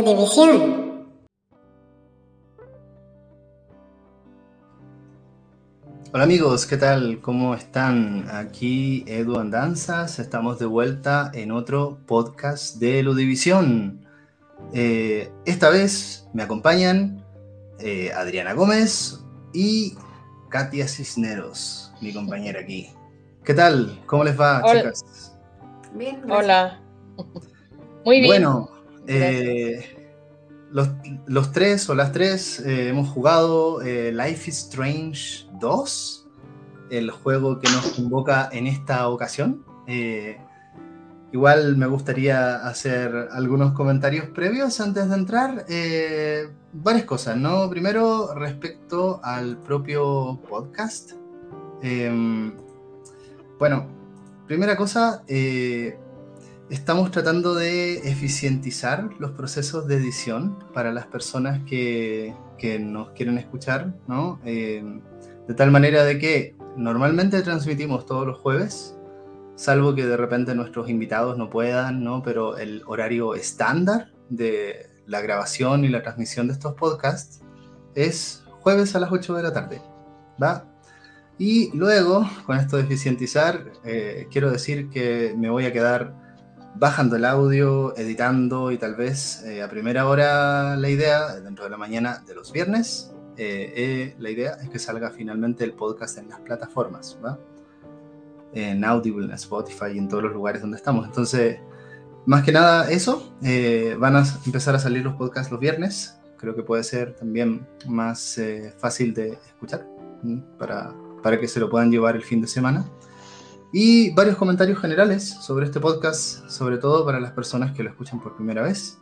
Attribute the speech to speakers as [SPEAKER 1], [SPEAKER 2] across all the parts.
[SPEAKER 1] Ludivisión.
[SPEAKER 2] Hola amigos, ¿qué tal? ¿Cómo están? Aquí Edu Andanzas, estamos de vuelta en otro podcast de Ludivisión. Eh, esta vez me acompañan eh, Adriana Gómez y Katia Cisneros, mi compañera aquí. ¿Qué tal? ¿Cómo les va,
[SPEAKER 3] Hola.
[SPEAKER 2] chicas?
[SPEAKER 1] Bien,
[SPEAKER 3] Hola. Muy bien.
[SPEAKER 2] Bueno, eh, los, tres o las tres eh, hemos jugado eh, Life is Strange 2, el juego que nos convoca en esta ocasión. Igual me gustaría hacer algunos comentarios previos antes de entrar. Varias cosas, ¿no? Primero, respecto al propio podcast. Bueno, primera cosa, estamos tratando de eficientizar los procesos de edición para las personas que, que nos quieren escuchar, ¿no? Eh, de tal manera de que normalmente transmitimos todos los jueves, salvo que de repente nuestros invitados no puedan, ¿no? Pero el horario estándar de la grabación y la transmisión de estos podcasts es jueves a las 8 de la tarde, ¿va? Y luego, con esto de eficientizar, eh, quiero decir que me voy a quedar bajando el audio, editando y tal vez eh, a primera hora la idea, dentro de la mañana de los viernes, eh, eh, la idea es que salga finalmente el podcast en las plataformas. En Audible, en Spotify y en todos los lugares donde estamos. Entonces, más que nada eso, van a empezar a salir los podcasts los viernes. Creo que puede ser también más fácil de escuchar para, para que se lo puedan llevar el fin de semana. Y varios comentarios generales sobre este podcast, sobre todo para las personas que lo escuchan por primera vez.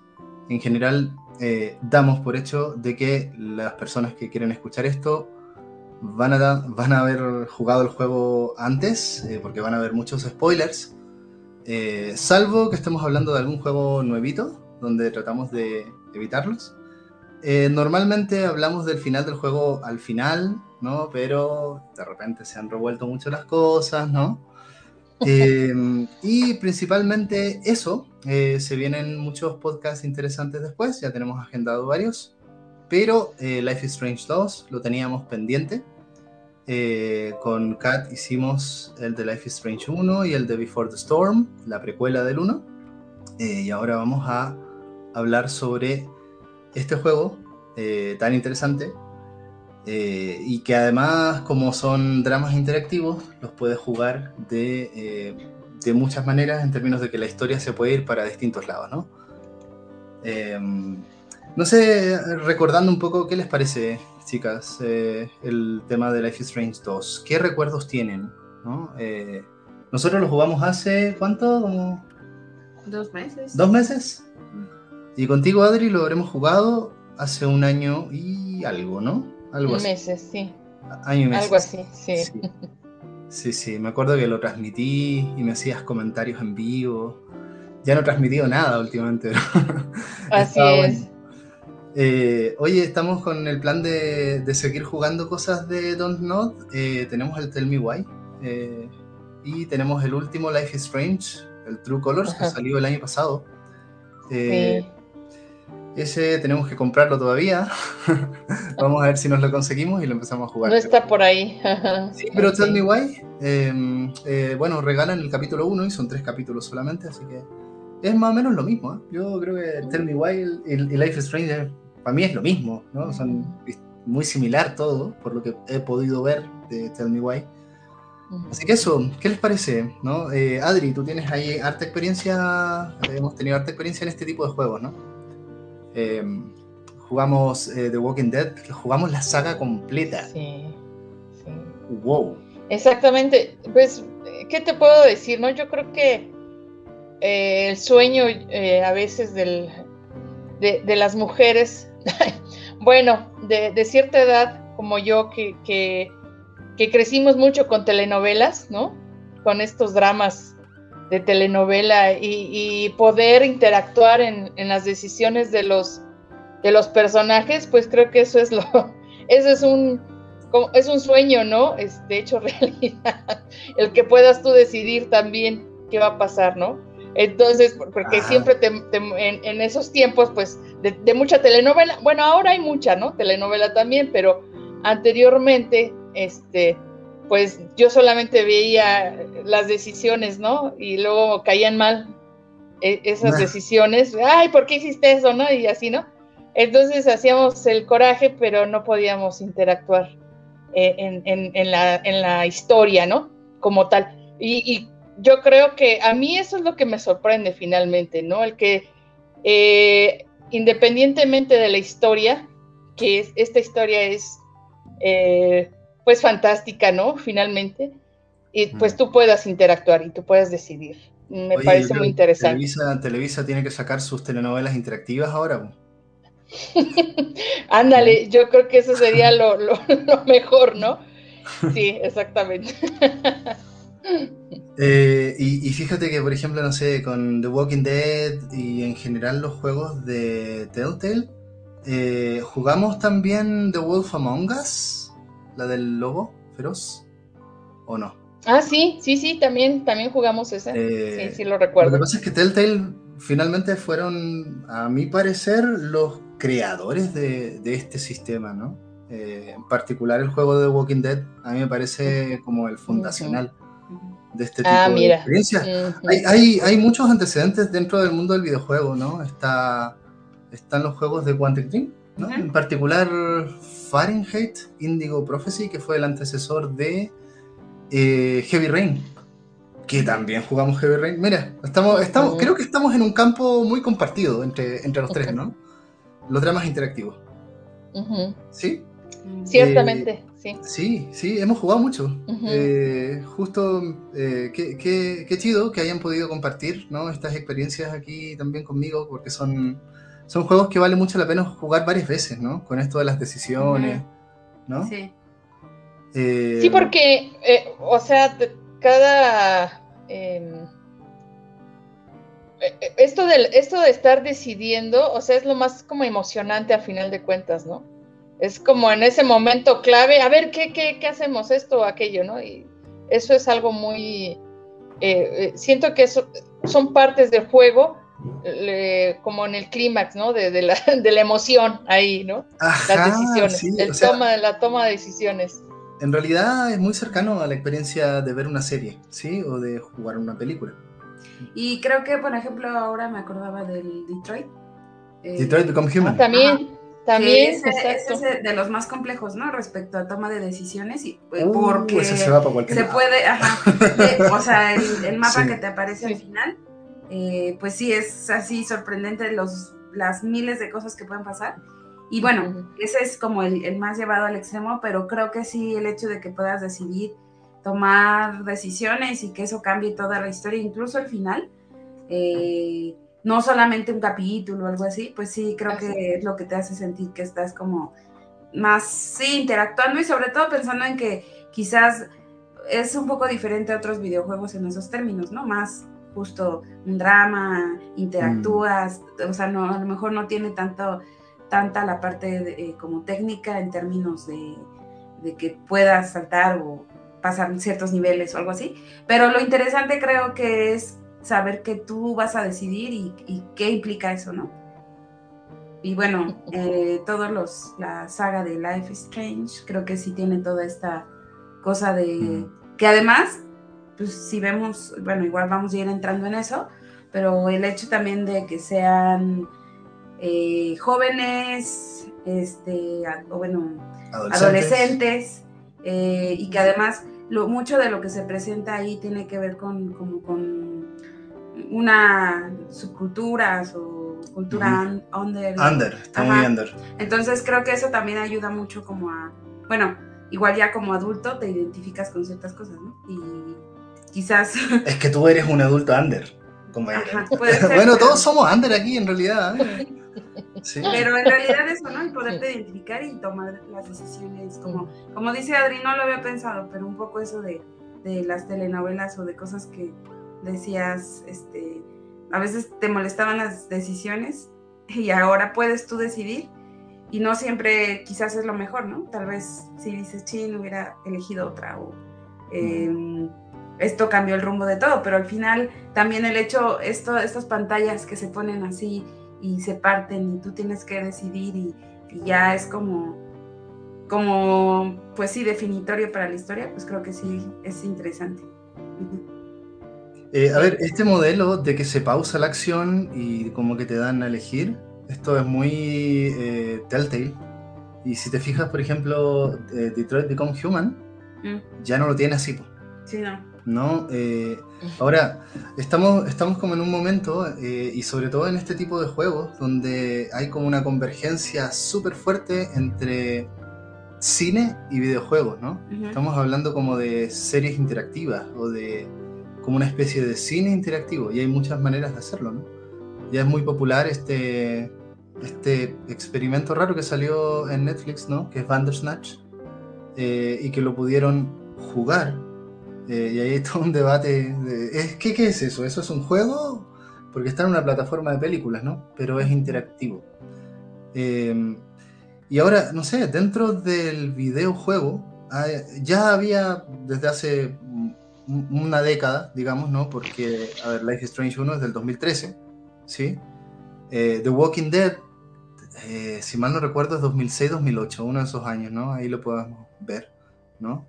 [SPEAKER 2] En general, eh, damos por hecho de que las personas que quieren escuchar esto van a, da- van a haber jugado el juego antes, eh, porque van a haber muchos spoilers. Eh, salvo que estemos hablando de algún juego nuevito, donde tratamos de evitarlos. Eh, normalmente hablamos del final del juego al final, ¿no? Pero de repente se han revuelto mucho las cosas, ¿no? Eh, y principalmente eso, eh, se vienen muchos podcasts interesantes después, ya tenemos agendado varios, pero eh, Life is Strange 2 lo teníamos pendiente. Eh, con Kat hicimos el de Life is Strange 1 y el de Before the Storm, la precuela del 1. Eh, y ahora vamos a hablar sobre este juego eh, tan interesante eh, y que además como son dramas interactivos los puedes jugar de, eh, de muchas maneras en términos de que la historia se puede ir para distintos lados, ¿no? Eh, no sé, recordando un poco, ¿qué les parece, chicas, eh, el tema de Life is Strange 2? ¿Qué recuerdos tienen? ¿no? Nosotros lo jugamos hace, ¿cuánto? Como
[SPEAKER 1] Dos meses.
[SPEAKER 2] dos meses. Y contigo, Adri, lo habremos jugado hace un año y algo, ¿no? Algo así.
[SPEAKER 3] Meses, sí.
[SPEAKER 2] Año y meses.
[SPEAKER 3] Algo así, sí.
[SPEAKER 2] Sí. Sí, sí, me acuerdo que lo transmití y me hacías comentarios en vivo. Ya no he transmitido nada últimamente. pero
[SPEAKER 3] Así
[SPEAKER 2] estaba
[SPEAKER 3] es.
[SPEAKER 2] bueno. Eh, oye, estamos con el plan de, de seguir jugando cosas de Don't Not. Eh, tenemos el Tell Me Why. eh, y tenemos el último Life is Strange, el True Colors, que salió el año pasado.
[SPEAKER 3] Sí.
[SPEAKER 2] Ese tenemos que comprarlo todavía. Vamos a ver si nos lo conseguimos y lo empezamos a jugar.
[SPEAKER 3] No está por ahí.
[SPEAKER 2] Sí, pero Tell. Me Why, eh, eh, bueno, regalan el capítulo 1 y son tres capítulos solamente, así que es más o menos lo mismo. ¿eh? Yo creo que Tell Me Why y, Life is Strange para mí es lo mismo, ¿no? Son muy similar todo, por lo que he podido ver de Tell Me Why. Así que eso, ¿qué les parece? ¿no? Eh, Adri, tú tienes ahí harta experiencia, hemos tenido harta experiencia en este tipo de juegos, ¿no? Eh, jugamos eh, The Walking Dead, jugamos la saga completa.
[SPEAKER 3] Sí, sí.
[SPEAKER 2] Wow.
[SPEAKER 3] Exactamente. Pues, ¿qué te puedo decir? No, yo creo que eh, el sueño eh, a veces del, de, de las mujeres, bueno, de, de cierta edad como yo, que, que, que crecimos mucho con telenovelas, ¿no? Con estos dramas de telenovela y, y poder interactuar en, en, las decisiones de los, de los personajes, pues creo que eso es lo, eso es un, como, es un sueño, ¿no? Es de hecho realidad, el que puedas tú decidir también qué va a pasar, ¿no? Entonces, porque siempre en, esos tiempos, pues, de, mucha telenovela, bueno, ahora hay mucha, ¿no? Telenovela también, pero anteriormente, este, pues yo solamente veía las decisiones, ¿no? Y luego caían mal e, esas decisiones, ay, ¿por qué hiciste eso, no? Y así, ¿no? Entonces hacíamos el coraje, pero no podíamos interactuar eh, en, la, historia, ¿no? Como tal. Y, yo creo que a mí eso es lo que me sorprende finalmente, ¿no? El que eh, independientemente de la historia, que esta historia es eh, pues fantástica, ¿no? Finalmente, y pues tú puedas interactuar y tú puedas decidir. Me parece muy interesante.
[SPEAKER 2] Televisa, Televisa, tiene que sacar sus telenovelas interactivas ahora.
[SPEAKER 3] Ándale, yo creo que eso sería lo, mejor, ¿no? Sí, exactamente.
[SPEAKER 2] Eh, y, fíjate que, por ejemplo, no sé, con The Walking Dead y en general los juegos de Telltale, eh, ¿jugamos también The Wolf Among Us? ¿La del lobo feroz? ¿O no?
[SPEAKER 3] Ah, sí, sí, sí, también, también jugamos esa. sí, eh, sí, lo recuerdo.
[SPEAKER 2] Lo que pasa es que Telltale finalmente fueron, a mi parecer, los creadores de, este sistema, ¿no? Eh, en particular el juego de Walking Dead, a mí me parece como el fundacional de este tipo ah, de experiencias. hay, hay, muchos antecedentes dentro del mundo del videojuego, ¿no? Está, están los juegos de Quantic Dream, ¿no? En particular Fahrenheit Indigo Prophecy, que fue el antecesor de eh, Heavy Rain, que también jugamos Heavy Rain. Mira, estamos, estamos, creo que estamos en un campo muy compartido entre, entre los tres, ¿no? Los dramas interactivos. ¿Sí?
[SPEAKER 3] Ciertamente, eh, sí.
[SPEAKER 2] Sí, sí, hemos jugado mucho. Eh, justo, qué, qué, chido que hayan podido compartir ¿no? estas experiencias aquí también conmigo, porque son, son juegos que vale mucho la pena jugar varias veces, ¿no? Con esto de las decisiones, ¿no?
[SPEAKER 3] Sí. Eh, sí, porque, eh, o sea, cada... Em, eh, esto, de, esto de estar decidiendo, o sea, es lo más como emocionante a final de cuentas, ¿no? Es como en ese momento clave, a ver, ¿qué, qué, qué hacemos esto o aquello, ¿no? Y eso es algo muy... siento que eso, son partes del juego, como en el clímax, ¿no? De, de, la, de, la, emoción ahí, ¿no? Las decisiones, el toma, la toma de decisiones
[SPEAKER 2] en realidad es muy cercano a la experiencia de ver una serie, ¿sí? O de jugar una película.
[SPEAKER 1] Y creo que, por ejemplo, ahora me acordaba del Detroit.
[SPEAKER 2] Eh, Detroit Become Human.
[SPEAKER 3] Ah, también, también. Es,
[SPEAKER 1] de los más complejos, ¿no? Respecto a toma de decisiones y eh, uh, porque
[SPEAKER 2] se, va para cualquier
[SPEAKER 1] se puede, ajá, o sea, el, mapa que te aparece al final, eh, pues sí es así sorprendente los las miles de cosas que pueden pasar. Y bueno, ese es como el, más llevado al extremo, pero creo que sí el hecho de que puedas decidir tomar decisiones y que eso cambie toda la historia, incluso el final, eh, no solamente un capítulo o algo así, pues sí creo que es lo que te hace sentir que estás como más, sí, interactuando y sobre todo pensando en que quizás es un poco diferente a otros videojuegos en esos términos, ¿no? Más justo un drama, interactúas, o sea, no, a lo mejor no tiene tanto tanta la parte eh, como técnica en términos de, que puedas saltar o pasar ciertos niveles o algo así. Pero lo interesante creo que es saber que tú vas a decidir y, qué implica eso, ¿no? Y bueno, eh, todos los, la saga de Life is Strange, creo que sí tiene toda esta cosa de mm. que además, pues si vemos, bueno, igual vamos a ir entrando en eso, pero el hecho también de que sean eh, jóvenes, este, o bueno, adolescentes, eh, y que además lo, mucho de lo que se presenta ahí tiene que ver con, como con una subcultura o cultura under.
[SPEAKER 2] Under, está muy under.
[SPEAKER 1] Entonces creo que eso también ayuda mucho como a, bueno, igual ya como adulto te identificas con ciertas cosas, ¿no? Y quizás...
[SPEAKER 2] Es que tú eres un adulto under. bueno, todos somos under aquí en realidad. ¿eh?
[SPEAKER 1] Pero en realidad eso, ¿no? El poderte identificar y tomar las decisiones, como, como dice Adri, no lo había pensado, pero un poco eso de, las telenovelas o de cosas que decías, este, a veces te molestaban las decisiones y ahora puedes tú decidir y no siempre quizás es lo mejor, ¿no? Tal vez si dices, no hubiera elegido otra o... Em, esto cambió el rumbo de todo, pero al final también el hecho, esto, estas pantallas que se ponen así y se parten y tú tienes que decidir y, ya es como, como, pues sí, definitorio para la historia, pues creo que sí es interesante.
[SPEAKER 2] Eh, a ver, este modelo de que se pausa la acción y como que te dan a elegir, esto es muy eh, Telltale. Y si te fijas, por ejemplo, eh, Detroit Become Human, mm. ya no lo tiene así.
[SPEAKER 1] Sí, no.
[SPEAKER 2] ¿No? Eh, ahora, estamos, estamos como en un momento, eh, y sobre todo en este tipo de juegos, donde hay como una convergencia súper fuerte entre cine y videojuegos, ¿no? Estamos hablando como de series interactivas o de como una especie de cine interactivo, y hay muchas maneras de hacerlo, ¿no? Ya es muy popular este, este experimento raro que salió en Netflix, ¿no? Que es Bandersnatch, eh, y que lo pudieron jugar eh, y ahí está un debate de, ¿qué, ¿qué, es eso? ¿Eso es un juego? Porque está en una plataforma de películas, ¿no? Pero es interactivo. Em, y ahora, no sé, dentro del videojuego ya había desde hace una década, digamos, ¿no? Porque, a ver, Life is Strange 1 es del 2013, ¿sí? Eh, The Walking Dead, eh, si mal no recuerdo, es 2006-2008, uno de esos años, ¿no? Ahí lo podemos ver, ¿no?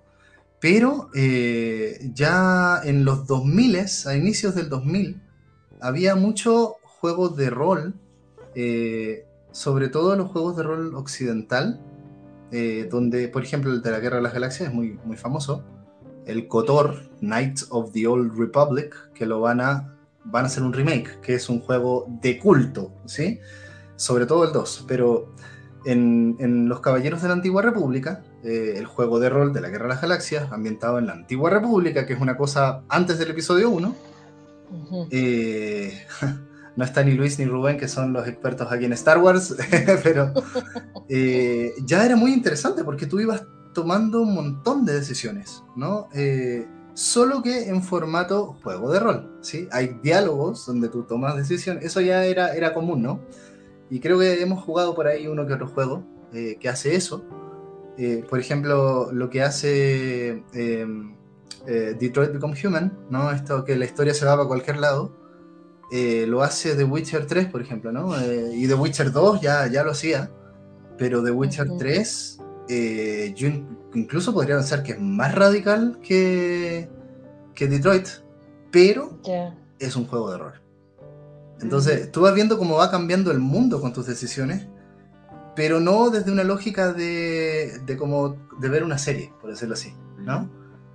[SPEAKER 2] Pero eh, ya en los 2000, a inicios del 2000, había muchos juegos de rol, eh, sobre todo los juegos de rol occidental, eh, donde, por ejemplo, el de la Guerra de las Galaxias es muy, muy famoso. El KOTOR, Knights of the Old Republic, que lo van a, van a hacer un remake, que es un juego de culto, ¿sí? Sobre todo el 2, pero en, en Los Caballeros de la Antigua República, eh, el juego de rol de la Guerra de las Galaxias, ambientado en la Antigua República, que es una cosa antes del episodio 1. Eh, no está ni Luis ni Rubén, que son los expertos aquí en Star Wars, pero eh, ya era muy interesante porque tú ibas tomando un montón de decisiones, ¿no? solo que en formato juego de rol, ¿sí? Hay diálogos donde tú tomas decisiones, eso ya era, era común, ¿no? Y creo que hemos jugado por ahí uno que otro juego que hace eso, eh, por ejemplo, lo que hace em, eh, Detroit Become Human, ¿no? Esto que la historia se va para cualquier lado, eh, lo hace The Witcher 3, por ejemplo, ¿no? y The Witcher 2 ya, ya lo hacía, pero The Witcher 3, yo incluso podría pensar que es más radical que, que Detroit, pero es un juego de error. Entonces, tú vas viendo cómo va cambiando el mundo con tus decisiones pero no desde una lógica de, de, como de ver una serie, por decirlo así, ¿no?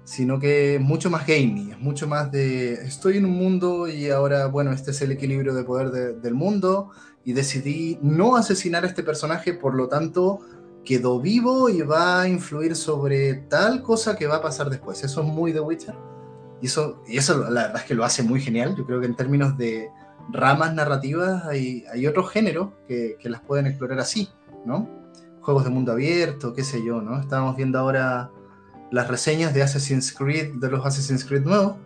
[SPEAKER 2] Sino que es mucho más gaming, es mucho más de estoy en un mundo y ahora, bueno, este es el equilibrio de poder del mundo y decidí no asesinar a este personaje, por lo tanto quedó vivo y va a influir sobre tal cosa que va a pasar después. Eso es muy de Witcher. Y eso, y eso la verdad es que lo hace muy genial. Yo creo que en términos de ramas narrativas hay, hay otros géneros que, que las pueden explorar así. Juegos de mundo abierto, qué sé yo, ¿no? Estábamos viendo ahora las reseñas de Assassin's Creed, de los Assassin's Creed nuevos.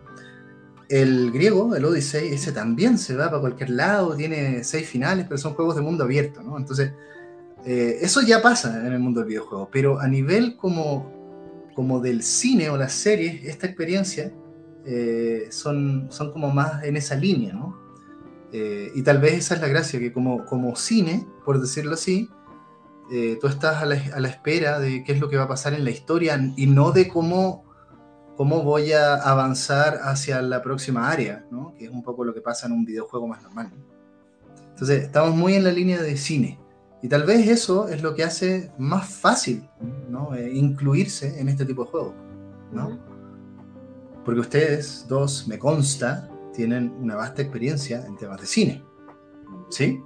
[SPEAKER 2] El griego, el Odyssey, ese también se va para cualquier lado, tiene seis finales, pero son juegos de mundo abierto, ¿no? Entonces, eh, eso ya pasa en el mundo del videojuego, pero a nivel como, como del cine o las series, esta experiencia eh, son, son como más en esa línea, ¿no? Eh, y tal vez esa es la gracia, que como, como cine, por decirlo así, eh, tú estás a la, espera de qué es lo que va a pasar en la historia y no de cómo, cómo voy a avanzar hacia la próxima área, ¿no? que es un poco lo que pasa en un videojuego más normal. Entonces, estamos muy en la línea de cine. Y tal vez eso es lo que hace más fácil ¿no? Eh, incluirse en este tipo de juegos. ¿no? Porque ustedes dos, me consta, tienen una vasta experiencia en temas de cine. ¿Sí?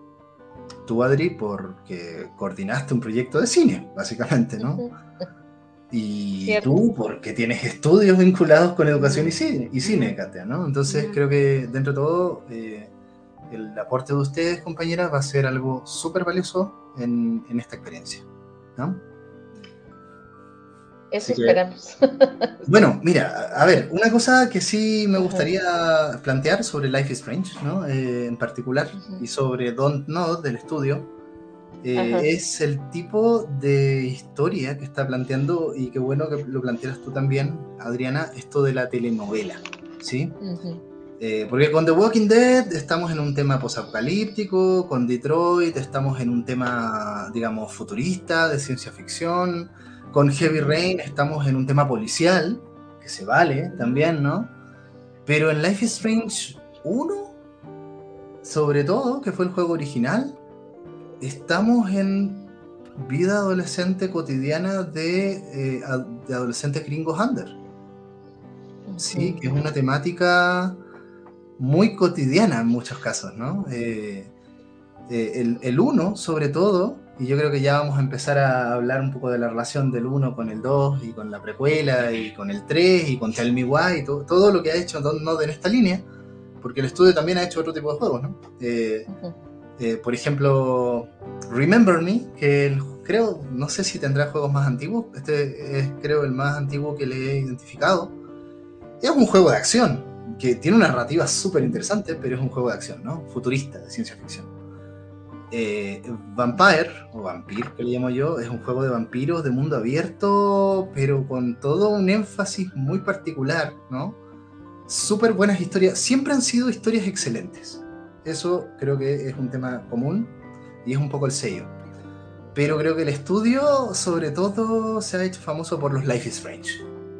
[SPEAKER 2] Tú, Adri, porque coordinaste un proyecto de cine, básicamente, ¿no? Y tú, porque tienes estudios vinculados con educación y cine, y cine Katia, ¿no? Entonces creo que dentro de todo, eh, el aporte de ustedes, compañeras, va a ser algo súper valioso en, en esta experiencia, ¿no?
[SPEAKER 3] Eso esperamos.
[SPEAKER 2] bueno, mira, a ver, una cosa que sí me gustaría plantear sobre Life is Strange, ¿no? Eh, en particular, y sobre Don't Know del estudio, Eh, es el tipo de historia que está planteando, y qué bueno que lo plantearas tú también, Adriana, esto de la telenovela, ¿sí? Eh, porque con The Walking Dead estamos en un tema posapocalíptico, con Detroit estamos en un tema, digamos, futurista, de ciencia ficción, con Heavy Rain estamos en un tema policial, que se vale también, ¿no? Pero en Life is Strange 1, sobre todo, que fue el juego original, estamos en vida adolescente cotidiana de, eh, de adolescentes gringos under. Sí, que es una temática muy cotidiana en muchos casos, ¿no? Eh, eh, el 1, sobre todo, y yo creo que ya vamos a empezar a hablar un poco de la relación del 1 con el 2 y con la precuela y con el 3 y con Tell Me Why y todo, lo que ha hecho Don en esta línea, porque el estudio también ha hecho otro tipo de juegos, ¿no? Eh, por ejemplo, Remember Me, que creo, no sé si tendrá juegos más antiguos, este es creo el más antiguo que le he identificado. Es un juego de acción, que tiene una narrativa súper interesante, pero es un juego de acción, ¿no? Futurista, de ciencia ficción. Eh, Vampire, o Vampire, que le llamo yo, es un juego de vampiros de mundo abierto, pero con todo un énfasis muy particular, ¿no? Súper buenas historias, siempre han sido historias excelentes. Eso creo que es un tema común y es un poco el sello. Pero creo que el estudio, sobre todo, se ha hecho famoso por los Life is Strange,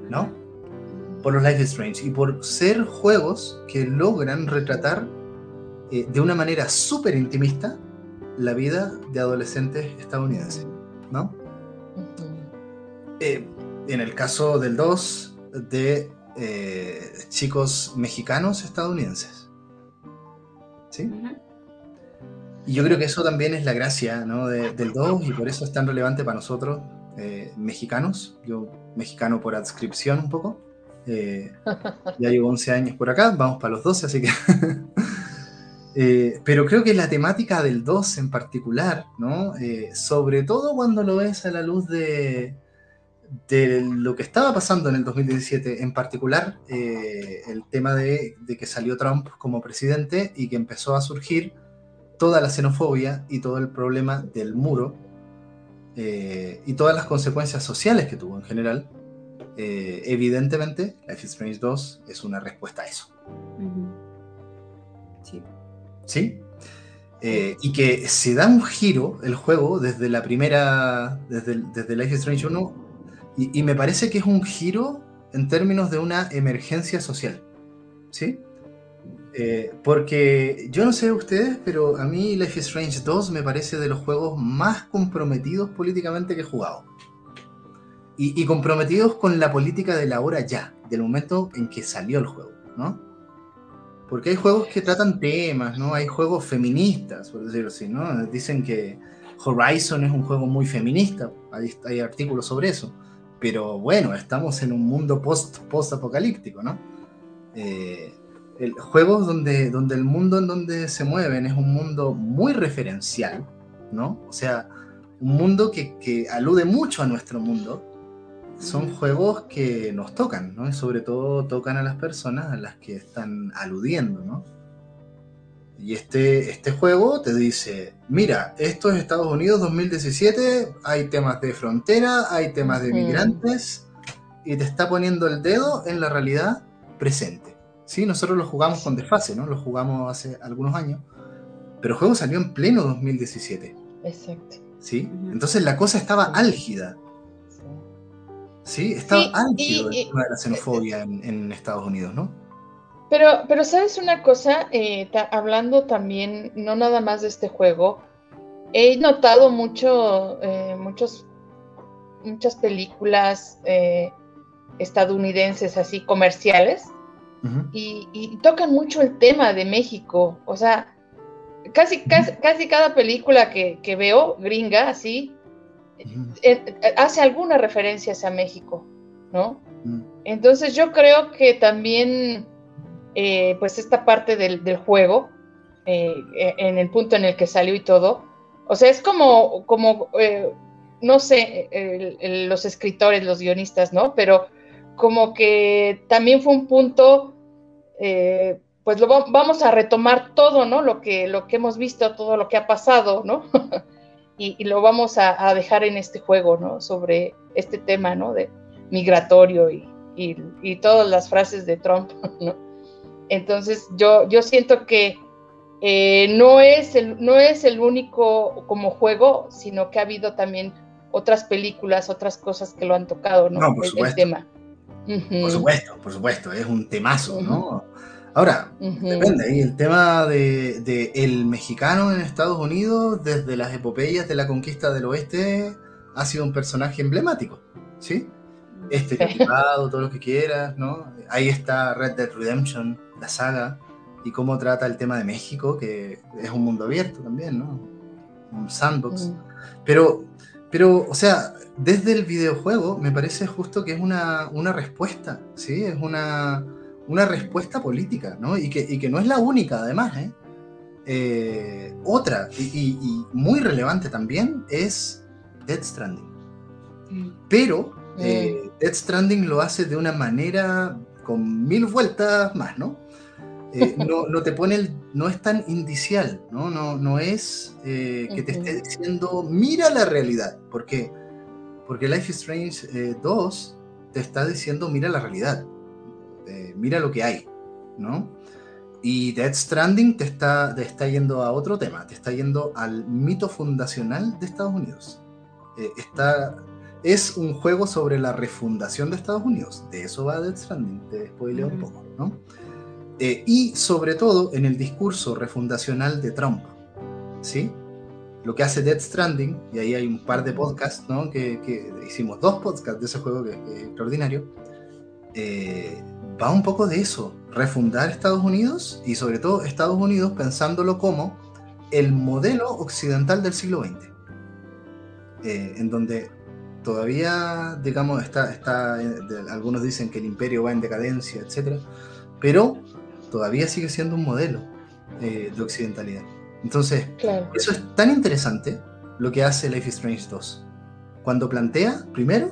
[SPEAKER 2] ¿no? por los Life is Strange y por ser juegos que logran retratar eh, de una manera súper intimista la vida de adolescentes estadounidenses, ¿no? Eh, en el caso del 2, de eh, chicos mexicanos estadounidenses. ¿Sí? Y yo creo que eso también es la gracia ¿no? del 2 y por eso es tan relevante para nosotros, mexicanos, yo mexicano por adscripción un poco. Eh, ya llevo 11 años por acá, vamos para los 12, así que... Eh, pero creo que la temática del 2 en particular, ¿no? Eh, sobre todo cuando lo ves a la luz de, de lo que estaba pasando en el 2017, en particular el tema de, de, que salió Trump como presidente y que empezó a surgir toda la xenofobia y todo el problema del muro y todas las consecuencias sociales que tuvo en general, eh, evidentemente, Life is Strange 2 es una respuesta a eso. Sí. ¿Sí? Eh, y que se da un giro el juego desde la primera, desde, desde Life is Strange 1, y, me parece que es un giro en términos de una emergencia social. ¿Sí? Eh, porque yo no sé ustedes, pero a mí Life is Strange 2 me parece de los juegos más comprometidos políticamente que he jugado y, comprometidos con la política de la hora ya, del momento en que salió el juego, ¿no? Porque hay juegos que tratan temas, ¿no? Hay juegos feministas, por decirlo así, ¿no? Dicen que Horizon es un juego muy feminista, hay, hay artículos sobre eso, pero bueno, estamos en un mundo post, post-apocalíptico, ¿no? Eh, el, juegos donde, donde el mundo en donde se mueven es un mundo muy referencial, ¿no? O sea, un mundo que, que alude mucho a nuestro mundo, son juegos que nos tocan, ¿no? Y sobre todo tocan a las personas a las que están aludiendo, ¿no? Y este, este juego te dice, mira, esto es Estados Unidos 2017, hay temas de frontera, hay temas de migrantes, y te está poniendo el dedo en la realidad presente. Sí, nosotros lo jugamos con desfase, ¿no? Lo jugamos hace algunos años, pero el juego salió en pleno 2017. Exacto. ¿Sí? Entonces la cosa estaba álgida. Sí, está sí, de la xenofobia en, Estados Unidos, ¿no?
[SPEAKER 3] Pero, pero sabes una cosa, eh, hablando también, no nada más de este juego, he notado mucho, eh, muchos, muchas películas eh, estadounidenses así comerciales y, tocan mucho el tema de México. O sea, casi, casi, cada película que, que, veo, gringa, así, hace alguna referencia a México, ¿no? Entonces yo creo que también, eh, pues esta parte del, juego, eh, e, en el punto en el que salió y todo, o sea, es como, como eh, no sé, los escritores, los guionistas, ¿no? Pero como que también fue un punto, pues lo vamos a retomar todo, ¿no? Lo que, lo que hemos visto, todo lo que ha pasado, ¿no? y, lo vamos a, dejar en este juego, ¿no? Sobre este tema, ¿no? De migratorio y, y todas las frases de Trump, ¿no? Entonces yo, yo siento que eh, no, es el, no es el único como juego, sino que ha habido también otras películas, otras cosas que lo han tocado, ¿no?
[SPEAKER 2] no por supuesto. tema. Por supuesto, por supuesto, es un temazo, ¿no? Ahora, depende, ahí el tema de, el mexicano en Estados Unidos, desde las epopeyas de la conquista del oeste, ha sido un personaje emblemático, ¿sí? Estereotipado, todo lo que quieras, ¿no? Ahí está Red Dead Redemption, la saga, y cómo trata el tema de México, que es un mundo abierto también, ¿no? Un sandbox. Pero, pero, o sea, desde el videojuego me parece justo que es una, una respuesta, ¿sí? Es una una respuesta política, ¿no? Y que, que no es la única, además, ¿eh? eh otra, y, muy relevante también, es Dead Stranding. Mm. Pero eh, mm. Dead Stranding lo hace de una manera con mil vueltas más, ¿no? Eh, no, te pone el, no es tan indicial, ¿no? No, no es que te esté diciendo, mira la realidad, porque, porque Life is Strange 2 te está diciendo, mira la realidad mira lo que hay, ¿no? Y Dead Stranding te está, te está yendo a otro tema, te está yendo al mito fundacional de Estados Unidos. Eh, está, es un juego sobre la refundación de Estados Unidos. De eso va Dead Stranding, te spoileo un poco, ¿no? Eh, y sobre todo en el discurso refundacional de Trump, ¿sí? Lo que hace Dead Stranding, y ahí hay un par de podcasts, ¿no? Que, que hicimos dos podcasts de ese juego que, es extraordinario. Eh, va un poco de eso, refundar Estados Unidos y sobre todo Estados Unidos pensándolo como el modelo occidental del siglo XX, eh, en donde todavía, digamos, está, está algunos dicen que el imperio va en decadencia, etc., pero todavía sigue siendo un modelo eh, de occidentalidad. Entonces, eso es tan interesante lo que hace Life is Strange 2, cuando plantea, primero,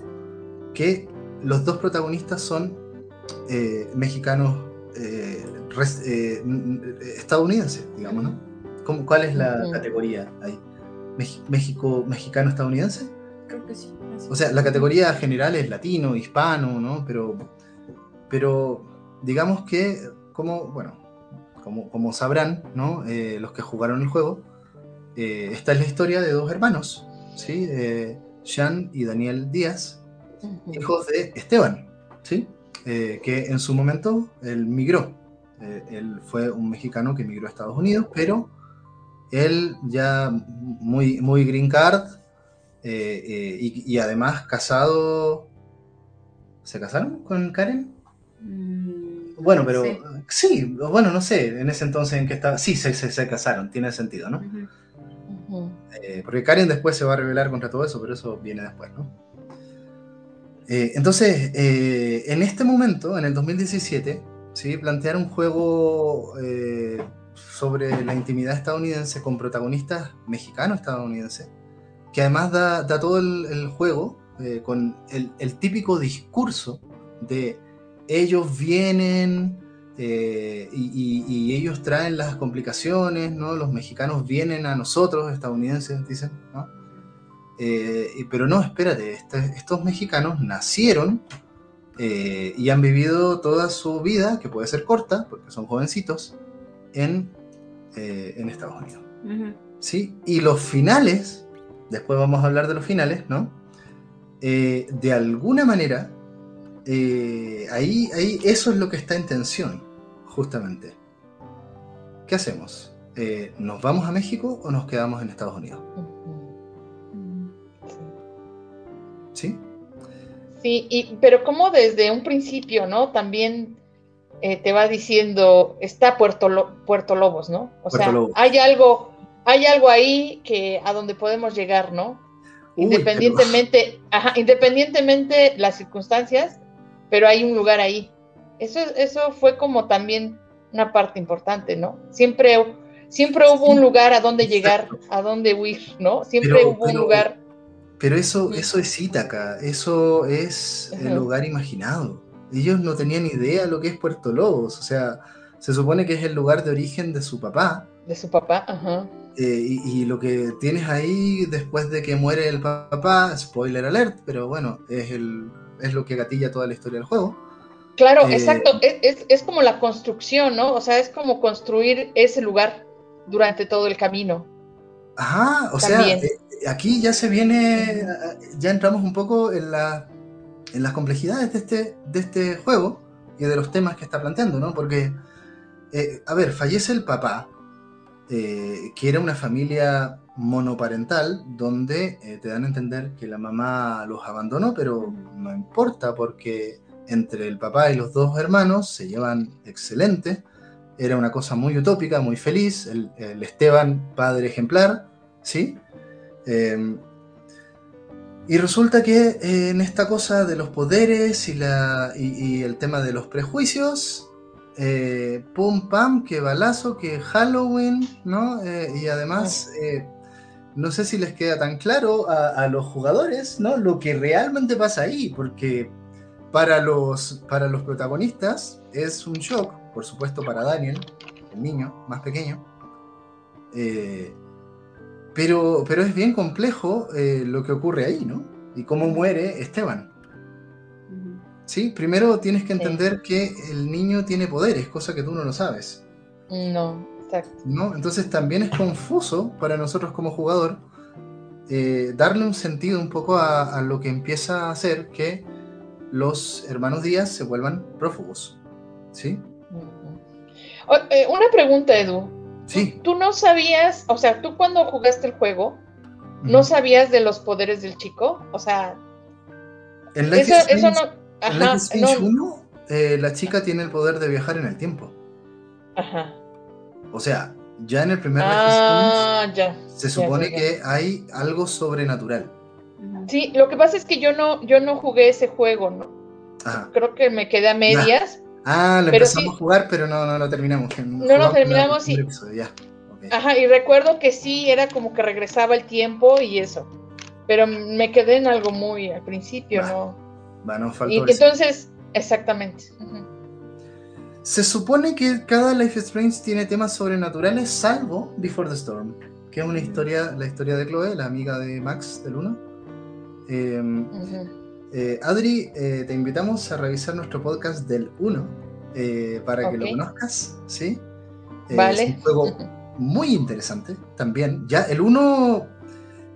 [SPEAKER 2] que los dos protagonistas son eh, mexicanos eh, eh, estadounidenses, digamos, ¿no? ¿Cuál es la categoría ahí? ¿México, mexicano estadounidense?
[SPEAKER 1] Creo que sí.
[SPEAKER 2] O sea, la categoría general es latino, hispano, ¿no? Pero, pero digamos que, como, bueno, como, como sabrán, ¿no? los que jugaron el juego, esta es la historia de dos hermanos, ¿sí? Jean y Daniel Díaz, hijos de Esteban, ¿sí? Eh, que en su momento él migró. Eh, él fue un mexicano que migró a Estados Unidos, pero él ya muy, muy green card eh, y, además casado. ¿Se casaron con Karen? Mm, bueno, pero sí. bueno, no sé, en ese entonces en que estaba. Sí, se, se, casaron, tiene sentido, ¿no? porque Karen después se va a rebelar contra todo eso, pero eso viene después, ¿no? Eh, entonces, eh, en este momento, en el 2017, ¿sí? plantear un juego eh, sobre la intimidad estadounidense con protagonistas mexicanos-estadounidenses, que además da, todo el, juego con el, típico discurso de ellos vienen y, y, ellos traen las complicaciones, ¿no? Los mexicanos vienen a nosotros, estadounidenses, dicen, ¿no? Eh, pero no, espérate, este, estos mexicanos nacieron eh, y han vivido toda su vida, que puede ser corta, porque son jovencitos, en, eh, en Estados Unidos. ¿Sí? Y los finales, después vamos a hablar de los finales, ¿no? de alguna manera, ahí, ahí eso es lo que está en tensión, justamente. ¿Qué hacemos? ¿Nos vamos a México o nos quedamos en Estados Unidos? Sí,
[SPEAKER 3] y, pero como desde un principio, ¿no? También eh, te va diciendo, está Puerto, Puerto Lobos, ¿no? O sea, hay algo, hay algo ahí que a donde podemos llegar, ¿no? independientemente, ajá, independientemente las circunstancias, pero hay un lugar ahí. Eso, eso fue como también una parte importante, ¿no? Siempre, siempre hubo un lugar a donde llegar, a donde huir, ¿no? Siempre hubo un lugar
[SPEAKER 2] pero eso, eso es Ítaca, eso es el lugar imaginado. Ellos no tenían idea de lo que es Puerto Lobos, o sea, se supone que es el lugar de origen de su papá.
[SPEAKER 3] De su papá, ajá.
[SPEAKER 2] Eh, y, lo que tienes ahí después de que muere el papá, spoiler alert, pero bueno, es, el, es lo que gatilla toda la historia del juego.
[SPEAKER 3] Claro, eh, exacto, es, es, como la construcción, ¿no? O sea, es como construir ese lugar durante todo el camino.
[SPEAKER 2] Ajá, o sea, aquí ya se viene, ya entramos un poco en, la, en las complejidades de este, de este juego y de los temas que está planteando, ¿no? Porque, a ver, fallece el papá, eh, que era una familia monoparental donde eh, te dan a entender que la mamá los abandonó, pero no importa porque entre el papá y los dos hermanos se llevan excelente. Era una cosa muy utópica, muy feliz. El, Esteban, padre ejemplar, ¿sí? Em, y resulta que eh, en esta cosa de los poderes y, la, y el tema de los prejuicios, eh, pum pam, que balazo, que Halloween, ¿no? Eh, y además, eh, no sé si les queda tan claro a, los jugadores, ¿no? Lo que realmente pasa ahí, porque para los, para los protagonistas es un shock, por supuesto para Daniel, el niño más pequeño, pero, pero es bien complejo lo que ocurre ahí, ¿no? Y cómo muere Esteban. Sí, primero tienes que entender que el niño tiene poderes, cosa que tú no lo sabes.
[SPEAKER 3] No, exacto.
[SPEAKER 2] ¿No? Entonces también es confuso para nosotros como jugador eh, darle un sentido un poco a, lo que empieza a hacer que los hermanos Díaz se vuelvan prófugos. ¿Sí?
[SPEAKER 3] Eh, una pregunta, Edu.
[SPEAKER 2] Sí.
[SPEAKER 3] ¿Tú, no sabías, o sea, tú cuando jugaste el juego, no sabías de los poderes del chico? O sea,
[SPEAKER 2] en eso, eso no en Life Strange 1, eh, la chica tiene el poder de viajar en el tiempo.
[SPEAKER 3] Ajá.
[SPEAKER 2] O sea, ya en el primer
[SPEAKER 3] ah,
[SPEAKER 2] se supone que hay algo sobrenatural.
[SPEAKER 3] Sí, lo que pasa es que yo no, yo no jugué ese juego, ¿no? Ajá. Creo que me quedé a medias.
[SPEAKER 2] Ah, lo empezamos a jugar, pero no, no lo terminamos.
[SPEAKER 3] No lo terminamos y. Ajá, y recuerdo que sí, era como que regresaba el tiempo y eso. Pero me quedé en algo muy al principio, ¿no?
[SPEAKER 2] y
[SPEAKER 3] entonces, exactamente.
[SPEAKER 2] Se supone que cada Life is Strange tiene temas sobrenaturales, salvo Before the Storm, que es una historia, la historia de Chloe, la amiga de Max del 1. Em, eh, Adri, eh, te invitamos a revisar nuestro podcast del 1 eh, para que lo conozcas, ¿sí?
[SPEAKER 3] vale.
[SPEAKER 2] Es un juego muy interesante también. Ya el 1,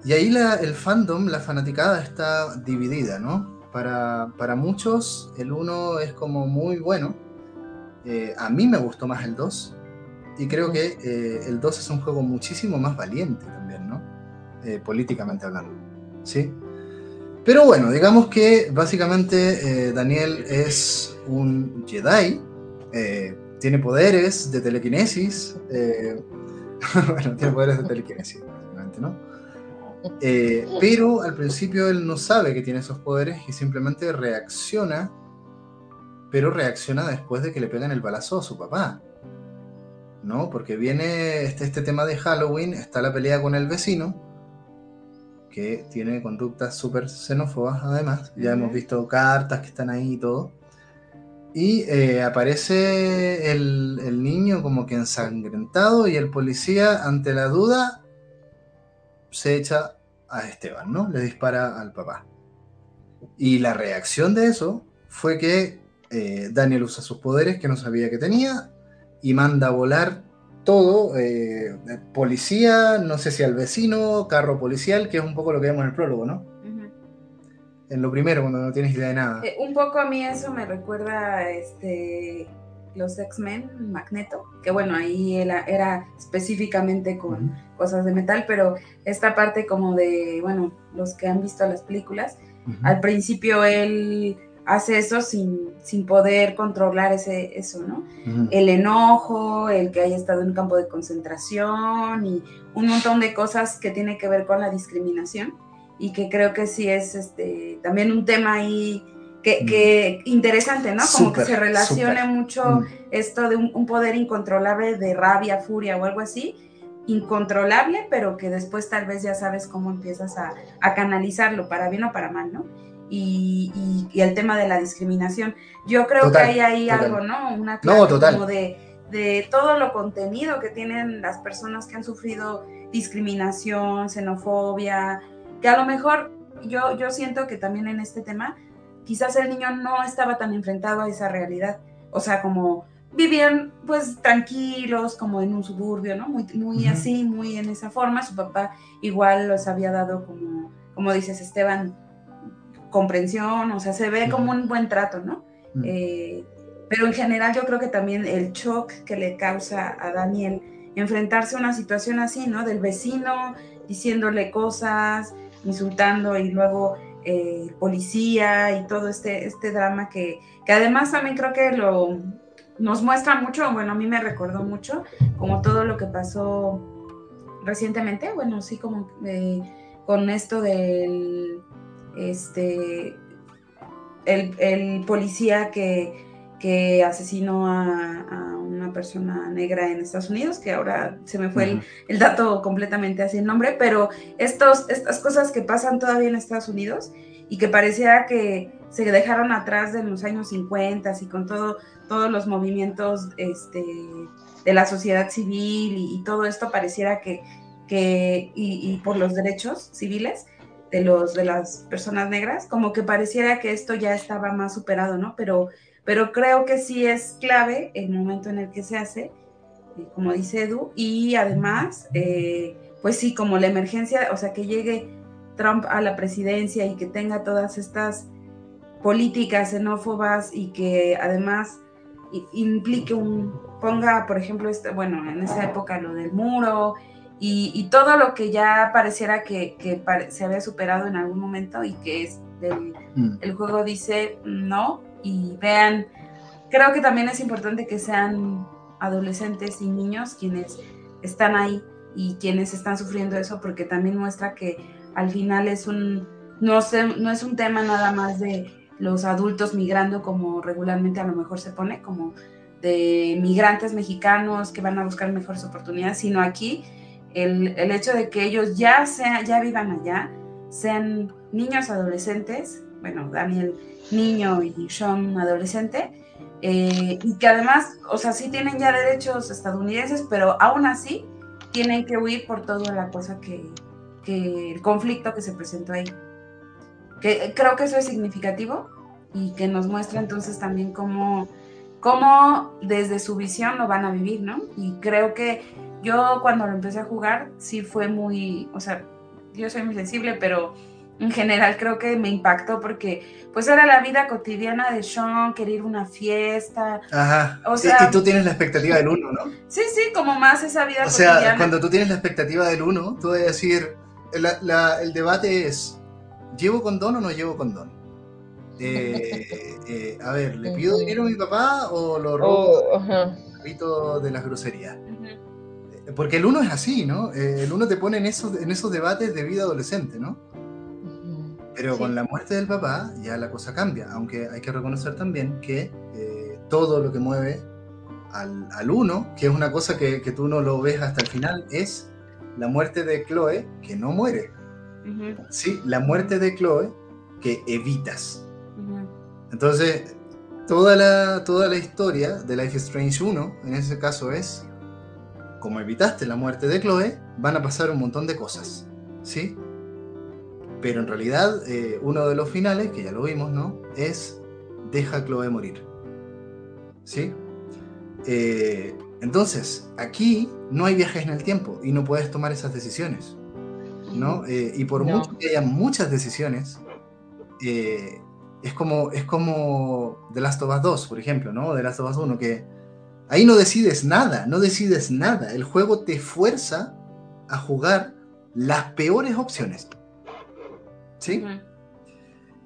[SPEAKER 2] y ahí la, el fandom, la fanaticada está dividida, ¿no? Para, muchos el 1 es como muy bueno. A mí me gustó más el 2. Y creo que el 2 es un juego muchísimo más valiente también, ¿no? Políticamente hablando. ¿Sí? Pero bueno, digamos que básicamente Daniel es un Jedi. tiene poderes de telequinesis. bueno, tiene poderes de telequinesis, básicamente, ¿no? Eh, pero al principio él no sabe que tiene esos poderes y simplemente reacciona, pero reacciona después de que le pegan el balazo a su papá. ¿No? Porque viene este, este tema de Halloween, está la pelea con el vecino, que tiene conductas súper xenófobas además. Ya hemos visto cartas que están ahí y todo. Y eh, aparece el, el, niño como que ensangrentado y el policía, ante la duda, se echa a Esteban, ¿no? Le dispara al papá. Y la reacción de eso fue que eh, Daniel usa sus poderes que no sabía que tenía y manda a volar todo, eh, policía, no sé si al vecino, carro policial, que es un poco lo que vemos en el prólogo, ¿no? En lo primero, cuando no tienes idea de nada.
[SPEAKER 1] Eh, un poco a mí eso me recuerda este, los X-Men, Magneto, que bueno, ahí era, era específicamente con cosas de metal, pero esta parte como de, bueno, los que han visto las películas, al principio él hace eso sin, sin poder controlar ese, eso, ¿no? El enojo, el que haya estado en un campo de concentración y un montón de cosas que tiene que ver con la discriminación y que creo que sí es este, también un tema ahí que, mm. interesante, ¿no? Como que se relacione mucho mm. esto de un, poder incontrolable de rabia, furia o algo así, incontrolable, pero que después tal vez ya sabes cómo empiezas a, canalizarlo, para bien o para mal, ¿no? Y, el tema de la discriminación. Yo creo que hay ahí algo, ¿no? Una clave como de de todo lo contenido que tienen las personas que han sufrido discriminación, xenofobia, que a lo mejor yo, yo siento que también en este tema quizás el niño no estaba tan enfrentado a esa realidad, o sea, como vivían pues tranquilos, como en un suburbio, ¿no? Muy, muy así, muy en esa forma. Su papá igual los había dado como, como dices Esteban, comprensión, o sea, se ve como un buen trato, ¿no? Eh, pero en general yo creo que también el shock que le causa a Daniel enfrentarse a una situación así, ¿no? Del vecino diciéndole cosas, insultando y luego eh, policía y todo este, este drama que, que además también creo que lo, nos muestra mucho, bueno, a mí me recordó mucho, como todo lo que pasó recientemente, bueno, sí, como eh, con esto del, este, el, policía que, asesinó a, una persona negra en Estados Unidos, que ahora se me fue el, dato completamente así el nombre, pero estos, estas cosas que pasan todavía en Estados Unidos y que parecía que se dejaron atrás de los años 50 y con todo todos los movimientos este, de la sociedad civil y, todo esto pareciera que, que y, por los derechos civiles de, los, de las personas negras, como que pareciera que esto ya estaba más superado, ¿no? Pero, pero creo que sí es clave el momento en el que se hace, eh, como dice Edu, y además, eh, pues sí, como la emergencia, o sea, que llegue Trump a la presidencia y que tenga todas estas políticas xenófobas y que además implique un, ponga, por ejemplo, este, bueno, en esa época lo del muro y, todo lo que ya pareciera que, se había superado en algún momento y que es mm. el juego dice no y vean, creo que también es importante que sean adolescentes y niños quienes están ahí y quienes están sufriendo eso porque también muestra que al final es un, no, no es un tema nada más de los adultos migrando como regularmente a lo mejor se pone, como de migrantes mexicanos que van a buscar mejores oportunidades, sino aquí el, hecho de que ellos ya, sea, ya vivan allá, sean niños adolescentes, bueno, Daniel niño y Sean adolescente, eh, y que además, o sea, sí tienen ya derechos estadounidenses, pero aún así tienen que huir por toda la cosa que, que el conflicto que se presentó ahí creo que eso es significativo y que nos muestra entonces también cómo, cómo desde su visión lo van a vivir, ¿no? Y creo que yo cuando lo empecé a jugar sí fue muy, o sea, yo soy muy sensible, pero en general creo que me impactó porque pues era la vida cotidiana de Sean, querer ir a una fiesta.
[SPEAKER 2] Ajá. O sea, y, tú tienes la expectativa del uno, ¿no?
[SPEAKER 1] Sí, sí, como más esa vida
[SPEAKER 2] o cotidiana. O sea, cuando tú tienes la expectativa del uno, tú vas a decir, el debate es, ¿llevo condón o no llevo condón? Eh, eh, a ver, ¿le pido dinero a mi papá o lo robo oh, de las groserías? Eh, porque el uno es así, ¿no? el uno te pone en esos, en esos debates de vida adolescente, ¿no? Pero con la muerte del papá ya la cosa cambia, aunque hay que reconocer también que todo lo que mueve al, al, uno, que es una cosa que, que tú no lo ves hasta el final, es la muerte de Chloe, que no muere. Sí, la muerte de Chloe que evitas. Entonces, toda la, toda la historia de Life is Strange 1, en ese caso es, como evitaste la muerte de Chloe, van a pasar un montón de cosas. ¿Sí? Pero en realidad, eh, uno de los finales, que ya lo vimos, ¿no? Es deja a Chloe morir. ¿Sí? Eh, entonces, aquí no hay viajes en el tiempo y no puedes tomar esas decisiones. ¿no? Eh, y por mucho que haya muchas decisiones, es, como, es como The Last of Us 2, por ejemplo, ¿no? The Last of Us 1, que ahí no decides nada, no decides nada. El juego te fuerza a jugar las peores opciones. ¿Sí?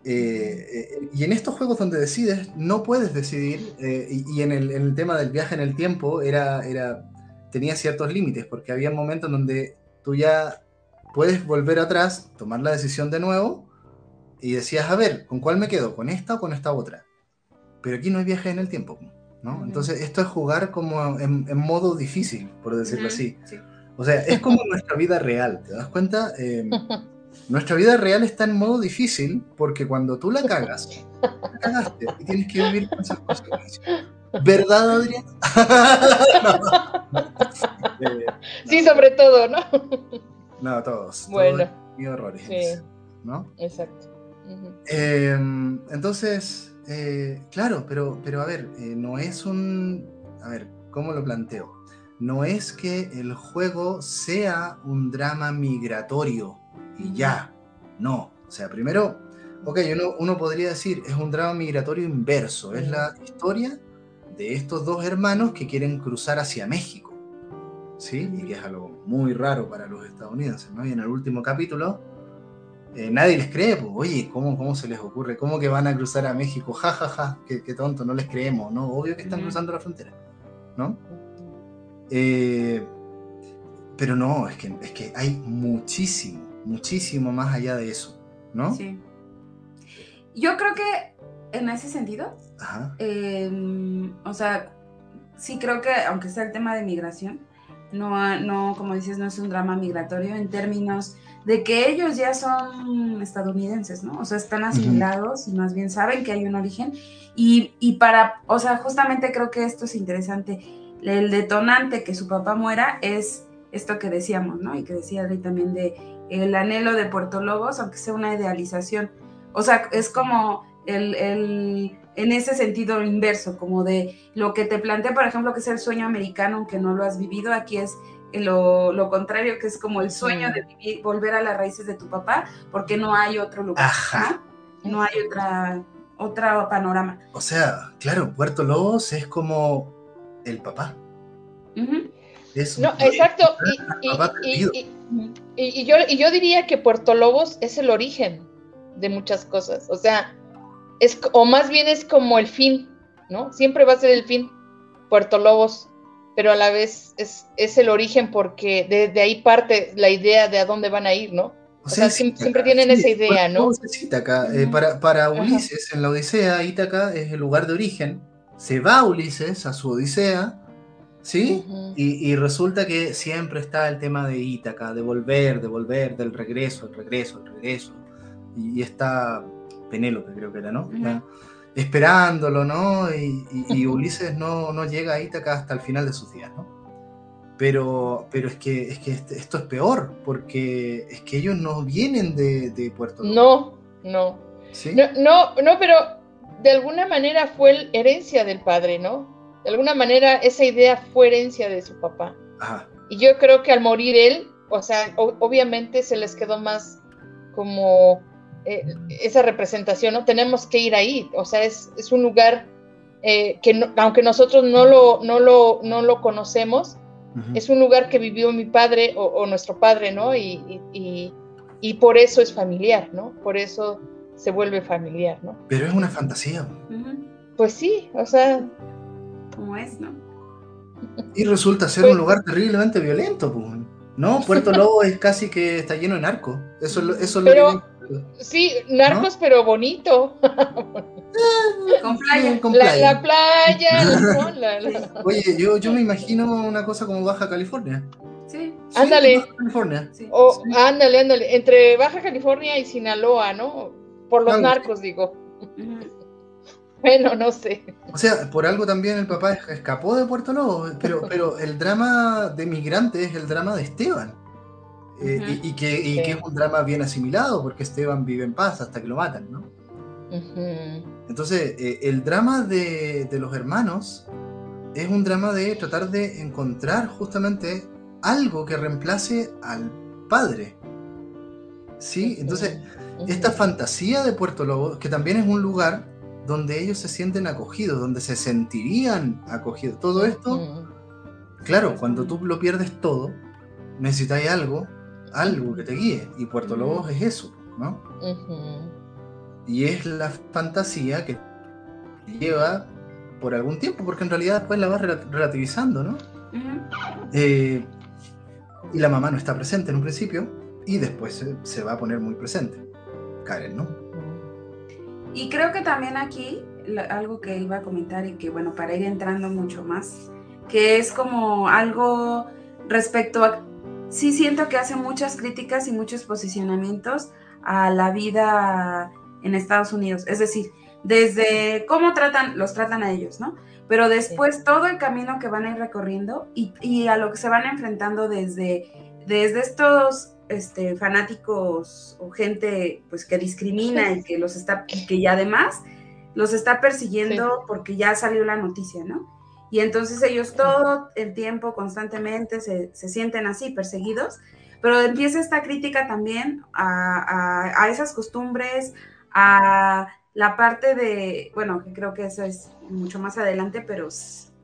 [SPEAKER 2] Eh, y en estos juegos donde decides, no puedes decidir, y, en, el, en, el, tema del viaje en el tiempo era, era, tenía ciertos límites, porque había momentos donde tú ya puedes volver atrás, tomar la decisión de nuevo y decías, a ver, ¿con cuál me quedo? ¿Con esta o con esta otra? Pero aquí no hay viaje en el tiempo, ¿no? Entonces esto es jugar como en, modo difícil, por decirlo así. O sea, es como nuestra vida real, ¿te das cuenta? Em, nuestra vida real está en modo difícil porque cuando tú la cagas, la cagaste y tienes que vivir con esas consecuencias. ¿Verdad, Adrián?
[SPEAKER 3] sí, sobre todo, ¿no?
[SPEAKER 2] No, todos.
[SPEAKER 3] Bueno.
[SPEAKER 2] y horrores.
[SPEAKER 3] Sí.
[SPEAKER 2] ¿No?
[SPEAKER 3] Exacto.
[SPEAKER 2] Em, entonces, eh, claro, pero, pero a ver, eh, no es un. A ver, ¿cómo lo planteo? No es que el juego sea un drama migratorio y ya. No. O sea, primero, ok, uno, uno podría decir, es un drama migratorio inverso. Es la historia de estos dos hermanos que quieren cruzar hacia México. ¿Sí? Y que es algo muy raro para los estadounidenses, ¿no? Y en el último capítulo, eh, nadie les cree, pues, oye, ¿cómo, ¿cómo se les ocurre? ¿Cómo que van a cruzar a México? Ja, ja, ja, qué, qué tonto, no les creemos, ¿no? Obvio que están cruzando la frontera, ¿no? Eh, pero no, es que, es que hay muchísimo, muchísimo más allá de eso, ¿no? Sí.
[SPEAKER 1] Yo creo que en ese sentido, em, o sea, sí creo que, aunque sea el tema de migración, no, no, como dices, no es un drama migratorio en términos de que ellos ya son estadounidenses, ¿no? O sea, están asimilados y más bien saben que hay un origen. Y, y, para, o sea, justamente creo que esto es interesante. El detonante que su papá muera es esto que decíamos, ¿no? Y que decía también de el anhelo de Puerto Lobos, aunque sea una idealización. O sea, es como el, el, en ese sentido inverso, como de lo que te plantea, por ejemplo, que es el sueño americano, aunque no lo has vivido, aquí es lo, lo contrario, que es como el sueño de vivir, volver a las raíces de tu papá, porque no hay otro lugar, ¿no? hay otra, otra panorama.
[SPEAKER 2] O sea, claro, Puerto Lobos es como el papá.
[SPEAKER 3] no, exacto. Y, yo, y yo diría que Puerto Lobos es el origen de muchas cosas. O sea, es, o más bien es como el fin, ¿no? Siempre va a ser el fin, Puerto Lobos, pero a la vez es, es el origen porque de, ahí parte la idea de a dónde van a ir, ¿no? O, sea, siempre, tienen esa idea, ¿no?
[SPEAKER 2] Eh, para, para Ulises, en la Odisea, Ítaca es el lugar de origen. Se va Ulises a su Odisea, ¿sí? y, y, resulta que siempre está el tema de Ítaca, de volver, de volver, del regreso, el regreso, el regreso. Y, y está Penélope creo que era, ¿no? Esperándolo, ¿no? Y, Ulises no, no, llega a Ítaca hasta el final de sus días, ¿no? Pero, pero es que, es que este, esto es peor, porque es que ellos no vienen de, de Puerto
[SPEAKER 3] Rico. No, no. ¿Sí? no. No, no, pero de alguna manera fue herencia del padre, ¿no? De alguna manera esa idea fue herencia de su papá. Ajá. Y yo creo que al morir él, o sea, obviamente se les quedó más como eh, esa representación, ¿no? Tenemos que ir ahí, o sea, es, un lugar eh, que aunque nosotros no lo, no lo, no lo conocemos, es un lugar que vivió mi padre o, nuestro padre, ¿no? Y, y, por eso es familiar, ¿no? Por eso se vuelve familiar, ¿no?
[SPEAKER 2] Pero es una fantasía.
[SPEAKER 3] Pues sí, o sea...
[SPEAKER 1] Como es, ¿no?
[SPEAKER 2] Y resulta ser un pues lugar terriblemente violento, pues. ¿no? Puerto Lobo es casi que está lleno de narco. Eso, eso
[SPEAKER 3] pero, lo Sí, narcos, pero bonito.
[SPEAKER 1] con playa.
[SPEAKER 3] Con playa. La, playa.
[SPEAKER 2] Oye, yo, yo me imagino una cosa como Baja California.
[SPEAKER 1] Sí.
[SPEAKER 3] ándale. Baja California. O, Ándale, ándale. Entre Baja California y Sinaloa, ¿no? Por los narcos, digo. Bueno, no sé.
[SPEAKER 2] O sea, por algo también el papá escapó de Puerto Nuevo, pero, pero el drama de migrante es el drama de Esteban. Eh, y, que, es un drama bien asimilado, porque Esteban vive en paz hasta que lo matan, ¿no? Entonces, eh, el drama de, los hermanos es un drama de tratar de encontrar justamente algo que reemplace al padre. ¿Sí? Entonces, esta fantasía de Puerto Lobo, que también es un lugar donde ellos se sienten acogidos, donde se sentirían acogidos. Todo esto, claro, cuando tú lo pierdes todo, necesitas algo algo que te guíe. Y Puerto Lobos es eso, ¿no? Y es la fantasía que lleva por algún tiempo, porque en realidad después la vas relativizando, ¿no? Eh, y la mamá no está presente en un principio y después se, va a poner muy presente. Karen, ¿no?
[SPEAKER 1] Y creo que también aquí algo que iba a comentar y que bueno, para ir entrando mucho más, que es como algo respecto a sí siento que hace muchas críticas y muchos posicionamientos a la vida en Estados Unidos. Es decir, desde cómo tratan, los tratan a ellos, ¿no? Pero después todo el camino que van a ir recorriendo y, a lo que se van enfrentando desde, desde estos este, fanáticos o gente pues que discrimina y que los está, y que ya además los está persiguiendo porque ya salió la noticia, ¿no? Y entonces ellos todo el tiempo, constantemente, se, sienten así, perseguidos, pero empieza esta crítica también a, a esas costumbres, a la parte de, bueno, que creo que eso es mucho más adelante, pero,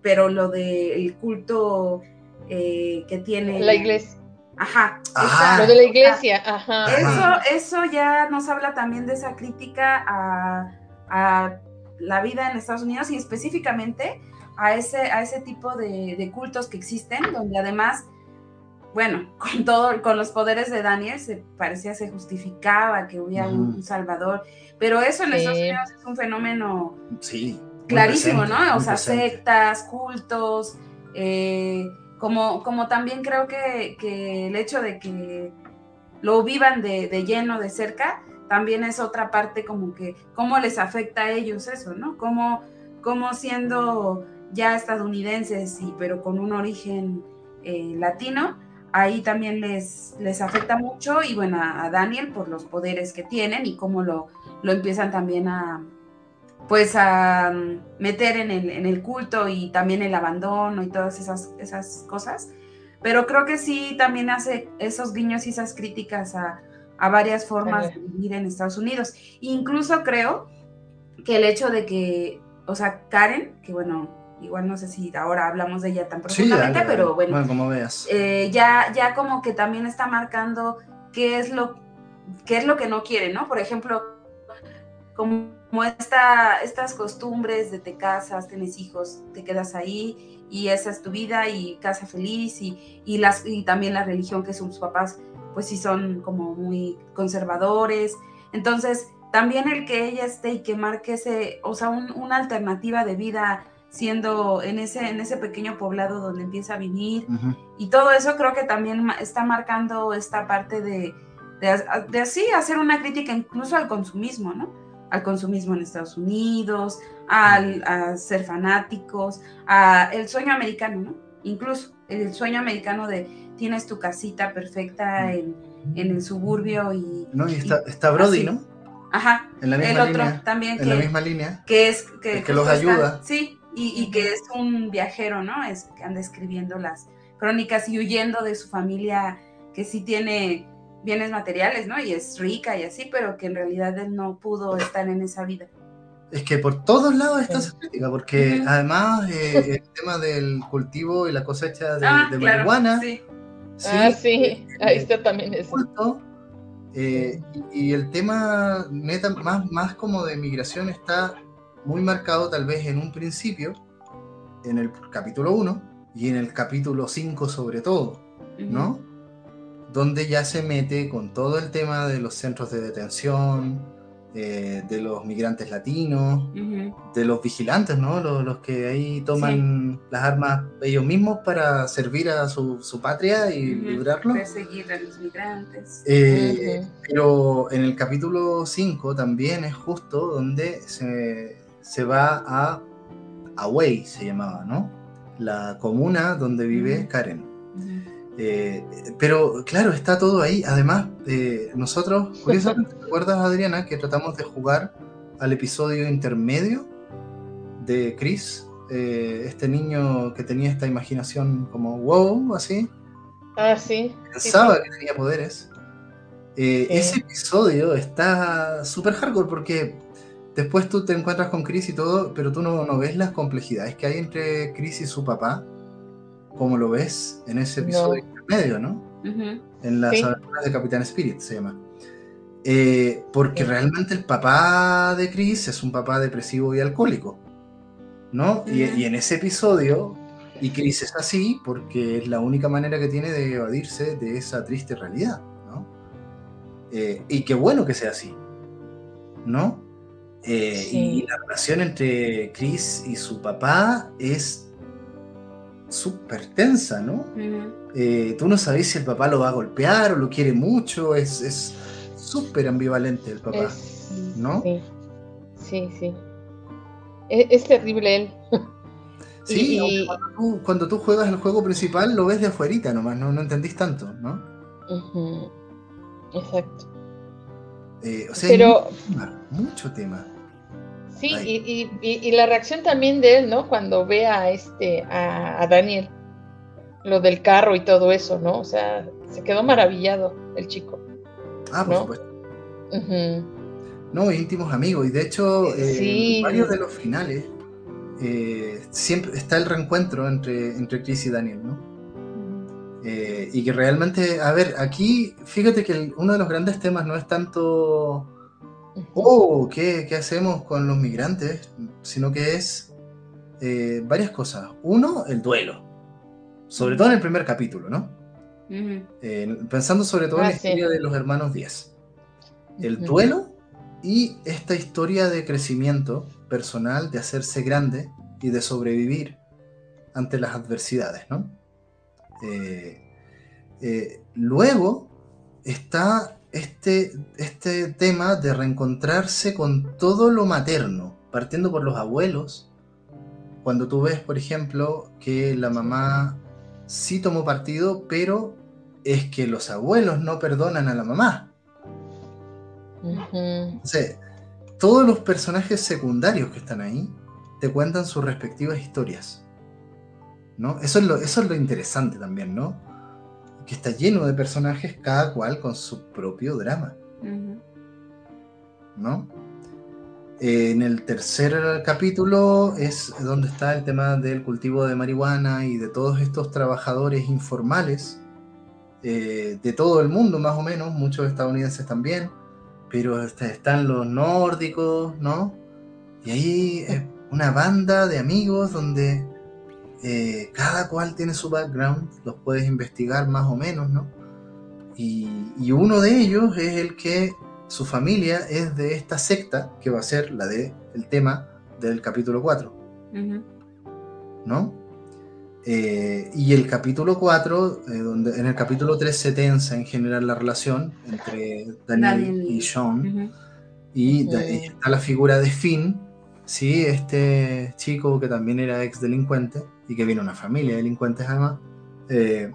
[SPEAKER 1] pero lo del culto eh, que tiene...
[SPEAKER 3] La iglesia.
[SPEAKER 1] Ajá.
[SPEAKER 3] Ah. lo de la iglesia, ajá.
[SPEAKER 1] Eso, eso ya nos habla también de esa crítica a, la vida en Estados Unidos y específicamente a ese, a ese tipo de, cultos que existen, donde además, bueno, con todo, con los poderes de Daniel, se parecía, se justificaba que hubiera un, salvador, pero eso en Estados Unidos es un fenómeno
[SPEAKER 2] sí,
[SPEAKER 1] clarísimo, ¿no? O sea, sectas, cultos, eh, como, como también creo que, el hecho de que lo vivan de, lleno, de cerca, también es otra parte como que, cómo les afecta a ellos eso, ¿no? Cómo, cómo siendo ya estadounidenses, y, pero con un origen eh, latino, ahí también les, les afecta mucho y bueno, a Daniel por los poderes que tienen y cómo lo, lo empiezan también a, pues a mm, meter en el, en el, culto y también el abandono y todas esas, esas cosas. Pero creo que sí también hace esos guiños y esas críticas a, a varias formas de vivir en Estados Unidos. Incluso creo que el hecho de que, o sea, Karen, que bueno, igual no sé si ahora hablamos de ella tan profundamente, pero bueno,
[SPEAKER 2] como veas.
[SPEAKER 1] Eh, ya, ya como que también está marcando qué es lo, qué es lo que no quiere, ¿no? Por ejemplo, como esta, estas costumbres de te casas, tienes hijos, te quedas ahí y esa es tu vida y casa feliz y, y, las, y también la religión que sus papás pues sí son como muy conservadores. Entonces, también el que ella esté y que marque ese, o sea, una alternativa de vida siendo en ese, en ese pequeño poblado donde empieza a vivir. Y todo eso creo que también está marcando esta parte de, de, de, así hacer una crítica incluso al consumismo, ¿no? al consumismo en Estados Unidos, al, a ser fanáticos, a el sueño americano, ¿no? Incluso el sueño americano de tienes tu casita perfecta en, el suburbio y...
[SPEAKER 2] No, y está, Brody, ¿no?
[SPEAKER 1] Ajá.
[SPEAKER 2] En la misma el otro línea, también. En la misma línea.
[SPEAKER 1] Que es... Que,
[SPEAKER 2] que los ayuda.
[SPEAKER 1] sí, y, y, que es un viajero, ¿no? Es que anda escribiendo las crónicas y huyendo de su familia que sí tiene bienes materiales, ¿no? Y es rica y así, pero que en realidad él no pudo estar en esa vida.
[SPEAKER 2] Es que por todos lados está esa crítica, porque además eh, el tema del cultivo y la cosecha de, ah, marihuana.
[SPEAKER 3] Sí. ah, sí, ahí está también eso.
[SPEAKER 2] Eh, y, el tema neta, más, más como de migración está muy marcado tal vez en un principio, en el capítulo 1 y en el capítulo 5 sobre todo, ¿no? donde ya se mete con todo el tema de los centros de detención, eh, de los migrantes latinos, de los vigilantes, ¿no? Los, que ahí toman las armas ellos mismos para servir a su, patria y librarlo.
[SPEAKER 1] Perseguir a los migrantes.
[SPEAKER 2] Eh, pero en el capítulo 5 también es justo donde se, se va a Away, se llamaba, ¿no? La comuna donde vive Karen. Eh, pero claro, está todo ahí. Además, eh, nosotros, curiosamente, ¿te acuerdas, Adriana, que tratamos de jugar al episodio intermedio de Chris? Eh, este niño que tenía esta imaginación como wow, así.
[SPEAKER 3] Ah, sí.
[SPEAKER 2] Pensaba que tenía poderes. Ese episodio está súper hardcore porque después tú te encuentras con Chris y todo, pero tú no, no ves las complejidades que hay entre Chris y su papá como lo ves en ese episodio intermedio, ¿no? En las aventuras de Capitán Spirit se llama. Eh, porque realmente el papá de Chris es un papá depresivo y alcohólico, ¿no? y, en ese episodio, y Chris es así porque es la única manera que tiene de evadirse de esa triste realidad, ¿no? Eh, y qué bueno que sea así, ¿no? Eh, y la relación entre Chris y su papá es súper tensa, ¿no? Eh, tú no sabes si el papá lo va a golpear o lo quiere mucho, es súper ambivalente el papá, ¿no?
[SPEAKER 3] sí, sí. E, es, terrible él.
[SPEAKER 2] Sí, cuando, tú, juegas el juego principal lo ves de afuerita nomás, no, no entendís tanto, ¿no?
[SPEAKER 3] Exacto.
[SPEAKER 2] Eh, o sea, Pero, mucho tema.
[SPEAKER 3] Sí, y, y, la reacción también de él, ¿no? Cuando ve a este, a, Daniel, lo del carro y todo eso, ¿no? O sea, se quedó maravillado el chico.
[SPEAKER 2] Ah, por supuesto. No, íntimos amigos. Y de hecho, eh, en varios de los finales eh, siempre está el reencuentro entre, entre Chris y Daniel, ¿no? Eh, y que realmente, a ver, aquí fíjate que uno de los grandes temas no es tanto, oh, ¿qué, hacemos con los migrantes? Sino que es eh, varias cosas. Uno, el duelo. Sobre todo en el primer capítulo, ¿no? Eh, pensando sobre todo en la historia de los hermanos Díaz. El duelo y esta historia de crecimiento personal, de hacerse grande y de sobrevivir ante las adversidades, ¿no? Eh, eh, luego está este, este tema de reencontrarse con todo lo materno, partiendo por los abuelos. Cuando tú ves, por ejemplo, que la mamá sí tomó partido, pero es que los abuelos no perdonan a la mamá. todos los personajes secundarios que están ahí te cuentan sus respectivas historias. ¿no? Eso, es lo, eso es lo interesante también, ¿no? Que está lleno de personajes, cada cual con su propio drama. ¿No? en el tercer capítulo es donde está el tema del cultivo de marihuana y de todos estos trabajadores informales eh, de todo el mundo, más o menos, muchos estadounidenses también, pero están los nórdicos, ¿no? Y ahí es una banda de amigos donde eh, cada cual tiene su background, los puedes investigar más o menos, ¿no? Y, uno de ellos es el que su familia es de esta secta que va a ser la de el tema del capítulo 4. ¿No? Eh, y el capítulo 4, eh, donde en el capítulo 3 se tensa en general la relación entre Daniel, y Sean. Y está la figura de Finn, ¿sí? este chico que también era ex delincuente y que viene una familia de delincuentes además, eh,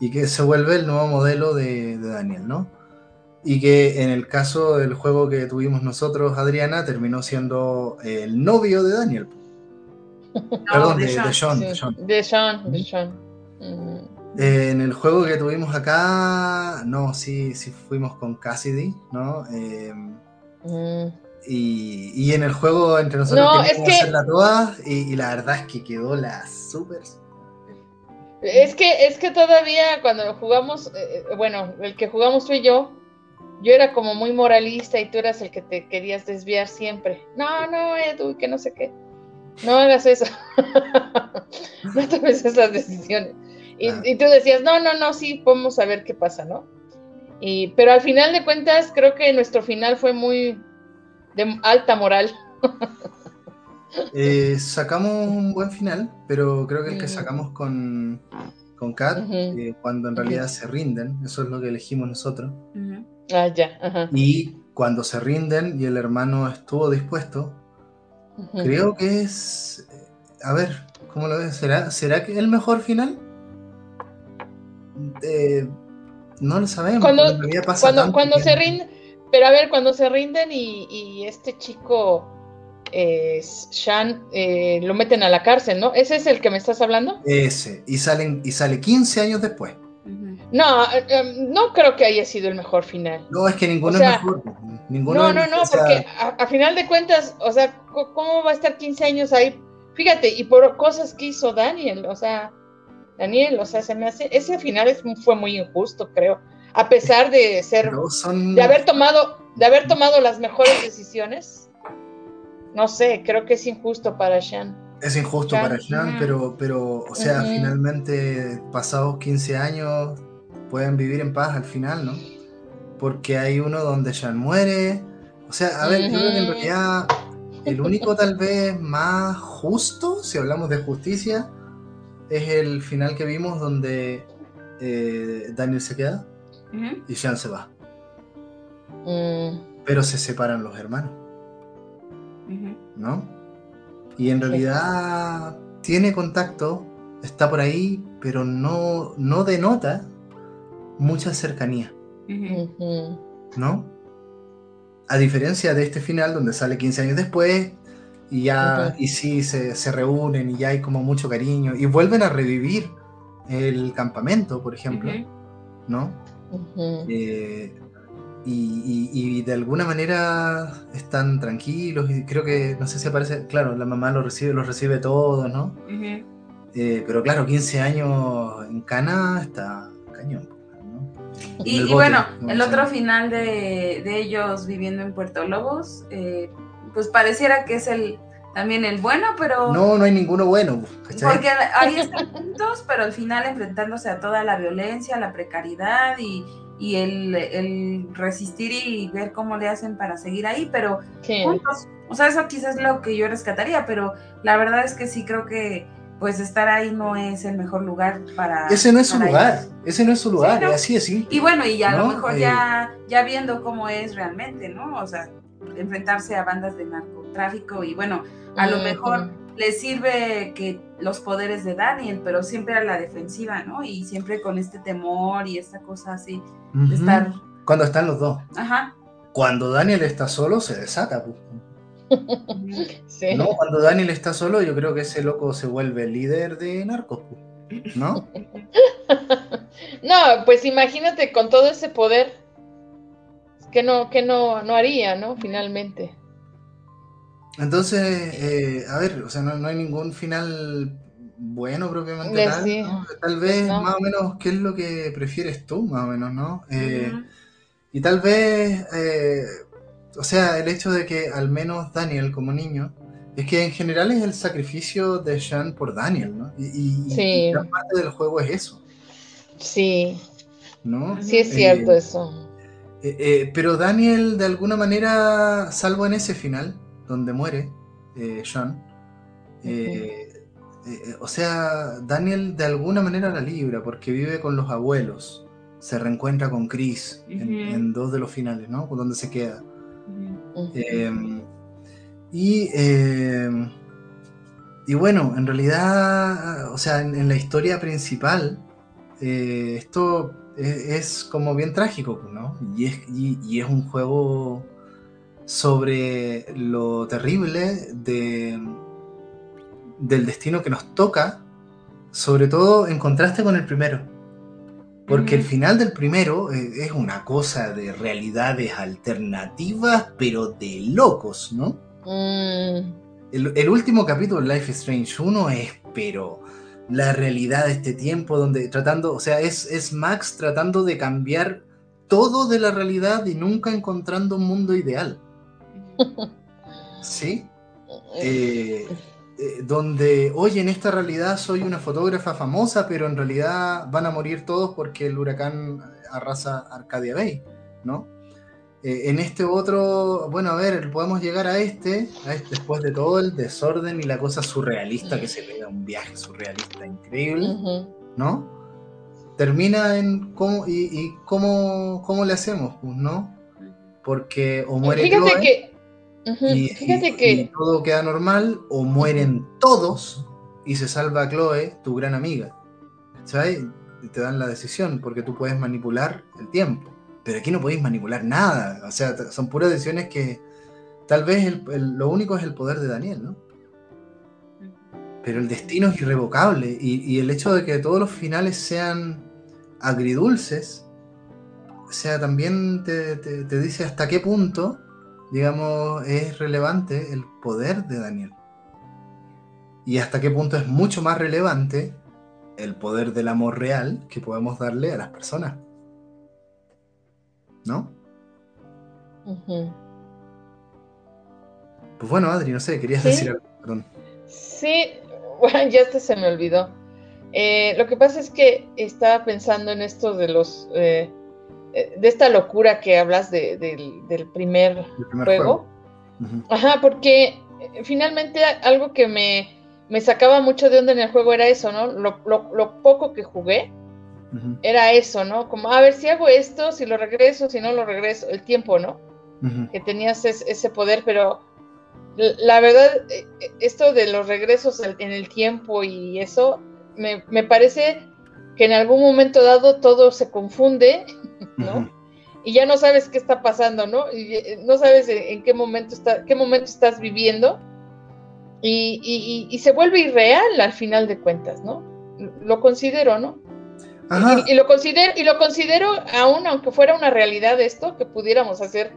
[SPEAKER 2] y que se vuelve el nuevo modelo de, Daniel, ¿no? Y que en el caso del juego que tuvimos nosotros, Adriana, terminó siendo el novio de Daniel. Perdón, de, Sean. De
[SPEAKER 3] Sean, de Sean.
[SPEAKER 2] Eh, en el juego que tuvimos acá, no, sí, sí fuimos con Cassidy, ¿no? Eh, mm. Y, en el juego entre nosotros
[SPEAKER 3] no, es que... hacerla
[SPEAKER 2] todas y, la verdad es que quedó la súper.
[SPEAKER 3] Es que, es que todavía cuando jugamos, eh, eh, bueno, el que jugamos tú y yo, yo era como muy moralista y tú eras el que te querías desviar siempre. No, no, Edu, que no sé qué. No hagas eso. no tomes esas decisiones. Y, y, tú decías, no, no, no, sí, vamos a ver qué pasa, ¿no? Y, pero al final de cuentas, creo que nuestro final fue muy, de alta moral.
[SPEAKER 2] Eh, sacamos un buen final, pero creo que el que mm. sacamos con, con Kat, eh, cuando en realidad se rinden, eso es lo que elegimos nosotros.
[SPEAKER 3] Ah, ya.
[SPEAKER 2] Y cuando se rinden y el hermano estuvo dispuesto, creo que es. A ver, ¿cómo lo ves? ¿Será, ¿será que el mejor final? Eh, no lo sabemos.
[SPEAKER 3] Cuando, cuando, cuando se rinden pero a ver, cuando se rinden y, este chico, eh, Shan, eh, lo meten a la cárcel, ¿no? ¿Ese es el que me estás hablando?
[SPEAKER 2] Ese, y, salen, y sale 15 años después.
[SPEAKER 3] No, eh, em, no creo que haya sido el mejor final.
[SPEAKER 2] No, es que ninguno es mejor.
[SPEAKER 3] no, no, no, porque a, final de cuentas, o sea, ¿cómo va a estar 15 años ahí? Fíjate, y por cosas que hizo Daniel, o sea, Daniel, o sea, se me hace, ese final fue muy injusto, creo a pesar de ser, de haber tomado, de haber tomado las mejores decisiones. No sé, creo que es injusto para Shan.
[SPEAKER 2] Es injusto para Shan, pero, pero, o sea, finalmente, pasados 15 años, pueden vivir en paz al final, ¿no? Porque hay uno donde Shan muere. O sea, a ver, yo creo que en realidad el único tal vez más justo, si hablamos de justicia, es el final que vimos donde eh, Daniel se queda y Sean se va. Mm. Pero se separan los hermanos. ¿no? Y en realidad tiene contacto, está por ahí, pero no, no denota mucha cercanía, ¿no? A diferencia de este final donde sale 15 años después y ya, y sí, se, reúnen y ya hay como mucho cariño y vuelven a revivir el campamento, por ejemplo, ¿no? Eh, y, de alguna manera están tranquilos y creo que, no sé si aparece, claro, la mamá lo recibe, los recibe todos, ¿no? Eh, pero claro, 15 años en Cana está cañón.
[SPEAKER 1] Y, bueno, el otro final de, ellos viviendo en Puerto Lobos, eh, pues pareciera que es el también el bueno, pero...
[SPEAKER 2] No, no hay ninguno bueno.
[SPEAKER 1] Porque ahí están juntos, pero al final enfrentándose a toda la violencia, la precariedad y, el, resistir y ver cómo le hacen para seguir ahí, pero juntos. O sea, eso quizás es lo que yo rescataría, pero la verdad es que sí creo que pues estar ahí no es el mejor lugar para...
[SPEAKER 2] Ese no es su lugar, ese no es su lugar, así es.
[SPEAKER 1] Y bueno, y a lo mejor ya, eh, ya viendo cómo es realmente, ¿no? O sea, enfrentarse a bandas de narcotráfico y bueno, a lo mejor le sirve que los poderes de Daniel, pero siempre a la defensiva, ¿no? Y siempre con este temor y esta cosa así de estar...
[SPEAKER 2] Cuando están los dos.
[SPEAKER 1] Ajá.
[SPEAKER 2] Cuando Daniel está solo, se desata, pues. ¿No? Cuando Daniel está solo, yo creo que ese loco se vuelve líder de narcos, ¿no?
[SPEAKER 3] no, pues imagínate con todo ese poder que no, que no, no haría, ¿no? Finalmente.
[SPEAKER 2] Entonces, eh, a ver, o sea, no, hay ningún final bueno propiamente tal. Tal vez pues más o menos qué es lo que prefieres tú, más o menos, ¿no? Eh, y tal vez eh, o sea, el hecho de que al menos Daniel como niño, es que en general es el sacrificio de Sean por Daniel, ¿no? Y, gran parte del juego es eso.
[SPEAKER 3] Sí. ¿No? Sí es cierto eh, eso.
[SPEAKER 2] Eh, eh, pero Daniel, de alguna manera, salvo en ese final, donde muere Sean, o sea, Daniel de alguna manera la libra porque vive con los abuelos, se reencuentra con Chris en, en, dos de los finales, ¿no? Donde se queda. Em, y, em, y bueno, en realidad, o sea, en, la historia principal, eh, esto es, como bien trágico, ¿no? Y es, y, es un juego sobre lo terrible de, del destino que nos toca, sobre todo en contraste con el primero. Porque el final del primero eh, es una cosa de realidades alternativas, pero de locos, ¿no? Mm. El, último capítulo de Life is Strange 1 es, pero la realidad de este tiempo, donde tratando, o sea, es, es Max tratando de cambiar todo de la realidad y nunca encontrando un mundo ideal. ¿Sí? Eh, eh, donde, oye, en esta realidad soy una fotógrafa famosa, pero en realidad van a morir todos porque el huracán arrasa Arcadia Bay, ¿no? Eh, en este otro, bueno, a ver, podemos llegar a este, este, después de todo el desorden y la cosa surrealista que se da un viaje surrealista increíble, ¿no? Termina en cómo, y, cómo, cómo, le hacemos, pues, ¿no? Porque o muere
[SPEAKER 3] Fíjate que
[SPEAKER 2] y, Fíjate que... todo queda normal o mueren todos y se salva Chloe, tu gran amiga. ¿Sabes? Te dan la decisión porque tú puedes manipular el tiempo. Pero aquí no podéis manipular nada. O sea, son puras decisiones que tal vez lo único es el poder de Daniel, ¿no? Pero el destino es irrevocable y, el hecho de que todos los finales sean agridulces, o sea, también te dice hasta qué punto digamos, es relevante el poder de Daniel. Y hasta qué punto es mucho más relevante el poder del amor real que podemos darle a las personas. ¿No? Pues bueno, Adri, no sé, querías decir algo, perdón.
[SPEAKER 3] Sí, bueno, ya hasta se me olvidó. Eh, lo que pasa es que estaba pensando en esto de los eh, de esta locura que hablas del, primer, juego. Ajá, porque eh, finalmente algo que me, sacaba mucho de onda en el juego era eso, ¿no? Lo, poco que jugué era eso, ¿no? Como, a ver, si hago esto, si lo regreso, si no lo regreso, el tiempo, ¿no? Que tenías ese poder, pero la verdad, eh, esto de los regresos en el tiempo y eso, me, me parece que en algún momento dado todo se confunde, ¿no? Y ya no sabes qué está pasando, ¿no? Y eh, no sabes en, qué momento está, qué momento estás viviendo. Y, y, se vuelve irreal al final de cuentas, ¿no? Lo considero, ¿no? Y, lo considero, y lo considero aún, aunque fuera una realidad esto, que pudiéramos hacer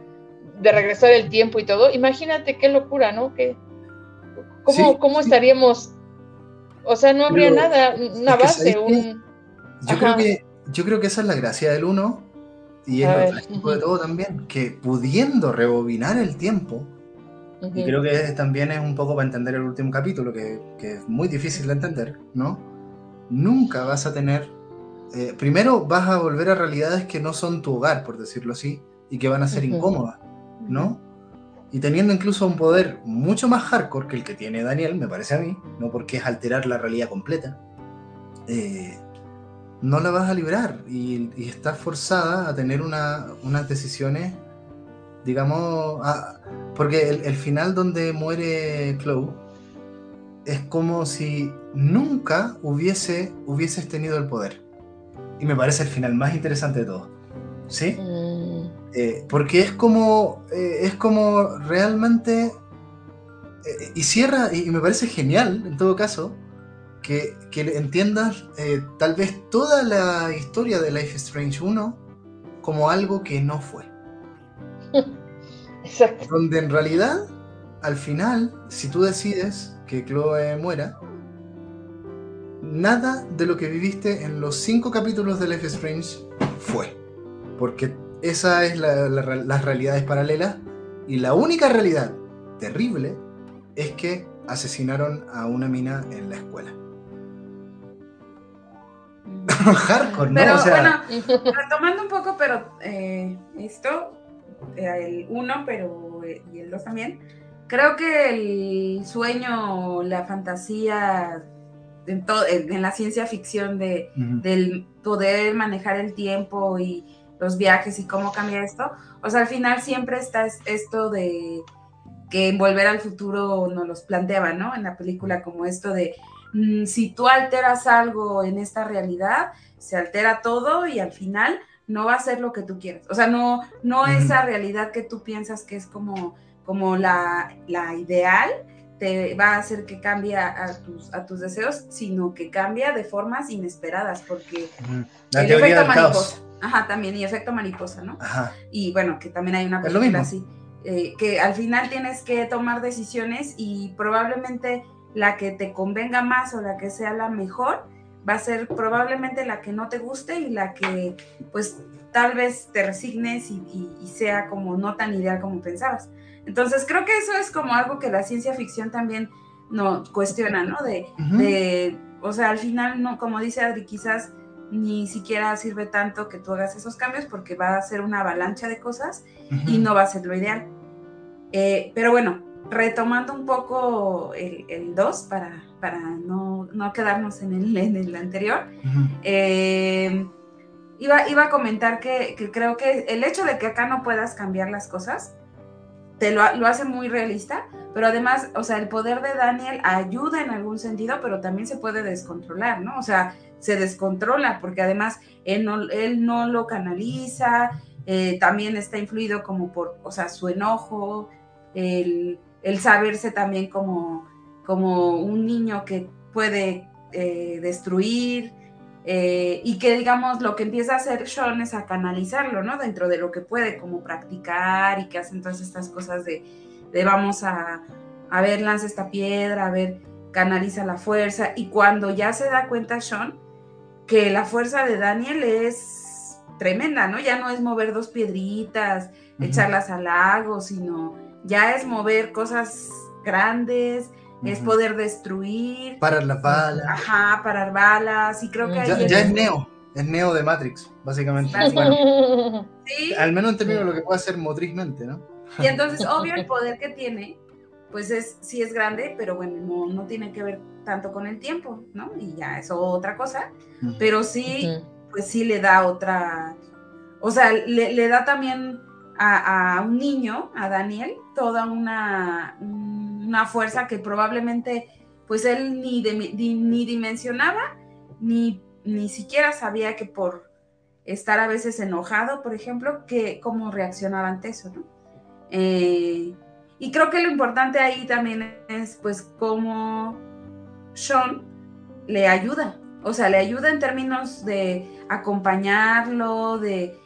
[SPEAKER 3] de regresar el tiempo y todo, imagínate qué locura, ¿no? Que, ¿cómo, ¿Cómo estaríamos? O sea, no habría nada, una base, un...
[SPEAKER 2] Yo creo, que, yo creo que esa es la gracia del uno y es lo trágico de todo también, que pudiendo rebobinar el tiempo, y creo que también es un poco para entender el último capítulo, que, es muy difícil de entender, ¿no? Nunca vas a tener, eh, primero vas a volver a realidades que no son tu hogar, por decirlo así, y que van a ser incómodas, ¿no? Y teniendo incluso un poder mucho más hardcore que el que tiene Daniel, me parece a mí, no porque es alterar la realidad completa, eh, no la vas a librar y, estás forzada a tener unas decisiones, digamos, porque el, final donde muere Chloe es como si nunca hubiese, hubieses tenido el poder. Y me parece el final más interesante de todo. ¿Sí? Mm. Eh, porque es como, eh, es como realmente... Eh, y cierra, y me parece genial en todo caso, que, entiendas eh, tal vez toda la historia de Life is Strange 1 como algo que no fue.
[SPEAKER 3] Exacto.
[SPEAKER 2] Donde en realidad, al final, si tú decides que Chloe muera, nada de lo que viviste en los cinco capítulos de Life is Strange fue. Porque esa es la, las realidades paralelas y la única realidad terrible es que asesinaron a una mina en la escuela.
[SPEAKER 1] hardcore, ¿no? Pero bueno, retomando un poco, pero eh, esto, eh, el 1, pero eh, y el 2 también, creo que el sueño, la fantasía en, en la ciencia ficción de, del poder manejar el tiempo y los viajes y cómo cambia esto, o sea, al final siempre está esto de que en Volver al Futuro nos los planteaba, ¿no? En la película como esto de si tú alteras algo en esta realidad, se altera todo y al final no va a ser lo que tú quieres. O sea, no, no esa realidad que tú piensas que es como, como la, ideal, te va a hacer que cambie a tus, a tus deseos, sino que cambia de formas inesperadas, porque el efecto mariposa. Ajá, también, y efecto mariposa, ¿no? Ajá. Y bueno, que también hay una película así. Eh, que al final tienes que tomar decisiones y probablemente la que te convenga más o la que sea la mejor va a ser probablemente la que no te guste y la que pues tal vez te resignes y, sea como no tan ideal como pensabas. Entonces creo que eso es como algo que la ciencia ficción también no cuestiona, ¿no? De, de, o sea, al final, no, como dice Adri, quizás ni siquiera sirve tanto que tú hagas esos cambios porque va a ser una avalancha de cosas y no va a ser lo ideal. Eh, pero bueno, retomando un poco el 2 para, para no, quedarnos en el, en el anterior, eh, iba, iba a comentar que, creo que el hecho de que acá no puedas cambiar las cosas te lo, hace muy realista, pero además, o sea, el poder de Daniel ayuda en algún sentido, pero también se puede descontrolar, ¿no? O sea, se descontrola porque además él no, él no lo canaliza, eh, también está influido como por, o sea, su enojo, el el saberse también como, como un niño que puede eh, destruir eh, y que digamos lo que empieza a hacer Sean es a canalizarlo, ¿no? Dentro de lo que puede, como practicar y que hacen todas estas cosas de, vamos a, a ver, lanza esta piedra, a ver, canaliza la fuerza y cuando ya se da cuenta Sean que la fuerza de Daniel es tremenda, ¿no? Ya no es mover dos piedritas, echarlas al lago, sino ya es mover cosas grandes, es poder destruir.
[SPEAKER 2] Parar las balas.
[SPEAKER 1] Ajá, parar balas. Y creo que
[SPEAKER 2] ya, ya es Neo, es Neo de Matrix, básicamente. ¿Sí? Al menos en términos de lo que puede hacer motrizmente, ¿no?
[SPEAKER 1] Y entonces, obvio, el poder que tiene, pues es, sí es grande, pero bueno, no, no tiene que ver tanto con el tiempo, ¿no? Y ya es otra cosa. Pero sí, pues sí le da otra. O sea, le, le da también a, un niño, a Daniel, toda una, una fuerza que probablemente pues él ni, ni, dimensionaba, ni, ni siquiera sabía que por estar a veces enojado, por ejemplo, que cómo reaccionaba ante eso, ¿no? Eh, y creo que lo importante ahí también es pues cómo Sean le ayuda, o sea, le ayuda en términos de acompañarlo, de,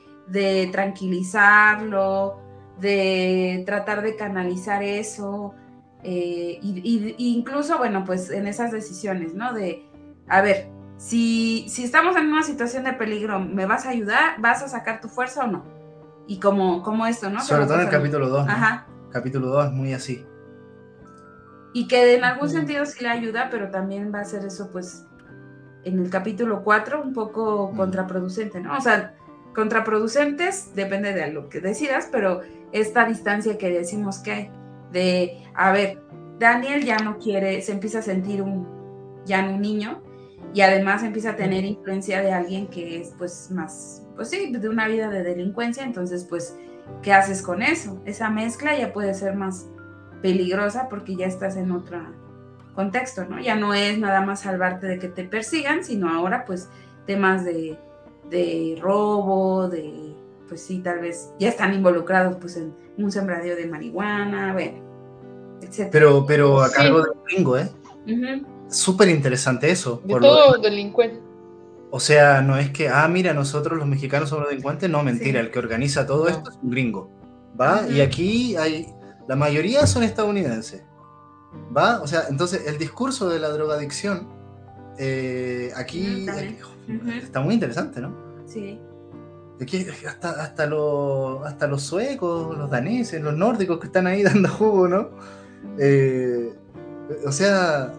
[SPEAKER 1] tranquilizarlo, de tratar de canalizar eso, eh, y, incluso, bueno, pues en esas decisiones, ¿no? De, a ver, si, si estamos en una situación de peligro, ¿me vas a ayudar? ¿Vas a sacar tu fuerza o no? Y como, como esto, ¿no?
[SPEAKER 2] Sobre todo en el capítulo 2. Ajá. Capítulo 2 es muy así.
[SPEAKER 1] Y que en algún sentido sí le ayuda, pero también va a ser eso, pues, en el capítulo 4, un poco contraproducente, ¿no? O sea, contraproducentes, depende de lo que decidas, pero esta distancia que decimos que hay, de, a ver, Daniel ya no quiere, se empieza a sentir un, ya un niño, y además empieza a tener influencia de alguien que es, pues, más, pues sí, de una vida de delincuencia, entonces, pues, ¿qué haces con eso? Esa mezcla ya puede ser más peligrosa porque ya estás en otro contexto, ¿no? Ya no es nada más salvarte de que te persigan, sino ahora pues temas de, robo, de, pues sí, tal vez ya están involucrados pues en un sembradío de marihuana, bueno, etc.
[SPEAKER 2] Pero, pero a cargo del gringo, ¿eh? Súper interesante eso.
[SPEAKER 3] De todo delincuente.
[SPEAKER 2] O sea, no es que, ah, mira, nosotros los mexicanos somos delincuentes, no, mentira, el que organiza todo esto es un gringo, ¿va? Y aquí hay la mayoría son estadounidenses. ¿Va? O sea, entonces el discurso de la drogadicción eh, aquí está muy interesante, ¿no?
[SPEAKER 1] Sí.
[SPEAKER 2] Aquí hasta, hasta, los, hasta los suecos, los daneses, los nórdicos que están ahí dando jugo, ¿no? Eh, o sea,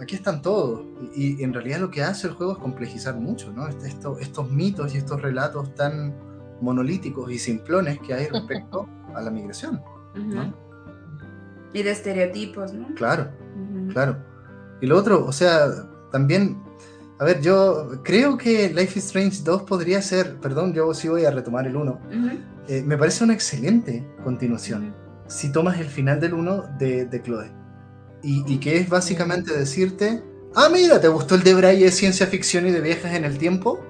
[SPEAKER 2] aquí están todos. Y, en realidad lo que hace el juego es complejizar mucho, ¿no? Este, estos mitos y estos relatos tan monolíticos y simplones que hay respecto a la migración, ¿no?
[SPEAKER 1] Y de estereotipos, ¿no?
[SPEAKER 2] Claro, claro. Y lo otro, o sea, también, a ver, yo creo que Life is Strange 2 podría ser, perdón, yo sí voy a retomar el 1, eh, me parece una excelente continuación. Si tomas el final del 1 de, de Chloe. Y, que es básicamente decirte, ah, mira, ¿te gustó el de Braille de ciencia ficción y de viajes en el tiempo?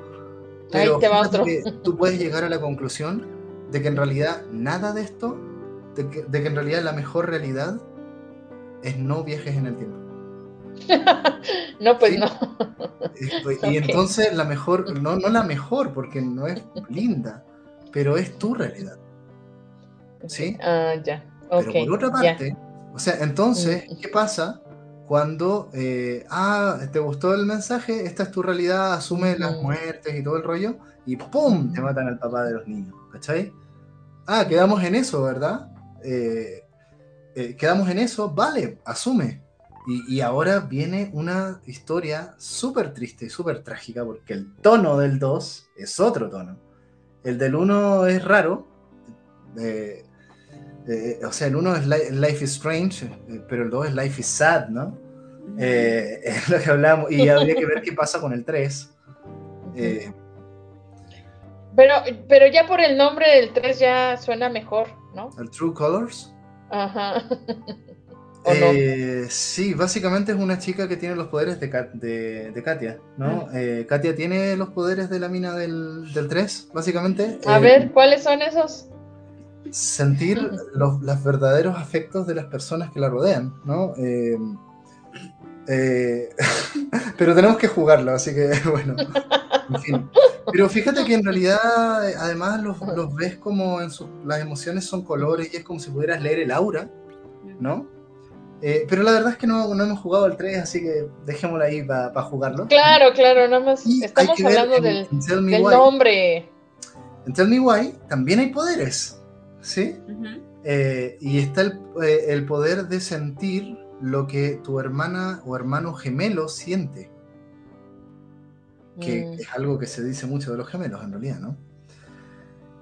[SPEAKER 3] Pero Ahí te va otro.
[SPEAKER 2] tú puedes llegar a la conclusión de que en realidad nada de esto de que, en realidad la mejor realidad es no viajes en el tiempo.
[SPEAKER 3] no, pues no.
[SPEAKER 2] Y, entonces la mejor, no, no la mejor, porque no es linda, pero es tu realidad. ¿Sí?
[SPEAKER 3] Ah, ya.
[SPEAKER 2] Pero por otra parte, o sea, entonces, mm. ¿qué pasa cuando, eh, ah, te gustó el mensaje, esta es tu realidad, asume las muertes y todo el rollo, y ¡pum! te matan al papá de los niños, ¿cachai? Ah, quedamos en eso, ¿verdad? Eh, eh, quedamos en eso, vale, asume. Y, ahora viene una historia súper triste y súper trágica, porque el tono del 2 es otro tono. El del 1 es raro, eh, o sea, el 1 es Life is Strange, pero el 2 es Life is Sad, ¿no? es lo que hablamos, y habría que ver qué pasa con el 3.
[SPEAKER 3] pero, pero ya por el nombre del 3 ya suena mejor. ¿no?
[SPEAKER 2] El True Colors.
[SPEAKER 3] Ajá.
[SPEAKER 2] Eh, sí, básicamente es una chica que tiene los poderes de, de, Katia, ¿no? Ah. Eh, Katia tiene los poderes de la mina del, del 3, básicamente.
[SPEAKER 3] A eh, ver, ¿cuáles son esos?
[SPEAKER 2] Sentir los, verdaderos afectos de las personas que la rodean, ¿no? pero tenemos que jugarlo, así que bueno, en fin. Pero fíjate que en realidad, además, los, ves como en las emociones son colores y es como si pudieras leer el aura, ¿no? Eh, pero la verdad es que no, no, hemos jugado al 3, así que dejémoslo ahí para jugarlo.
[SPEAKER 3] Claro, claro, nada más estamos hablando del, nombre.
[SPEAKER 2] En Tell Me Why también hay poderes, ¿sí? Eh, y está el, eh, el poder de sentir lo que tu hermana o hermano gemelo siente que mm. es algo que se dice mucho de los gemelos en realidad, ¿no?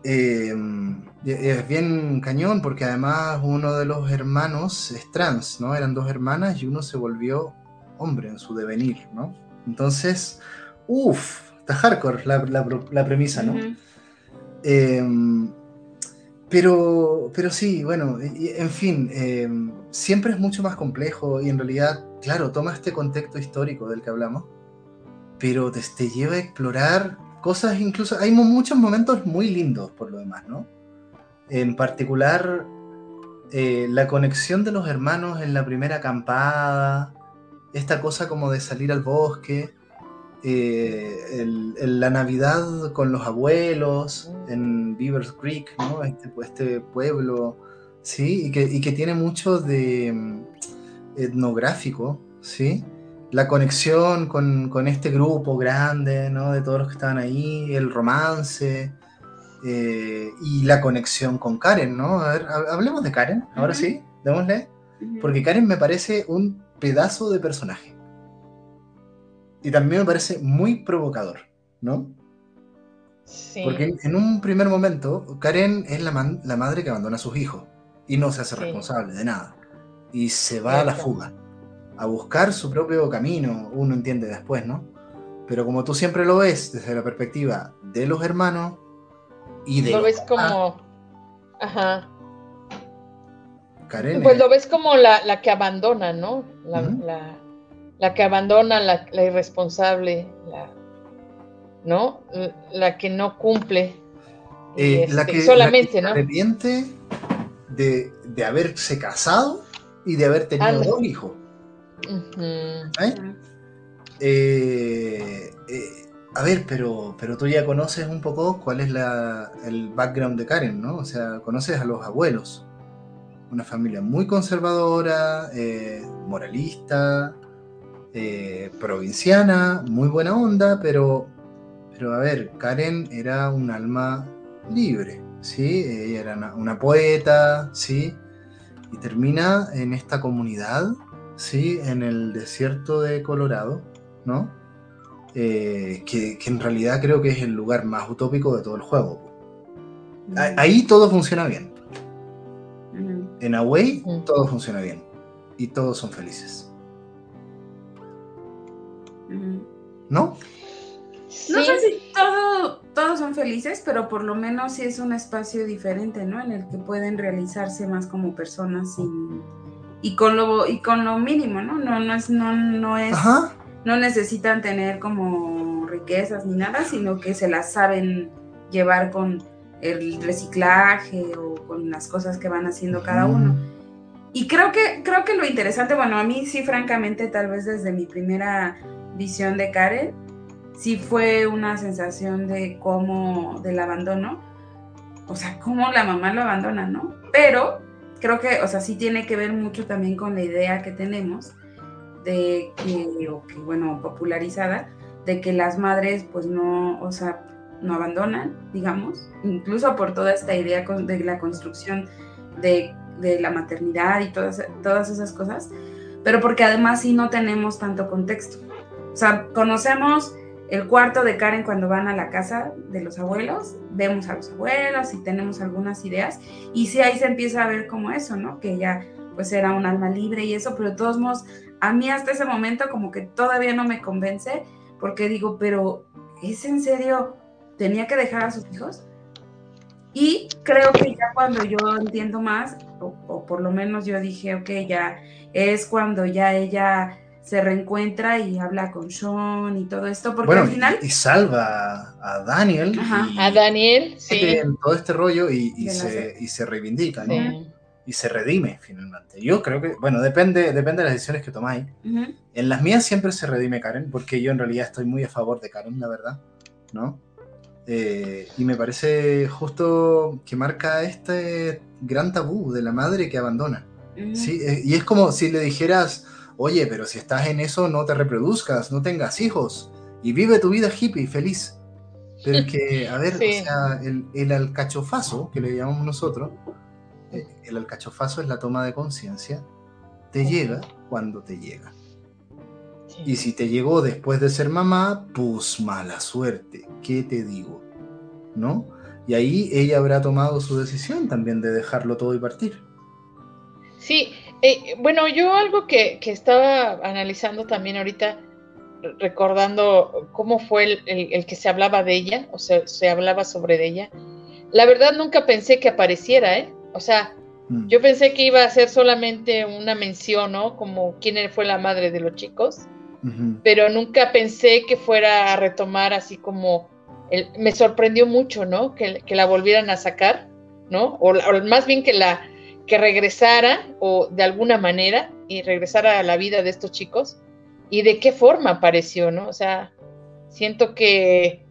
[SPEAKER 2] Em, es bien cañón porque además uno de los hermanos es trans, ¿no? Eran dos hermanas y uno se volvió hombre en su devenir, ¿no? Entonces, uff, está hardcore la, premisa, ¿no? Em, pero, pero sí, bueno, en fin, em, siempre es mucho más complejo y en realidad, claro, toma este contexto histórico del que hablamos, pero te, te lleva a explorar cosas incluso, hay muchos momentos muy lindos por lo demás, ¿no? En particular, eh, la conexión de los hermanos en la primera acampada, esta cosa como de salir al bosque, eh, la Navidad con los abuelos en Beavers Creek, ¿no? este, este pueblo, ¿sí? Y que, y que, tiene mucho de mm, etnográfico, ¿sí? La conexión con, con, este grupo grande, ¿no? De todos los que estaban ahí, el romance eh, y la conexión con Karen, ¿no? A ver, hablemos de Karen, ahora sí, démosle, porque Karen me parece un pedazo de personaje y también me parece muy provocador, ¿no? Sí. Porque en, un primer momento, Karen es la, la, madre que abandona a sus hijos y no se hace responsable de nada. Y se va a la fuga, a buscar su propio camino, uno entiende después, ¿no? Pero como tú siempre lo ves desde la perspectiva de los hermanos y de...
[SPEAKER 3] Lo ves como... Ajá.
[SPEAKER 2] Karen
[SPEAKER 3] pues lo ves como la, la que abandona, ¿no? La, la la que abandona, la, irresponsable, la, ¿no? La que no cumple.
[SPEAKER 2] Eh, la este, que solamente, ¿no? arrepiente de, de, haberse casado y de haber tenido dos hijos. ¿Eh? Eh, a ver, pero, pero tú ya conoces un poco cuál es la, el background de Karen, ¿no? O sea, conoces a los abuelos. Una familia muy conservadora, moralista, eh, provinciana, muy buena onda, pero, pero a ver, Karen era un alma libre, ¿sí? Ella era una, poeta, ¿sí? Y termina en esta comunidad, ¿sí? En el desierto de Colorado, ¿no? Eh, que, en realidad creo que es el lugar más utópico de todo el juego. Mm. Ahí todo funciona bien. En Away todo funciona bien. Y todos son felices. ¿no?
[SPEAKER 1] No sé si todos son felices, pero por lo menos sí es un espacio diferente, ¿no? En el que pueden realizarse más como personas y con lo y con lo mínimo, ¿no? No, no es, no, no es, no necesitan tener como riquezas ni nada, sino que se las saben llevar con el reciclaje o con las cosas que van haciendo cada uno. Y creo que, creo que lo interesante, bueno, a mí sí, francamente, tal vez desde mi primera visión de Karen, sí fue una sensación de cómo, del abandono, o sea, cómo la mamá lo abandona, ¿no? Pero creo que, o sea, sí tiene que ver mucho también con la idea que tenemos de que, o que, bueno, popularizada, de que las madres, pues no, o sea, no abandonan, digamos, incluso por toda esta idea de la construcción de, de la maternidad y todas, todas esas cosas, pero porque además sí no tenemos tanto contexto. O sea, conocemos el cuarto de Karen cuando van a la casa de los abuelos, vemos a los abuelos y tenemos algunas ideas, y sí ahí se empieza a ver como eso, ¿no? Que ella pues era un alma libre y eso, pero de todos modos, a mí hasta ese momento como que todavía no me convence, porque digo, pero ¿es en serio? ¿Tenía que dejar a sus hijos? Y creo que ya cuando yo entiendo más, o, o por lo menos yo dije, ok, ya es cuando ya ella se reencuentra y habla con Sean y todo esto, porque al final...
[SPEAKER 2] Y, salva a Daniel.
[SPEAKER 3] a Daniel, sí.
[SPEAKER 2] En todo este rollo y, se, y se, reivindica, ¿no? Y se redime finalmente. Yo creo que, bueno, depende, depende de las decisiones que tomáis. En las mías siempre se redime Karen, porque yo en realidad estoy muy a favor de Karen, la verdad, ¿no? Eh, y me parece justo que marca este gran tabú de la madre que abandona. ¿sí? Eh, y es como si le dijeras oye, pero si estás en eso, no te reproduzcas, no tengas hijos y vive tu vida hippie, feliz. Pero es que, a ver, o sea, el, alcachofazo, que le llamamos nosotros, eh, el alcachofazo es la toma de conciencia, te llega cuando te llega. Y si te llegó después de ser mamá, pues mala suerte, ¿qué te digo? ¿No? Y ahí ella habrá tomado su decisión también de dejarlo todo y partir.
[SPEAKER 3] Sí, eh, bueno, yo algo que, estaba analizando también ahorita, recordando cómo fue el, que se hablaba de ella, o sea, se hablaba sobre ella, la verdad nunca pensé que apareciera, ¿eh? O sea, mm. yo pensé que iba a ser solamente una mención, ¿no? Como quién fue la madre de los chicos, pero nunca pensé que fuera a retomar así como, me sorprendió mucho, ¿no? Que, la volvieran a sacar, ¿no? O, más bien que la que regresara o de alguna manera y regresara a la vida de estos chicos y de qué forma apareció, ¿no? O sea, siento que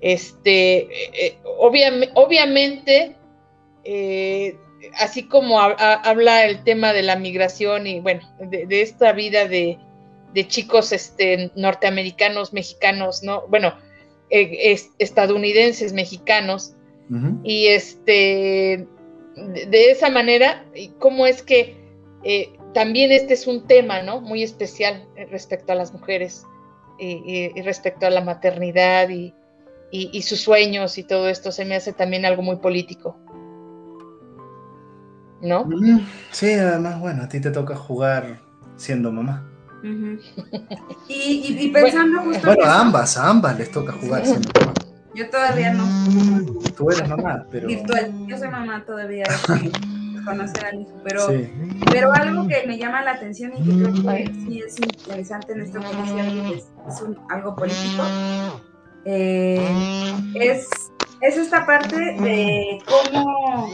[SPEAKER 3] este, eh, eh, obviamente, eh, así como habla el tema de la migración y bueno, de, esta vida de, chicos este, norteamericanos, mexicanos, ¿no? Bueno, estadounidenses, mexicanos, y este, de, esa manera, ¿cómo es que también este es un tema, ¿no? Muy especial respecto a las mujeres y respecto a la maternidad y, y, sus sueños y todo esto se me hace también algo muy político. ¿No?
[SPEAKER 2] Mm, sí, además, bueno, a ti te toca jugar siendo mamá.
[SPEAKER 1] y, pensando
[SPEAKER 2] justo Bueno, a ambas, a ambas les toca jugar siendo mamá.
[SPEAKER 1] Yo todavía no.
[SPEAKER 2] Tú eres mamá, pero.
[SPEAKER 1] Virtual. Yo soy mamá todavía. conocer al hijo, pero, pero algo que me llama la atención y que creo que sí es interesante en esta ocasión es, es un, algo político, eh, es, es esta parte de cómo,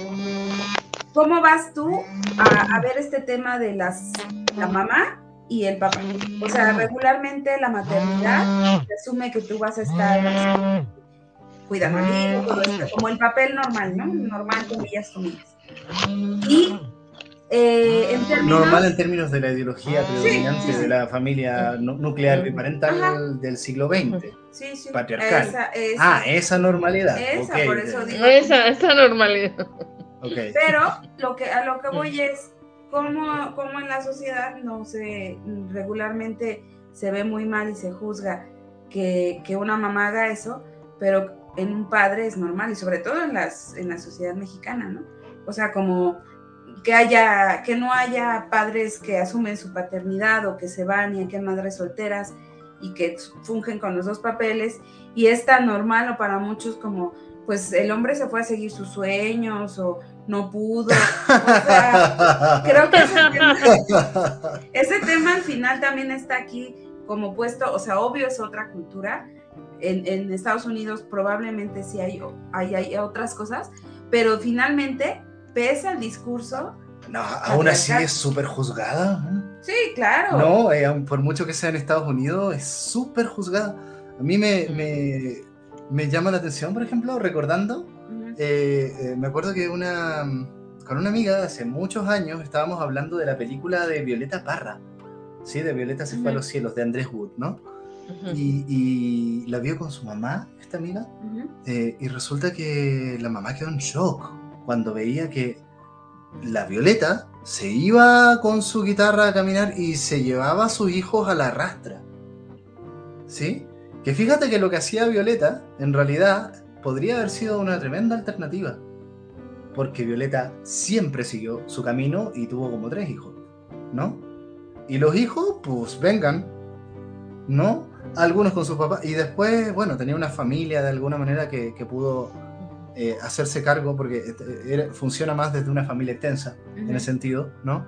[SPEAKER 1] cómo vas tú a, ver este tema de las, la mamá y el papá. O sea, regularmente la maternidad asume que tú vas a estar cuidando al hijo, como el papel normal, ¿no? Normal, comillas, comillas. Y
[SPEAKER 2] eh, Normal en términos de la ideología predominante de la familia nuclear biparental del siglo XX. Patriarcal. ah, esa normalidad.
[SPEAKER 3] Esa, por eso digo. Esa, esa normalidad.
[SPEAKER 1] Pero lo que, a lo que voy es cómo, cómo en la sociedad no se regularmente se ve muy mal y se juzga que, que, una mamá haga eso, pero en un padre es normal y sobre todo en, las, en la sociedad mexicana, ¿no? O sea, como que haya, que no haya padres que asumen su paternidad o que se van y hay que madres solteras y que fungen con los dos papeles y es tan normal o para muchos como pues el hombre se fue a seguir sus sueños o no pudo. O sea, creo que ese tema, ese tema, al final también está aquí como puesto, o sea, obvio es otra cultura. En, en Estados Unidos probablemente sí hay, hay, hay otras cosas, pero finalmente pese al discurso.
[SPEAKER 2] No, aún así es súper juzgada.
[SPEAKER 1] Sí, claro.
[SPEAKER 2] No, eh, por mucho que sea en Estados Unidos, es súper juzgada. A mí me, me, llama la atención, por ejemplo, recordando, eh, eh, me acuerdo que una, con una amiga hace muchos años estábamos hablando de la película de Violeta Parra, ¿sí? De Violeta se fue a los cielos, de Andrés Wood, ¿no? Y, y, la vio con su mamá, esta amiga, y resulta que la mamá quedó en shock cuando veía que la Violeta se iba con su guitarra a caminar y se llevaba a sus hijos a la rastra. ¿Sí? Que fíjate que lo que hacía Violeta, en realidad, podría haber sido una tremenda alternativa. Porque Violeta siempre siguió su camino y tuvo como tres hijos, ¿no? Y los hijos, pues vengan, ¿no? Algunos con sus papás. Y después, bueno, tenía una familia de alguna manera que, que pudo eh, hacerse cargo, porque eh, funciona más desde una familia extensa, en ese sentido, ¿no?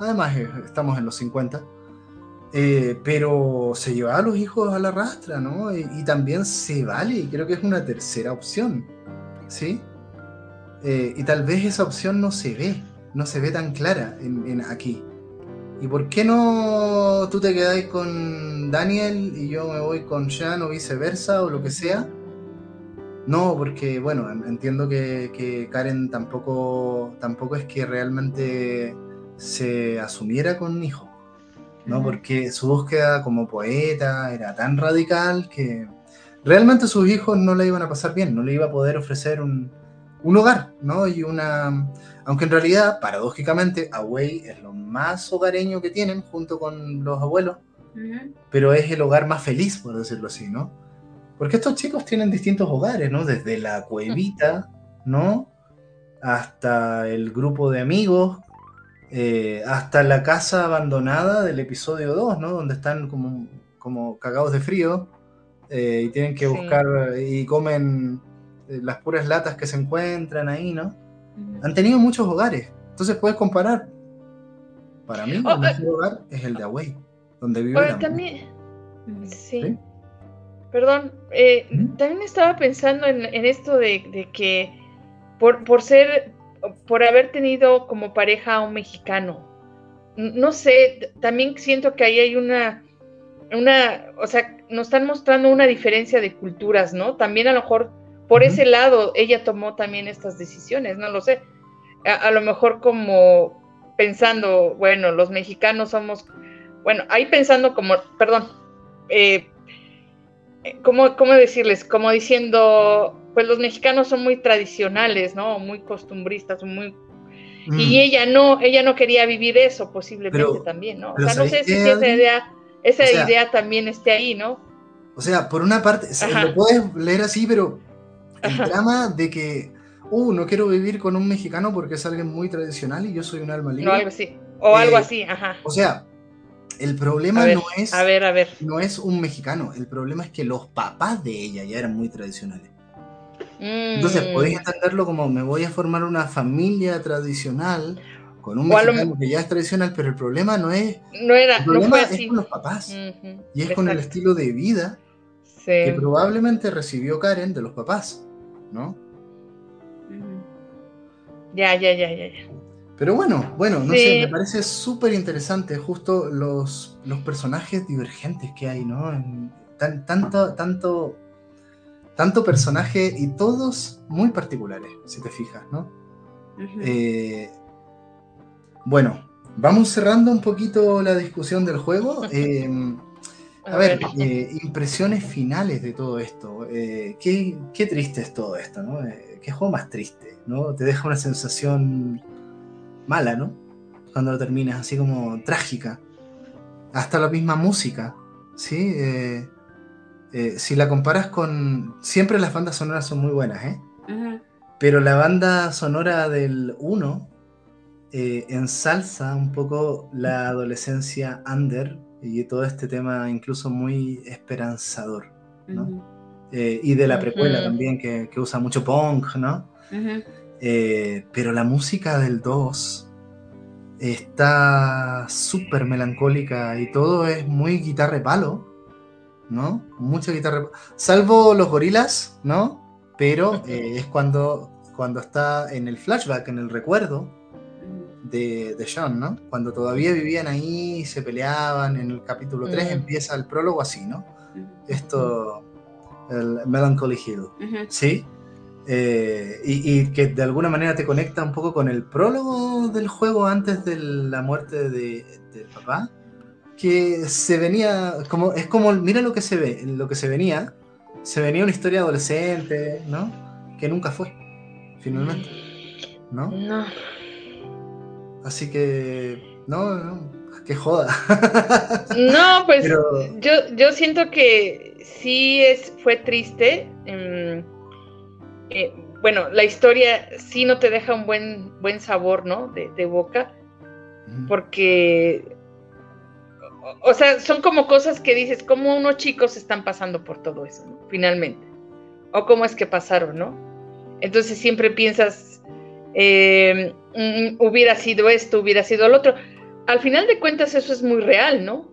[SPEAKER 2] Además, eh, estamos en los 50. pero se lleva a los hijos a la rastra, ¿no? Y, también se vale, y creo que es una tercera opción, ¿sí? y tal vez esa opción no se ve, no se ve tan clara en, aquí. ¿Y por qué no tú te quedáis con Daniel y yo me voy con Sean o viceversa o lo que sea? No, porque bueno, entiendo que, Karen tampoco, tampoco es que realmente se asumiera con un hijo, ¿no? Porque su búsqueda como poeta era tan radical que realmente sus hijos no le iban a pasar bien, no le iba a poder ofrecer un, hogar, ¿no? Y una... Aunque en realidad, paradójicamente, Away es lo más hogareño que tienen junto con los abuelos, pero es el hogar más feliz, por decirlo así, ¿no? Porque estos chicos tienen distintos hogares, ¿no? Desde la cuevita, ¿no? Hasta el grupo de amigos, eh, hasta la casa abandonada del episodio 2, ¿no? Donde están como, como cagados de frío eh, y tienen que buscar y comen eh, las puras latas que se encuentran ahí, ¿no? Han tenido muchos hogares. Entonces puedes comparar. Para mí, oh, el mejor hogar es el de Away, donde vive
[SPEAKER 3] la también, sí. Perdón, eh, también estaba pensando en, esto de, que por, por, ser, por haber tenido como pareja a un mexicano, no sé, también siento que ahí hay una, una, o sea, nos están mostrando una diferencia de culturas, ¿no? También a lo mejor por ese lado ella tomó también estas decisiones, no lo sé. A, lo mejor como pensando, bueno, los mexicanos somos, bueno, ahí pensando como, perdón, eh, ¿cómo, ¿cómo, decirles? Como diciendo, pues los mexicanos son muy tradicionales, ¿no? Muy costumbristas, muy... Y mm. ella no, ella no quería vivir eso posiblemente también, ¿no? O sea, no sé si esa idea, esa idea también esté ahí, ¿no?
[SPEAKER 2] O sea, por una parte, lo puedes leer así, pero el drama de que, uh, no quiero vivir con un mexicano porque es alguien muy tradicional y yo soy un alma libre.
[SPEAKER 3] No, algo así. O algo eh, así, ajá.
[SPEAKER 2] O sea, el problema no es.
[SPEAKER 3] A ver, a ver.
[SPEAKER 2] No es un mexicano. El problema es que los papás de ella ya eran muy tradicionales. Entonces, mm. podéis entenderlo como me voy a formar una familia tradicional con un mexicano que ya es tradicional, pero el problema no es.
[SPEAKER 3] No era.
[SPEAKER 2] El problema es con los papás. Y es con el estilo de vida que probablemente recibió Karen de los papás. ¿no?
[SPEAKER 3] Ya, ya, ya, ya.
[SPEAKER 2] Pero bueno, bueno, no sé, me parece súper interesante justo los, los personajes divergentes que hay, ¿no? tanto, tanto, tanto personaje y todos muy particulares, si te fijas, ¿no? Eh, bueno, vamos cerrando un poquito la discusión del juego. A ver, eh, impresiones finales de todo esto. Eh, qué, triste es todo esto, ¿no? Eh, qué juego más triste, ¿no? Te deja una sensación mala, ¿no? Cuando lo terminas, así como trágica. Hasta la misma música, ¿sí? si la comparas con... Siempre las bandas sonoras son muy buenas, ¿eh? Pero la banda sonora del 1 ensalza un poco la adolescencia under y todo este tema incluso muy esperanzador, ¿no? Eh, y de la precuela también, que, usa mucho punk, ¿no? Eh, pero la música del 2 está súper melancólica y todo es muy guitarra palo, ¿no? Mucha guitarra Salvo los gorilas, ¿no? Pero eh, es cuando, cuando está en el flashback, en el recuerdo, de, de John, ¿no? Cuando todavía vivían ahí, se peleaban, en el capítulo 3 empieza el prólogo así, ¿no? Esto, el Melancholy Hill, ¿sí? Eh, y, que de alguna manera te conecta un poco con el prólogo del juego antes de la muerte de, papá, que se venía, como, es como, mira lo que se ve, lo que se venía, se venía una historia adolescente, ¿no? Que nunca fue, finalmente, ¿no?
[SPEAKER 3] No.
[SPEAKER 2] Así que, no, no, que joda.
[SPEAKER 3] No, pues yo, yo siento que sí es, fue triste. Em, eh, bueno, la historia sí no te deja un buen, buen sabor, ¿no? De, boca. Porque, o, sea, son como cosas que dices, como unos chicos están pasando por todo eso, finalmente. O cómo es que pasaron, ¿no? Entonces siempre piensas, eh, Mm, hubiera sido esto, hubiera sido lo otro. Al final de cuentas eso es muy real, ¿no?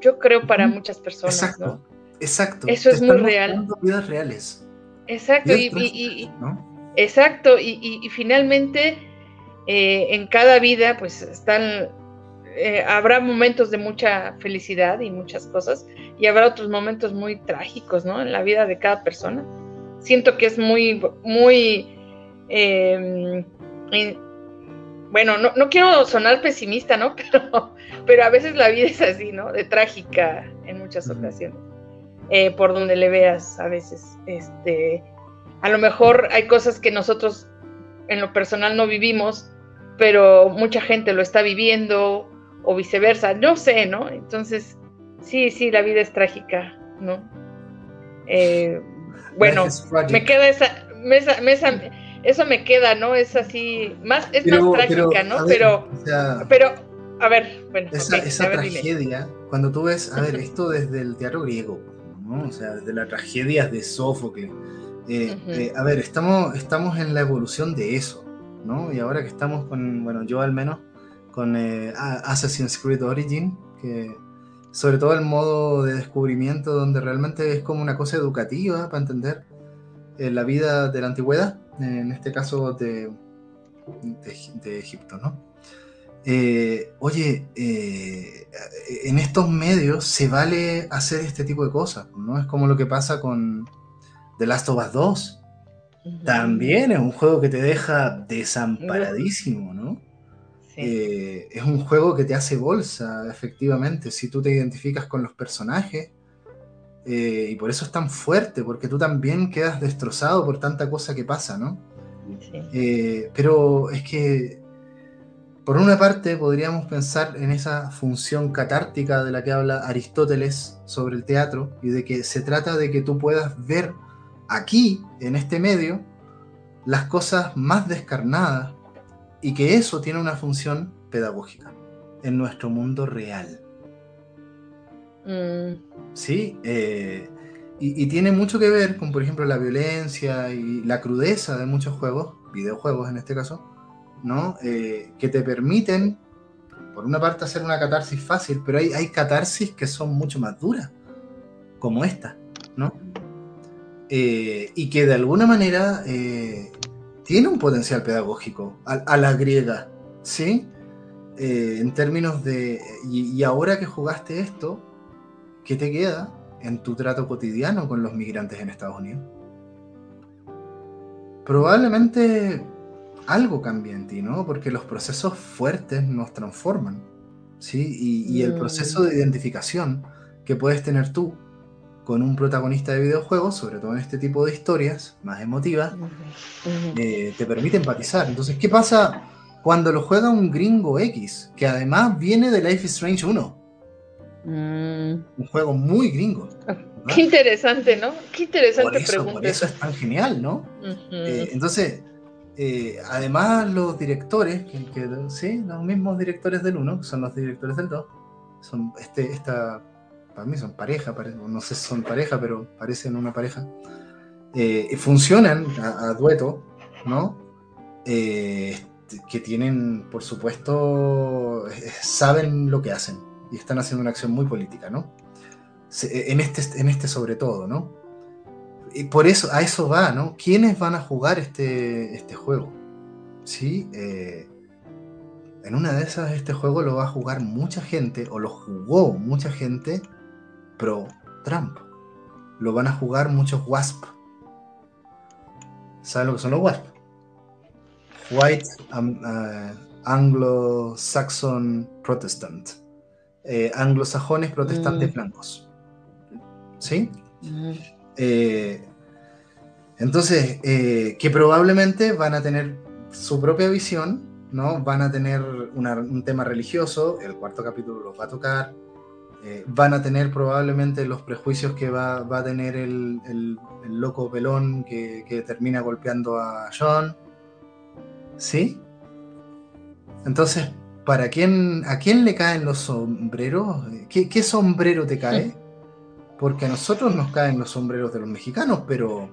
[SPEAKER 3] Yo creo para muchas personas,
[SPEAKER 2] exacto,
[SPEAKER 3] ¿no?
[SPEAKER 2] Exacto.
[SPEAKER 3] Eso es muy real.
[SPEAKER 2] Vidas reales.
[SPEAKER 3] Exacto, y, exacto, y, finalmente eh, en cada vida pues están, eh, habrá momentos de mucha felicidad y muchas cosas, y habrá otros momentos muy trágicos, ¿no? En la vida de cada persona. Siento que es muy, muy... Em, bueno, no, no, quiero sonar pesimista, ¿no? Pero, pero a veces la vida es así, ¿no? De trágica en muchas ocasiones. Eh, por donde le veas a veces. Este, a lo mejor hay cosas que nosotros en lo personal no vivimos, pero mucha gente lo está viviendo o viceversa. No sé, ¿no? Entonces, sí, sí, la vida es trágica, ¿no? Eh, bueno, me queda esa, esa, esa eso me queda, ¿no? Es así, más, es más trágica, ¿no? pero, pero, a ver, bueno.
[SPEAKER 2] Esa, tragedia, cuando tú ves, a ver, esto desde el teatro griego, ¿no? O sea, desde las tragedias de Sófocles, Eh, eh, a ver, estamos, estamos en la evolución de eso, ¿no? Y ahora que estamos con, bueno, yo al menos, con eh, Assassin's Creed Origin, que sobre todo el modo de descubrimiento donde realmente es como una cosa educativa para entender la vida de la antigüedad, en este caso de, de, Egipto, ¿no? Oye, en estos medios se vale hacer este tipo de cosas, ¿no? Es como lo que pasa con The Last of Us 2. También es un juego que te deja desamparadísimo, ¿no? Eh, es un juego que te hace bolsa, efectivamente, si tú te identificas con los personajes. Eh, y por eso es tan fuerte, porque tú también quedas destrozado por tanta cosa que pasa, ¿no? Eh, pero es que, por una parte, podríamos pensar en esa función catártica de la que habla Aristóteles sobre el teatro y de que se trata de que tú puedas ver aquí, en este medio, las cosas más descarnadas y que eso tiene una función pedagógica en nuestro mundo real. Mm. Sí, eh, y, tiene mucho que ver con, por ejemplo, la violencia y la crudeza de muchos juegos, videojuegos en este caso, ¿no? Eh, que te permiten, por una parte, hacer una catarsis fácil, pero hay, catarsis que son mucho más duras, como esta, ¿no? Eh, y que de alguna manera eh, tiene un potencial pedagógico a, la griega, ¿sí? En términos de, y, ahora que jugaste esto, ¿qué te queda en tu trato cotidiano con los migrantes en Estados Unidos? Probablemente algo cambie en ti, ¿no? Porque los procesos fuertes nos transforman, ¿sí? Y, el proceso de identificación que puedes tener tú con un protagonista de videojuegos, sobre todo en este tipo de historias más emotivas, eh, te permite empatizar. Entonces, ¿qué pasa cuando lo juega un gringo X, que además viene de Life is Strange 1? Mm. Un juego muy gringo.
[SPEAKER 3] Qué interesante, ¿no? Qué interesante pregunta.
[SPEAKER 2] Por eso es tan genial, ¿no? Eh, entonces, eh, además los directores, que, sí, los mismos directores del 1, son los directores del 2, son este, esta para mí son pareja, no sé si son pareja, pero parecen una pareja, eh, funcionan a, dueto, ¿no? Eh, que tienen, por supuesto, eh, saben lo que hacen y están haciendo una acción muy política, ¿no? En este, en este sobre todo, ¿no? Y por eso, a eso va, ¿no? ¿Quiénes van a jugar este, este juego? ¿Sí? en una de esas, este juego lo va a jugar mucha gente, o lo jugó mucha gente pro Trump. Lo van a jugar muchos WASP. ¿Saben lo que son los WASP? White um, uh, Anglo-Saxon Protestant. Eh, anglosajones protestantes mm. blancos. ¿Sí? Mm. Eh, entonces, eh, que probablemente van a tener su propia visión, ¿no? Van a tener un tema religioso, el cuarto capítulo los va a tocar, eh, van a tener probablemente los prejuicios que va, a tener el, loco pelón que, termina golpeando a John. ¿Sí? Entonces, ¿para quién, ¿a quién le caen los sombreros? ¿Qué, sombrero te cae? Porque a nosotros nos caen los sombreros de los mexicanos, pero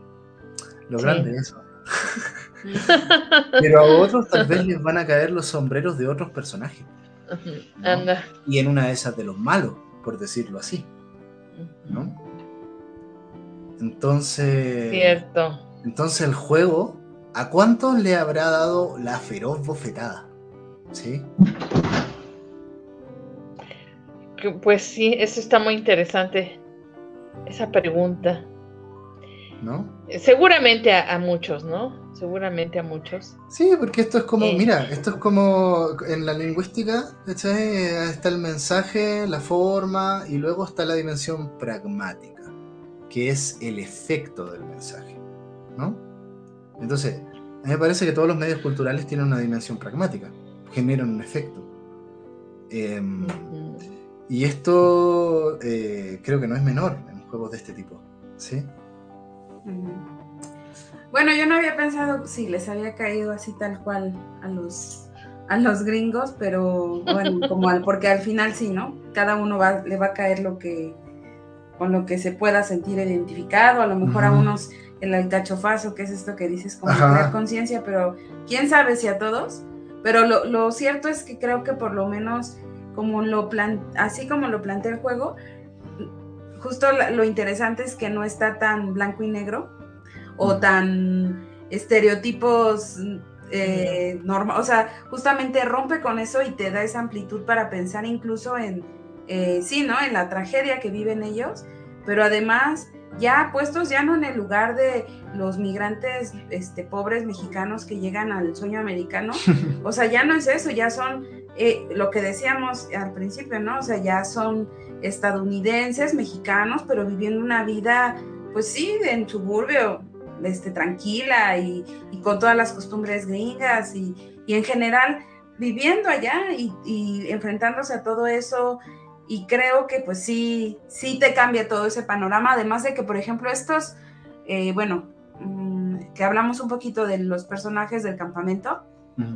[SPEAKER 2] lo grande es eso. pero a otros tal vez les van a caer los sombreros de otros personajes. Anda. Y en una de esas de los malos por decirlo así. ¿no? Entonces.
[SPEAKER 3] Cierto.
[SPEAKER 2] Entonces el juego, ¿a cuántos le habrá dado la feroz bofetada? ¿Sí?
[SPEAKER 3] Pues sí, eso está muy interesante. Esa pregunta.
[SPEAKER 2] ¿No?
[SPEAKER 3] Seguramente a muchos, ¿no? seguramente a muchos.
[SPEAKER 2] Sí, porque esto es como, mira, esto es como en la lingüística, está el mensaje, la forma y luego está la dimensión pragmática, que es el efecto del mensaje, ¿no? Entonces, a mí me parece que todos los medios culturales tienen una dimensión pragmática, generan un efecto. Em, y esto eh, creo que no es menor en juegos de este tipo, ¿sí?
[SPEAKER 1] Bueno, yo no había pensado si les había caído así tal cual a los a los gringos, pero bueno, como al, porque al final sí, ¿no? Cada uno va, le va a caer lo que con lo que se pueda sentir identificado, a lo mejor a unos el alcachofazo, que es esto que dices, como crear conciencia, pero quién sabe si a todos. Pero lo, lo, cierto es que creo que por lo menos como lo plan así como lo plantea el juego, justo lo interesante es que no está tan blanco y negro o tan estereotipos eh, normal, o sea, justamente rompe con eso y te da esa amplitud para pensar incluso en, eh, sí, ¿no? En la tragedia que viven ellos, pero además ya puestos ya no en el lugar de los migrantes este, pobres mexicanos que llegan al sueño americano, o sea, ya no es eso, ya son eh, lo que decíamos al principio, ¿no? O sea, ya son estadounidenses, mexicanos, pero viviendo una vida, pues sí, en suburbio, este, tranquila y, con todas las costumbres gringas y, en general viviendo allá y, enfrentándose a todo eso. Y creo que pues sí, sí te cambia todo ese panorama, además de que, por ejemplo, estos, eh, bueno, mm, que hablamos un poquito de los personajes del campamento,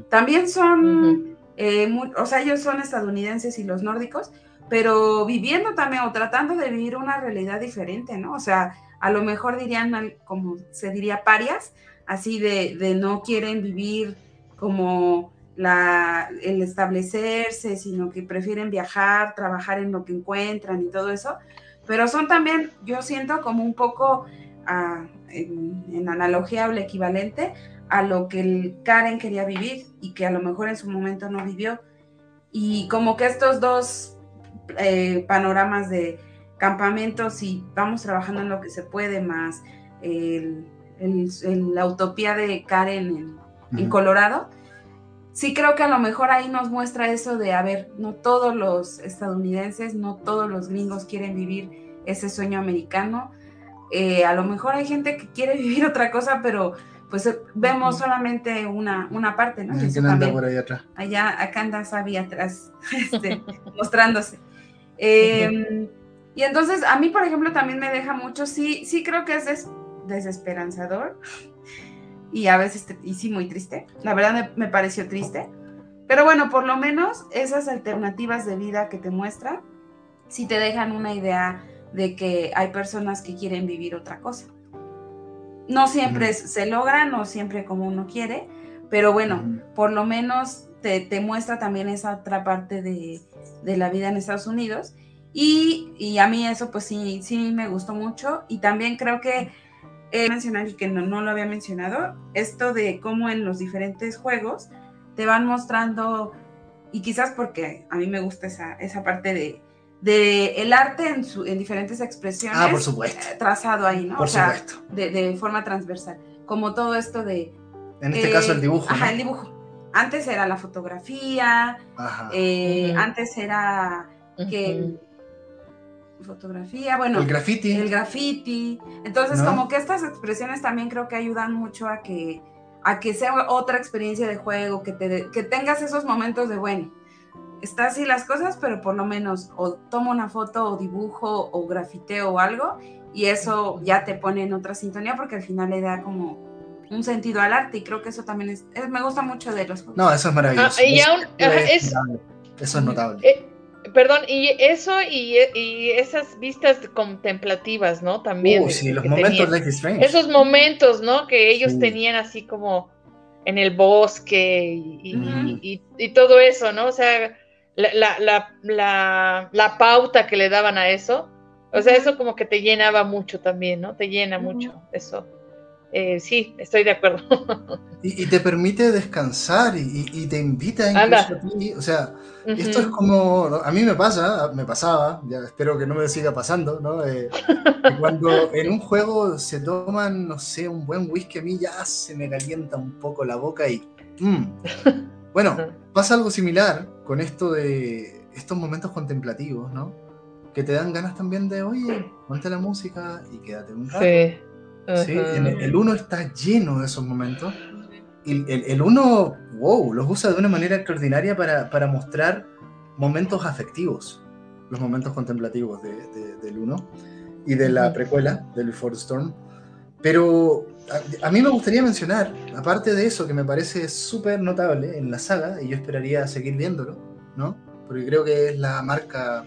[SPEAKER 1] también son, eh, o sea, ellos son estadounidenses y los nórdicos, pero viviendo también o tratando de vivir una realidad diferente, ¿no? O sea, a lo mejor dirían, como se diría, parias, así de, no quieren vivir como el establecerse, sino que prefieren viajar, trabajar en lo que encuentran y todo eso. Pero son también, yo siento como un poco ah, en, analogía o el equivalente a lo que Karen quería vivir y que a lo mejor en su momento no vivió. Y como que estos dos eh, panoramas de campamentos y vamos trabajando en lo que se puede, más la utopía de Karen en, Colorado. Sí creo que a lo mejor ahí nos muestra eso de, a ver, no todos los estadounidenses, no todos los gringos quieren vivir ese sueño americano. Eh, a lo mejor hay gente que quiere vivir otra cosa, pero pues vemos solamente una, una parte, ¿no?
[SPEAKER 2] anda por ahí atrás?
[SPEAKER 1] Allá, acá anda Sabi atrás, este, mostrándose. Eh, y entonces a mí, por ejemplo, también me deja mucho, sí, sí creo que es desesperanzador y a veces, y sí, muy triste. La verdad me, pareció triste. Pero bueno, por lo menos esas alternativas de vida que te muestran, sí te dejan una idea de que hay personas que quieren vivir otra cosa. No siempre se logra, no siempre como uno quiere, pero bueno, por lo menos te, te, muestra también esa otra parte de, de la vida en Estados Unidos y, a mí eso pues sí, sí me gustó mucho y también creo que he mencionado y que no, no, lo había mencionado, esto de cómo en los diferentes juegos te van mostrando, y quizás porque a mí me gusta esa, esa parte de, de el arte en, su, en diferentes expresiones.
[SPEAKER 2] Ah, por supuesto.
[SPEAKER 1] Eh, trazado ahí, ¿no?
[SPEAKER 2] Por supuesto.
[SPEAKER 1] De, de, forma transversal. Como todo esto de...
[SPEAKER 2] En este caso el dibujo.
[SPEAKER 1] Ajá, el dibujo. Antes era la fotografía, eh, antes era que fotografía, bueno,
[SPEAKER 2] el graffiti.
[SPEAKER 1] El graffiti. Entonces, como que estas expresiones también creo que ayudan mucho a que, a que sea otra experiencia de juego, que, te, que tengas esos momentos de, bueno, está así las cosas, pero por lo menos o tomo una foto o dibujo o grafiteo o algo y eso ya te pone en otra sintonía porque al final le da como un sentido al arte y creo que eso también es, me gusta mucho de los juegos.
[SPEAKER 2] No, eso es maravilloso.
[SPEAKER 3] Ah,
[SPEAKER 2] eso es notable.
[SPEAKER 3] Eh, Perdón, y eso y, esas vistas contemplativas, ¿no? También.
[SPEAKER 2] Uh, sí, los momentos Strange.
[SPEAKER 3] Esos momentos, ¿no? Que ellos tenían así como en el bosque y, todo eso, ¿no? O sea, la, la, la, pauta que le daban a eso, o sea, eso como que te llenaba mucho también, ¿no? Te llena mucho eso. Eh, sí, estoy de acuerdo.
[SPEAKER 2] y, te permite descansar y, te invita incluso a ti. O sea, esto es como. A mí me pasa, me pasaba, ya espero que no me siga pasando, ¿no? Eh, cuando en un juego se toman, no sé, un buen whisky, a mí ya se me calienta un poco la boca y. Mm. Bueno, pasa algo similar con esto de estos momentos contemplativos, ¿no? Que te dan ganas también de, oye, ponte la música y quédate un rato. Sí el 1 está lleno de esos momentos. Y el 1, wow, los usa de una manera extraordinaria para, mostrar momentos afectivos, los momentos contemplativos del 1 y de la precuela, del Before the Storm. Pero a, mí me gustaría mencionar, aparte de eso que me parece súper notable en la saga, y yo esperaría seguir viéndolo, ¿no? Porque creo que es la marca,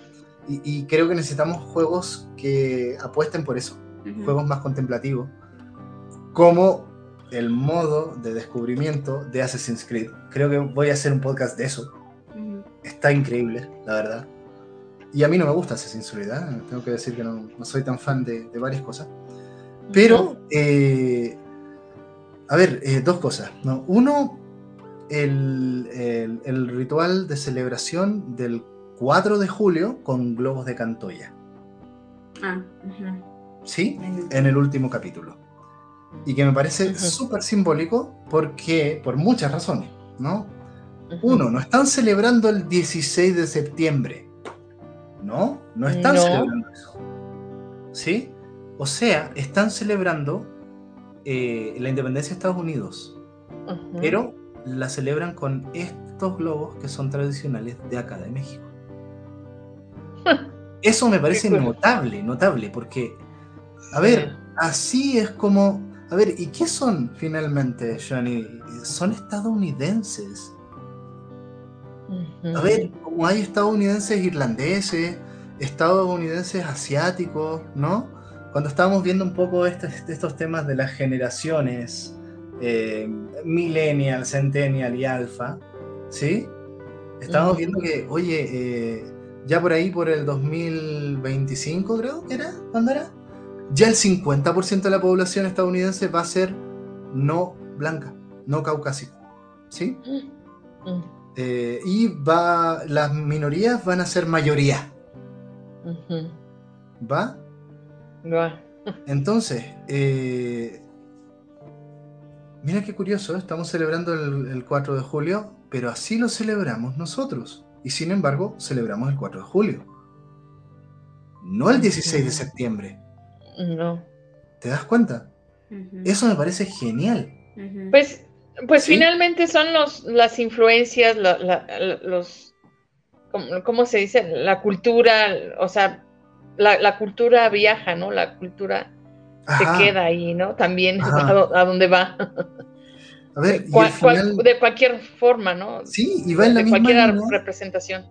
[SPEAKER 2] y creo que necesitamos juegos que apuesten por eso juegos más contemplativos. como el modo de descubrimiento de Assassin's Creed. Creo que voy a hacer un podcast de eso. Está increíble, la verdad. Y a mí no me gusta Assassin's Creed, ¿eh? tengo que decir que no, soy tan fan de, varias cosas. Pero, eh, a ver, eh, dos cosas. ¿no? Uno, el, el, ritual de celebración del 4 de julio con globos de Cantoya. Ah, ¿Sí? En el último capítulo. Y que me parece súper simbólico porque, por muchas razones, ¿no? Uno, no están celebrando el 16 de septiembre. ¿No? No están celebrando eso. ¿Sí? O sea, están celebrando eh, la independencia de Estados Unidos. Pero la celebran con estos globos que son tradicionales de acá de México. Eso me parece notable, notable, porque, a ver, así es como, a ver, ¿y qué son finalmente, Johnny? Son estadounidenses. A ver, como hay estadounidenses irlandeses, estadounidenses asiáticos, ¿no? Cuando estábamos viendo un poco estos temas de las generaciones, eh, millennial, centennial y alfa, ¿sí? Estábamos viendo que, oye, eh, ya por ahí, por el 2025 creo que era, ¿cuándo era? Ya el 50% de la población estadounidense va a ser no blanca, no caucásica, ¿sí? Mm. Eh, y va, las minorías van a ser mayoría. ¿Va? Va. Entonces, eh, Mira qué curioso, estamos celebrando el, 4 de julio, pero así lo celebramos nosotros. Y sin embargo, celebramos el 4 de julio. No el 16 de septiembre.
[SPEAKER 3] No.
[SPEAKER 2] ¿Te das cuenta? Eso me parece genial.
[SPEAKER 3] Pues, pues finalmente son los, las influencias, los, ¿cómo, se dice? La cultura, o sea, la, cultura viaja, ¿no? La cultura se queda ahí, ¿no? También a, dónde va.
[SPEAKER 2] A ver,
[SPEAKER 3] de cualquier forma, ¿no?
[SPEAKER 2] Sí, y va en la misma
[SPEAKER 3] cualquier representación.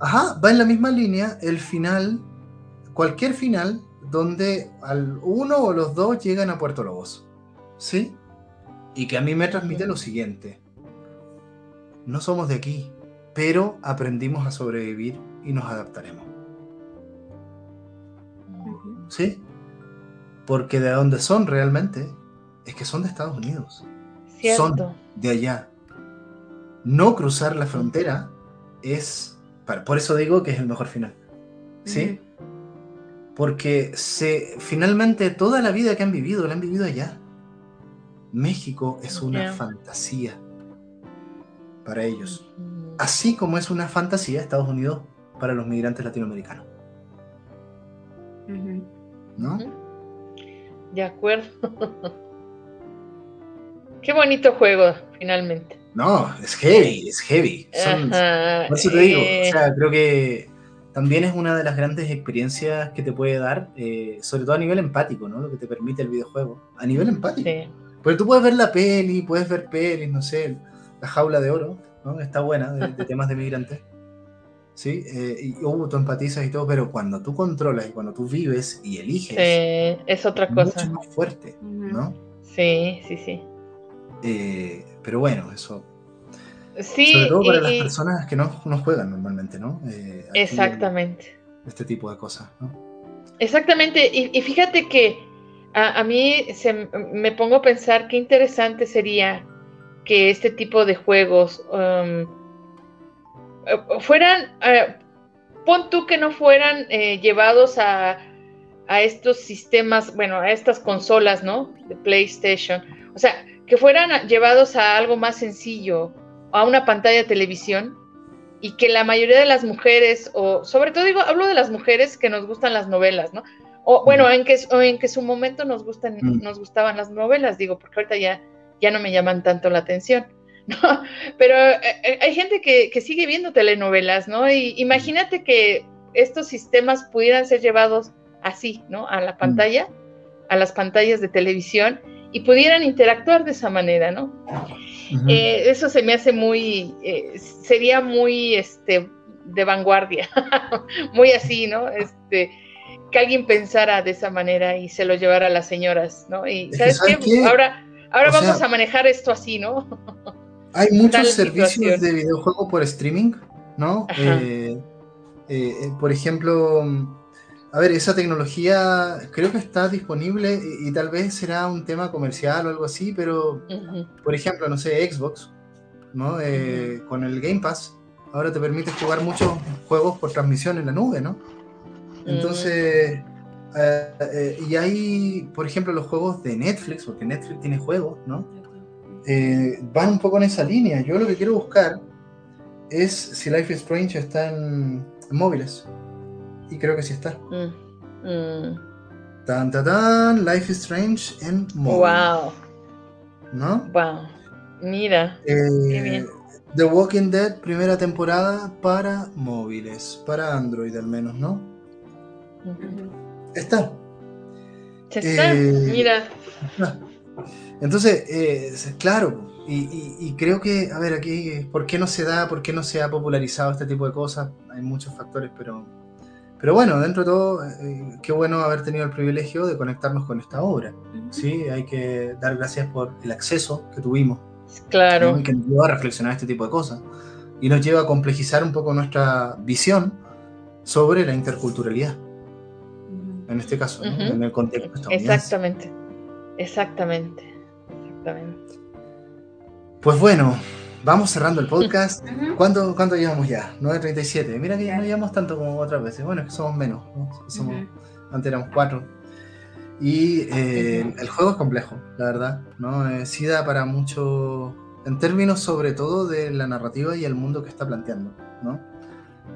[SPEAKER 2] Ajá, va en la misma línea el final, cualquier final donde al uno o los dos llegan a Puerto Lobos. ¿Sí? Y que a mí me transmite lo siguiente. No somos de aquí, pero aprendimos a sobrevivir y nos adaptaremos. ¿Sí? Porque de dónde son realmente es que son de Estados Unidos. Son de allá. No cruzar la frontera es. Por eso digo que es el mejor final. ¿Sí? Porque se, finalmente toda la vida que han vivido la han vivido allá. México es una fantasía para ellos. Así como es una fantasía Estados Unidos para los migrantes latinoamericanos. ¿No?
[SPEAKER 3] De acuerdo. Qué bonito juego, finalmente.
[SPEAKER 2] No, es heavy, es heavy. por eso te digo, o eh. sea, creo que también es una de las grandes experiencias que te puede dar, eh, sobre todo a nivel empático, ¿no? Lo que te permite el videojuego. A nivel empático. Sí. Porque tú puedes ver la peli, puedes ver pelis, no sé, La Jaula de Oro, ¿no? Está buena, de, de temas de migrantes. ¿sí? Eh, y uh, tú empatizas y todo, pero cuando tú controlas y cuando tú vives y eliges,
[SPEAKER 3] es otra cosa.
[SPEAKER 2] Mucho más fuerte, ¿no?
[SPEAKER 3] Sí, sí, sí.
[SPEAKER 2] Eh, pero bueno, eso. Sí, Sobre todo para las personas que no, juegan normalmente, ¿no?
[SPEAKER 3] Eh, exactamente.
[SPEAKER 2] Este tipo de cosas, ¿no?
[SPEAKER 3] Exactamente, y, fíjate que a, mí se, me pongo a pensar qué interesante sería que este tipo de juegos um, eh, fueran, eh, pon tú que no fueran eh, llevados a, a, estos sistemas, bueno, a estas consolas, ¿no? De PlayStation. O sea, que fueran llevados a algo más sencillo, a una pantalla de televisión, y que la mayoría de las mujeres, o sobre todo digo, hablo de las mujeres que nos gustan las novelas, ¿no? O bueno, en que, o en que su momento nos gustan, mm. nos gustaban las novelas, digo, porque ahorita ya, ya no me llaman tanto la atención. ¿no? Pero eh, eh, hay gente que, sigue viendo telenovelas, ¿no? Y imagínate que estos sistemas pudieran ser llevados así, ¿no? A la mm. pantalla, a las pantallas de televisión y pudieran interactuar de esa manera, ¿no? Eh, eso se me hace muy, sería muy, este, de vanguardia, muy así, ¿no? Este, que alguien pensara de esa manera y se lo llevara a las señoras, ¿no? Y ¿sabes, qué? Ahora, ahora vamos a manejar esto así, ¿no?
[SPEAKER 2] Hay muchos servicios de videojuego por streaming, ¿no? Eh, eh, eh, por ejemplo, a ver, esa tecnología creo que está disponible y, tal vez será un tema comercial o algo así, pero, por ejemplo, no sé, Xbox, ¿no? Con el Game Pass, ahora te permite jugar muchos juegos por transmisión en la nube, ¿no? Entonces, y hay, por ejemplo, los juegos de Netflix, porque Netflix tiene juegos, ¿no? van un poco en esa línea. Yo lo que quiero buscar es si Life is Strange está en, móviles. Y creo que sí está. Mm, mm. Tan, tan, tan, Life is Strange en móviles.
[SPEAKER 3] Wow.
[SPEAKER 2] ¿No?
[SPEAKER 3] Wow. Mira.
[SPEAKER 2] Eh, qué bien. The Walking Dead, primera temporada para móviles, para Android al menos, ¿no? Está.
[SPEAKER 3] Está, eh, mira.
[SPEAKER 2] Entonces, eh, claro, y, creo que, a ver, aquí, ¿por qué no se da, por qué no se ha popularizado este tipo de cosas? Hay muchos factores, pero, pero bueno, dentro de todo, eh, qué bueno haber tenido el privilegio de conectarnos con esta obra. Sí, hay que dar gracias por el acceso que tuvimos.
[SPEAKER 3] Claro.
[SPEAKER 2] Que nos lleva a reflexionar este tipo de cosas. Y nos lleva a complejizar un poco nuestra visión sobre la interculturalidad. En este caso, en el contexto
[SPEAKER 3] Exactamente. Exactamente. Exactamente.
[SPEAKER 2] Pues bueno, vamos cerrando el podcast. ¿Cuánto, ¿Cuánto, llevamos ya? 9.37. Mira que ya no llevamos tanto como otras veces. Bueno, es que somos menos. Antes éramos cuatro. Y eh, el juego es complejo, la verdad. ¿no? Eh, sí da para mucho, en términos sobre todo de la narrativa y el mundo que está planteando. ¿no?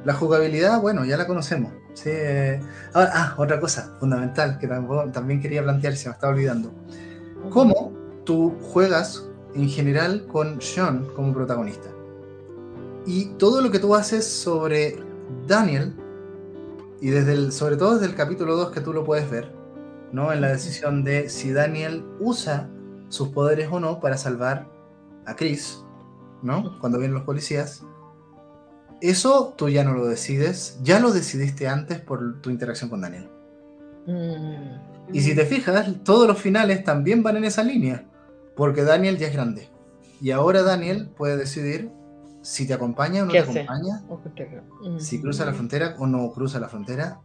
[SPEAKER 2] La jugabilidad, bueno, ya la conocemos. Sí, eh, ah, otra cosa fundamental que también quería plantear, se me estaba olvidando. ¿Cómo tú juegas en general con Sean como protagonista. Y todo lo que tú haces sobre Daniel, y desde el, sobre todo desde el capítulo 2 que tú lo puedes ver, ¿no? En la decisión de si Daniel usa sus poderes o no para salvar a Chris, ¿no? Cuando vienen los policías. Eso tú ya no lo decides, ya lo decidiste antes por tu interacción con Daniel. Mm. Y si te fijas, todos los finales también van en esa línea. Porque Daniel ya es grande. Y ahora Daniel puede decidir si te acompaña o no te acompaña, si cruza la frontera o no cruza la frontera.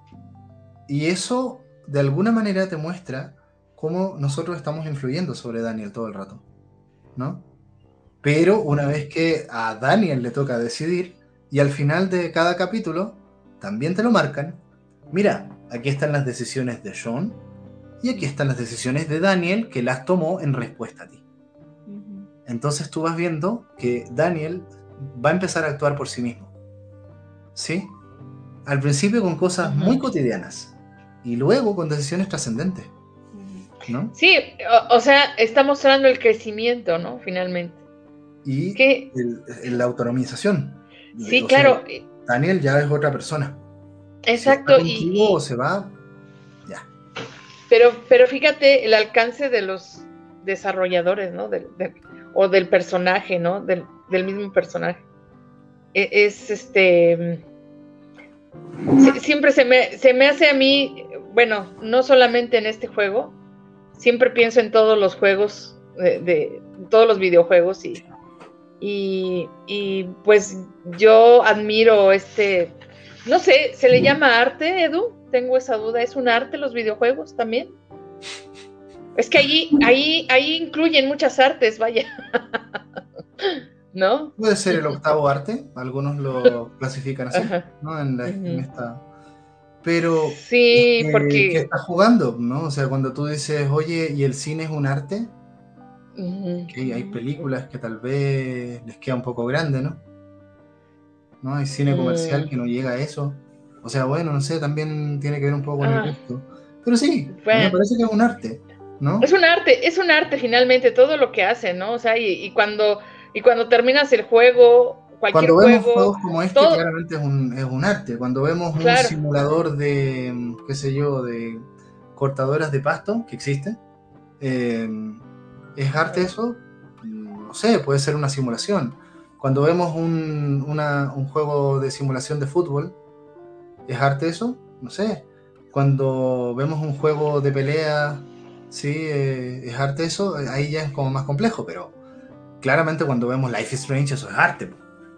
[SPEAKER 2] Y eso de alguna manera te muestra cómo nosotros estamos influyendo sobre Daniel todo el rato, ¿no? Pero una vez que a Daniel le toca decidir, y al final de cada capítulo también te lo marcan, mira, aquí están las decisiones de Sean y aquí están las decisiones de Daniel que las tomó en respuesta a ti. Entonces tú vas viendo que Daniel va a empezar a actuar por sí mismo. ¿Sí? Al principio con cosas muy cotidianas y luego con decisiones trascendentes. ¿no?
[SPEAKER 3] Sí, o, sea, está mostrando el crecimiento, ¿no? Finalmente.
[SPEAKER 2] Y la autonomización.
[SPEAKER 3] Sí, claro.
[SPEAKER 2] Daniel ya es otra persona.
[SPEAKER 3] Exacto.
[SPEAKER 2] y, o se va, ya.
[SPEAKER 3] Pero, pero fíjate el alcance de los desarrolladores, ¿no? O del personaje, ¿no? Del, mismo personaje. E, es este. siempre se me, se me hace a mí, bueno, no solamente en este juego, siempre pienso en todos los juegos, de, todos los videojuegos y, y, y, pues yo admiro este, no sé, ¿se le llama arte, Edu? Tengo esa duda, ¿es un arte los videojuegos también? Es que ahí, ahí, ahí incluyen muchas artes, vaya. ¿No?
[SPEAKER 2] Puede ser el octavo arte, algunos lo clasifican así, ¿no? En, esta. Pero.
[SPEAKER 3] Sí, porque.
[SPEAKER 2] ¿Qué estás jugando? ¿No? O sea, cuando tú dices, oye, ¿y el cine es un arte? que hay películas que tal vez les queda un poco grande, ¿no? ¿No? Hay cine comercial mm. que no llega a eso. O sea, bueno, no sé, también tiene que ver un poco con el ah. gusto. Pero sí, me parece que es un arte.
[SPEAKER 3] Es un arte, es un arte finalmente todo lo que hace, ¿no? O sea, y, cuando y cuando terminas el juego, cualquier
[SPEAKER 2] cuando vemos juegos como este, claramente es un, es un, arte. Cuando vemos un simulador de, qué sé yo, de cortadoras de pasto que existe, eh, ¿es arte eso? No sé, puede ser una simulación. Cuando vemos un, un juego de simulación de fútbol, ¿es arte eso? No sé cuando vemos un juego de pelea, sí, eh, es arte eso, ahí ya es como más complejo, pero claramente cuando vemos Life is Strange eso es arte,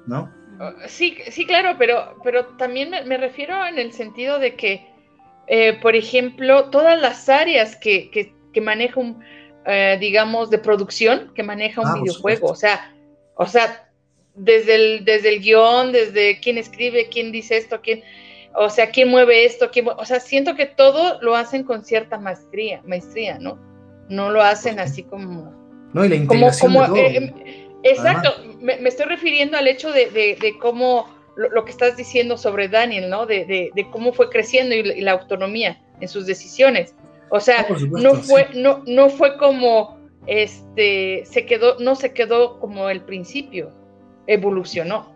[SPEAKER 2] ¿no?
[SPEAKER 3] Oh, sí, sí, claro, pero, pero también me, refiero en el sentido de que, eh, por ejemplo, todas las áreas que, que, maneja un, eh, digamos, de producción, que maneja un ah, videojuego, o sea, o sea, desde el, desde el guion, desde quién escribe, quién dice esto, quién, o sea, quién mueve esto, quién, o sea, siento que todo lo hacen con cierta maestría, maestría, ¿no? No lo hacen así como...
[SPEAKER 2] No, y la integración como, como,
[SPEAKER 3] eh, exacto, me, estoy refiriendo al hecho de, de, cómo lo, que estás diciendo sobre Daniel, ¿no? De, de cómo fue creciendo y la, autonomía en sus decisiones. O sea, no, fue, no, no fue como, este, se quedó, no se quedó como el principio, evolucionó.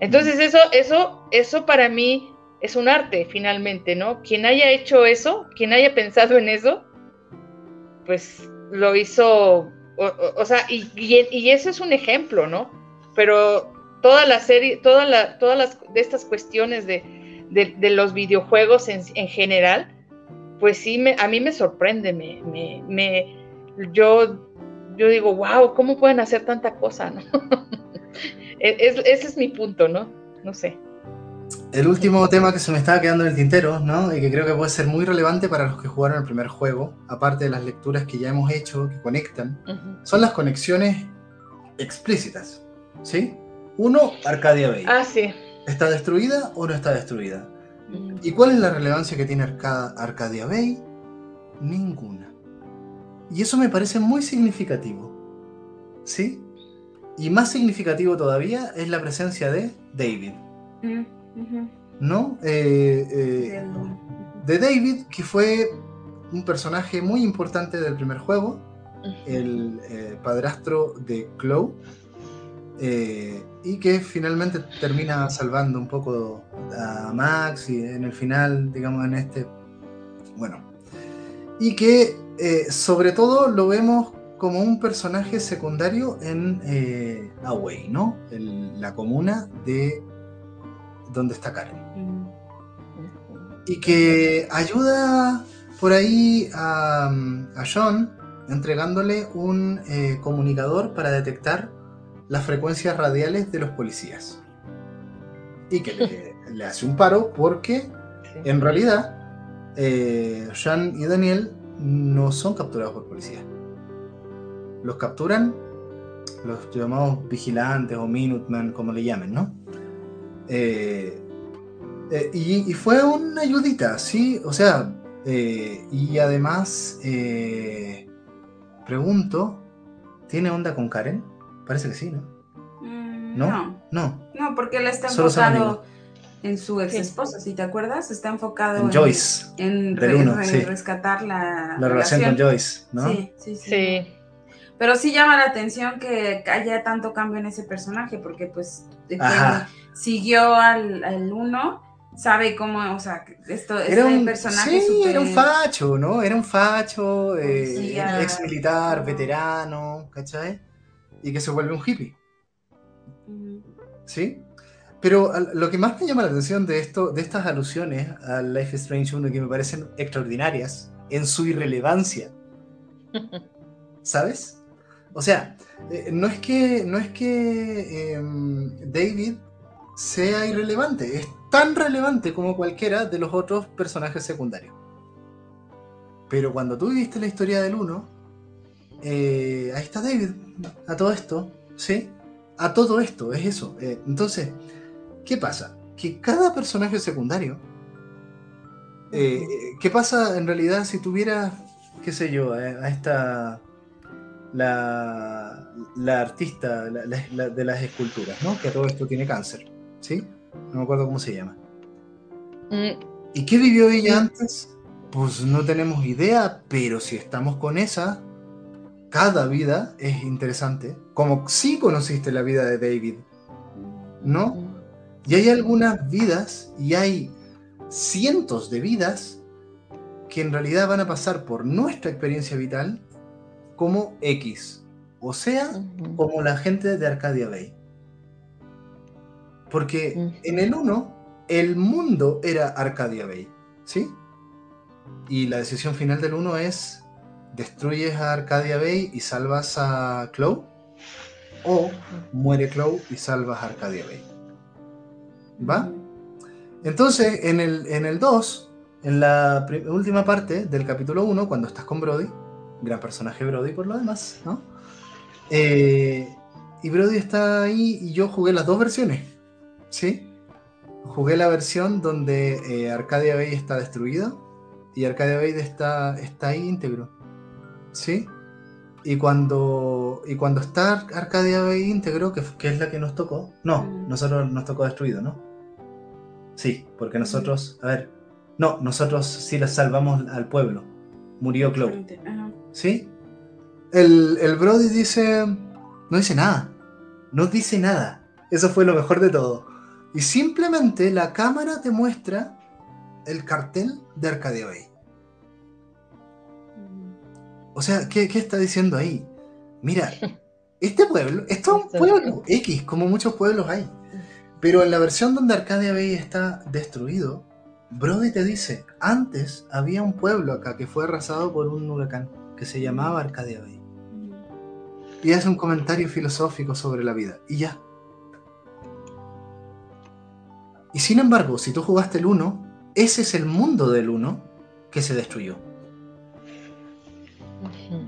[SPEAKER 3] Entonces eso, eso, eso para mí es un arte finalmente, ¿no? Quien haya hecho eso, quien haya pensado en eso, pues lo hizo, o, sea, y, y, eso es un ejemplo, ¿no? Pero toda la serie, toda la, todas las de estas cuestiones de, de, los videojuegos en, en, general, pues sí, me, a mí me sorprende, me, me, me, yo, yo digo, wow, ¿cómo pueden hacer tanta cosa, no? E, ese es mi punto, ¿no? No sé.
[SPEAKER 2] El último tema que se me estaba quedando en el tintero, ¿no? Y que creo que puede ser muy relevante para los que jugaron el primer juego, aparte de las lecturas que ya hemos hecho, que conectan, son las conexiones explícitas, ¿sí? Uno, Arcadia Bay.
[SPEAKER 3] Ah, sí.
[SPEAKER 2] ¿Está destruida o no está destruida? ¿Y cuál es la relevancia que tiene Arcadia Bay? Ninguna. Y eso me parece muy significativo. ¿Sí? Y más significativo todavía es la presencia de David. ¿No? Eh, eh, de David, que fue un personaje muy importante del primer juego, el eh, padrastro de Chloe, y que finalmente termina salvando un poco a Max y en el final, digamos, en este, bueno, y que sobre todo lo vemos como un personaje secundario en Away, ¿no? la comuna de donde está Karen. Mm. Y que ayuda por ahí a, John entregándole un eh, comunicador para detectar las frecuencias radiales de los policías. Y que le, hace un paro porque en realidad eh, John y Daniel no son capturados por policías los capturan los llamados vigilantes o Minutemen, como le llamen, ¿no? Eh, eh, y, fue una ayudita, sí, o sea, eh, y además, pregunto, ¿tiene onda con Karen? Parece que sí, ¿no?
[SPEAKER 1] Mm, ¿No? No. No, porque él está enfocado en su ex esposa, si te acuerdas, está enfocado
[SPEAKER 2] en, Joyce,
[SPEAKER 1] en, rescatar la,
[SPEAKER 2] la relación, con Joyce, ¿no?
[SPEAKER 1] sí. sí. sí. Pero sí llama la atención que haya tanto cambio en ese personaje, porque pues siguió al, al uno, sabe cómo, o sea, esto
[SPEAKER 2] era un personaje sí, era un facho, ¿no? Era un facho, eh, ex militar, veterano, ¿cachai? Y que se vuelve un hippie. ¿Sí? Pero lo que más me llama la atención de esto, de estas alusiones al Life is Strange 1 que me parecen extraordinarias en su irrelevancia. ¿Sabes? O sea, eh, no es que, no es que em, David sea irrelevante, es tan relevante como cualquiera de los otros personajes secundarios. Pero cuando tú viviste la historia del uno, eh, ahí está David, a todo esto, ¿sí? A todo esto, es eso. Eh, entonces, ¿qué pasa? Que cada personaje secundario, ¿qué pasa en realidad si tuviera, qué sé yo, a esta la, la artista de las esculturas, ¿no? Que todo esto tiene cáncer, ¿sí? No me acuerdo cómo se llama. Mm. ¿Y qué vivió ella antes? Pues no tenemos idea, pero si estamos con esa, cada vida es interesante. Como si conociste la vida de David, ¿no? Y hay algunas vidas y hay cientos de vidas que en realidad van a pasar por nuestra experiencia vital como X, o sea, como la gente de Arcadia Bay. Porque en el 1, el mundo era Arcadia Bay, ¿sí? y la decisión final del 1 es destruyes a Arcadia Bay y salvas a Chloe o muere Chloe y salvas a Arcadia Bay. ¿Va? Entonces, en el, en el 2, en la última parte del capítulo 1, cuando estás con Brody, gran personaje Brody por lo demás, ¿no? Eh, y Brody está ahí y yo jugué las dos versiones, ¿sí? Jugué la versión donde eh, Arcadia Bay está destruida y Arcadia Bay está, está ahí íntegro, ¿sí? Y cuando, y cuando está Arcadia Bay íntegro, que, que es la que nos tocó, no,
[SPEAKER 1] Mm.
[SPEAKER 2] nosotros nos tocó destruido, ¿no? Sí, porque nosotros, a ver, no, nosotros sí la salvamos al pueblo. Murió Chloe. ¿Sí? El, el Brody dice. No dice nada. No dice nada. Eso fue lo mejor de todo. Y simplemente la cámara te muestra el cartel de Arcadia Bay. O sea, ¿qué, qué está diciendo ahí? Mira, este pueblo, esto es un pueblo X, como muchos pueblos hay. Pero en la versión donde Arcadia Bay está destruido, Brody te dice, antes había un pueblo acá que fue arrasado por un huracán que se llamaba Arcadia Bay. Y hace un comentario filosófico sobre la vida. Y ya. Y sin embargo, si tú jugaste el 1, ese es el mundo del 1 que se destruyó.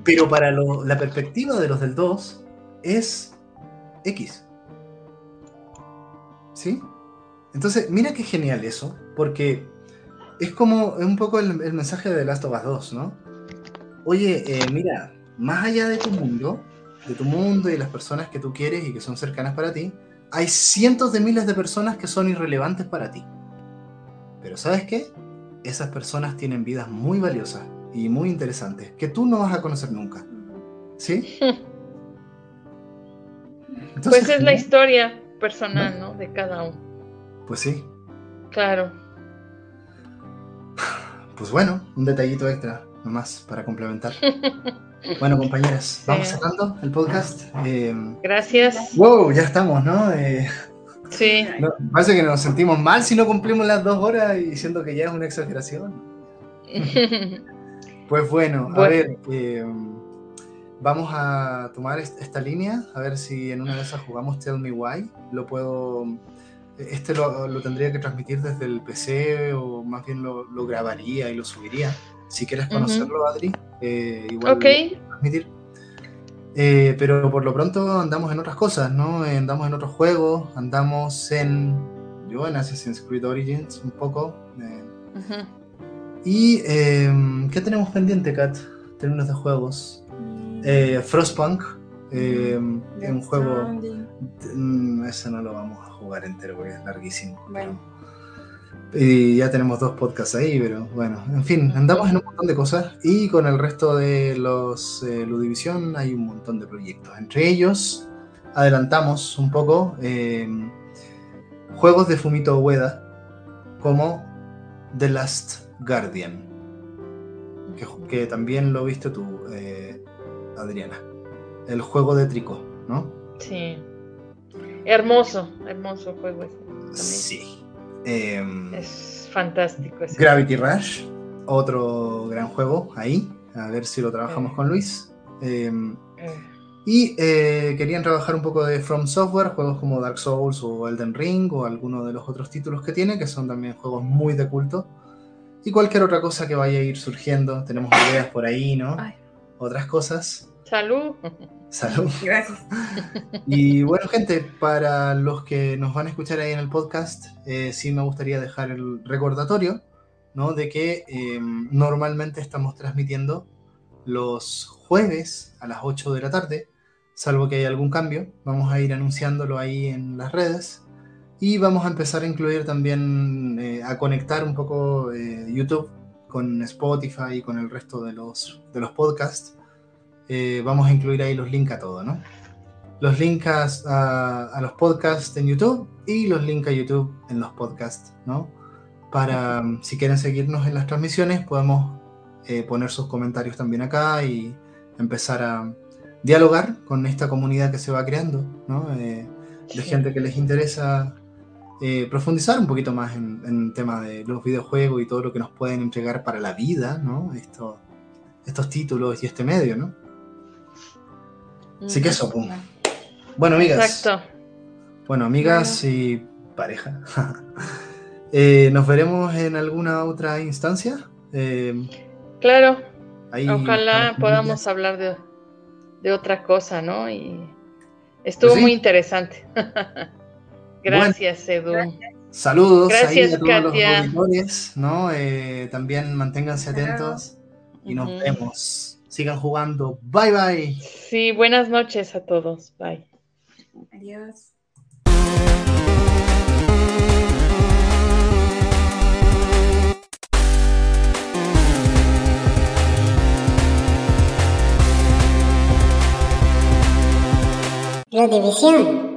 [SPEAKER 2] Pero para lo- la perspectiva de los del 2 es X. ¿Sí? Entonces, mira qué genial eso, porque es como un poco el, el mensaje de The Last of Us 2, ¿no? Oye, eh, mira, más allá de tu mundo, de tu mundo y de las personas que tú quieres y que son cercanas para ti, hay cientos de miles de personas que son irrelevantes para ti. Pero ¿sabes qué? Esas personas tienen vidas muy valiosas y muy interesantes que tú no vas a conocer nunca. ¿Sí? Entonces,
[SPEAKER 3] Pues es la historia personal, ¿no? De cada uno.
[SPEAKER 2] Pues sí.
[SPEAKER 3] Claro.
[SPEAKER 2] Pues bueno, un detallito extra nomás para complementar. Bueno, compañeras, vamos
[SPEAKER 3] Sí.
[SPEAKER 2] cerrando el podcast. Eh,
[SPEAKER 3] Gracias.
[SPEAKER 2] wow, ya estamos, ¿no? Eh,
[SPEAKER 3] Sí.
[SPEAKER 2] no, Parece que nos sentimos mal si no cumplimos las dos horas y siendo que ya es una exageración. Pues bueno, a ver, eh, vamos a tomar est- esta línea, a ver si en una de esas jugamos Tell Me Why. Lo puedo. Este lo, lo tendría que transmitir desde el PC o más bien lo, lo grabaría y lo subiría. Si quieres conocerlo, Adri, eh, igual transmitir. Eh, pero por lo pronto andamos en otras cosas, ¿no? Eh, Andamos en otros juegos, andamos en. Yo en Assassin's Creed Origins un poco. eh, y eh, ¿qué tenemos pendiente, Kat? En términos de juegos. Eh, Frostpunk, eh, es un juego. mm, ese no lo vamos a jugar entero porque es larguísimo.
[SPEAKER 1] Bueno.
[SPEAKER 2] Y ya tenemos dos podcasts ahí, pero bueno, en fin, andamos en un montón de cosas y con el resto de los eh, Ludivisión hay un montón de proyectos. Entre ellos, adelantamos un poco eh, juegos de Fumito Ueda como The Last Guardian, que, que también lo viste tú, eh, Adriana. El juego de Trico, ¿no?
[SPEAKER 3] Sí. Hermoso, hermoso juego ese. también.
[SPEAKER 2] Sí. Em,
[SPEAKER 3] Es fantástico ese.
[SPEAKER 2] Gravity Rush, otro gran juego ahí, a ver si lo trabajamos
[SPEAKER 3] Sí.
[SPEAKER 2] con Luis. Em,
[SPEAKER 3] Eh,
[SPEAKER 2] y eh, querían trabajar un poco de From Software, juegos como Dark Souls o Elden Ring o alguno de los otros títulos que tiene, que son también juegos muy de culto. Y cualquier otra cosa que vaya a ir surgiendo, tenemos ideas por ahí, ¿no?
[SPEAKER 1] Ay.
[SPEAKER 2] Otras cosas.
[SPEAKER 3] Salud.
[SPEAKER 2] Salud.
[SPEAKER 1] Gracias.
[SPEAKER 2] Y bueno, gente, para los que nos van a escuchar ahí en el podcast, eh, sí me gustaría dejar el recordatorio, ¿no? De que eh, normalmente estamos transmitiendo los jueves a las 8 de la tarde, salvo que haya algún cambio. Vamos a ir anunciándolo ahí en las redes. Y vamos a empezar a incluir también, eh, a conectar un poco eh, YouTube con Spotify y con el resto de los, de los podcasts. Eh, vamos a incluir ahí los links a todo, ¿no? los links a, a los podcasts en YouTube y los links a YouTube en los podcasts, ¿no? Para, um, si quieren seguirnos en las transmisiones, podemos eh, poner sus comentarios también acá y empezar a dialogar con esta comunidad que se va creando, ¿no? Eh, de gente que les interesa eh, profundizar un poquito más en, el tema de los videojuegos y todo lo que nos pueden entregar para la vida, ¿no? Esto, estos títulos y este medio, ¿no? Así que eso, pum. Bueno, amigas. Exacto. Bueno, amigas y pareja. Eh, ¿Nos veremos en alguna otra instancia?
[SPEAKER 3] Eh, claro. Ojalá podamos hablar de, de, otra cosa, ¿no? Y estuvo pues muy interesante. Gracias, Edu.
[SPEAKER 2] Saludos Gracias, a todos los auditores, ¿no? Eh, también manténganse atentos y nos vemos. Sigan jugando. Bye bye.
[SPEAKER 3] Sí, buenas noches a todos. Bye.
[SPEAKER 1] Adiós.
[SPEAKER 4] La división.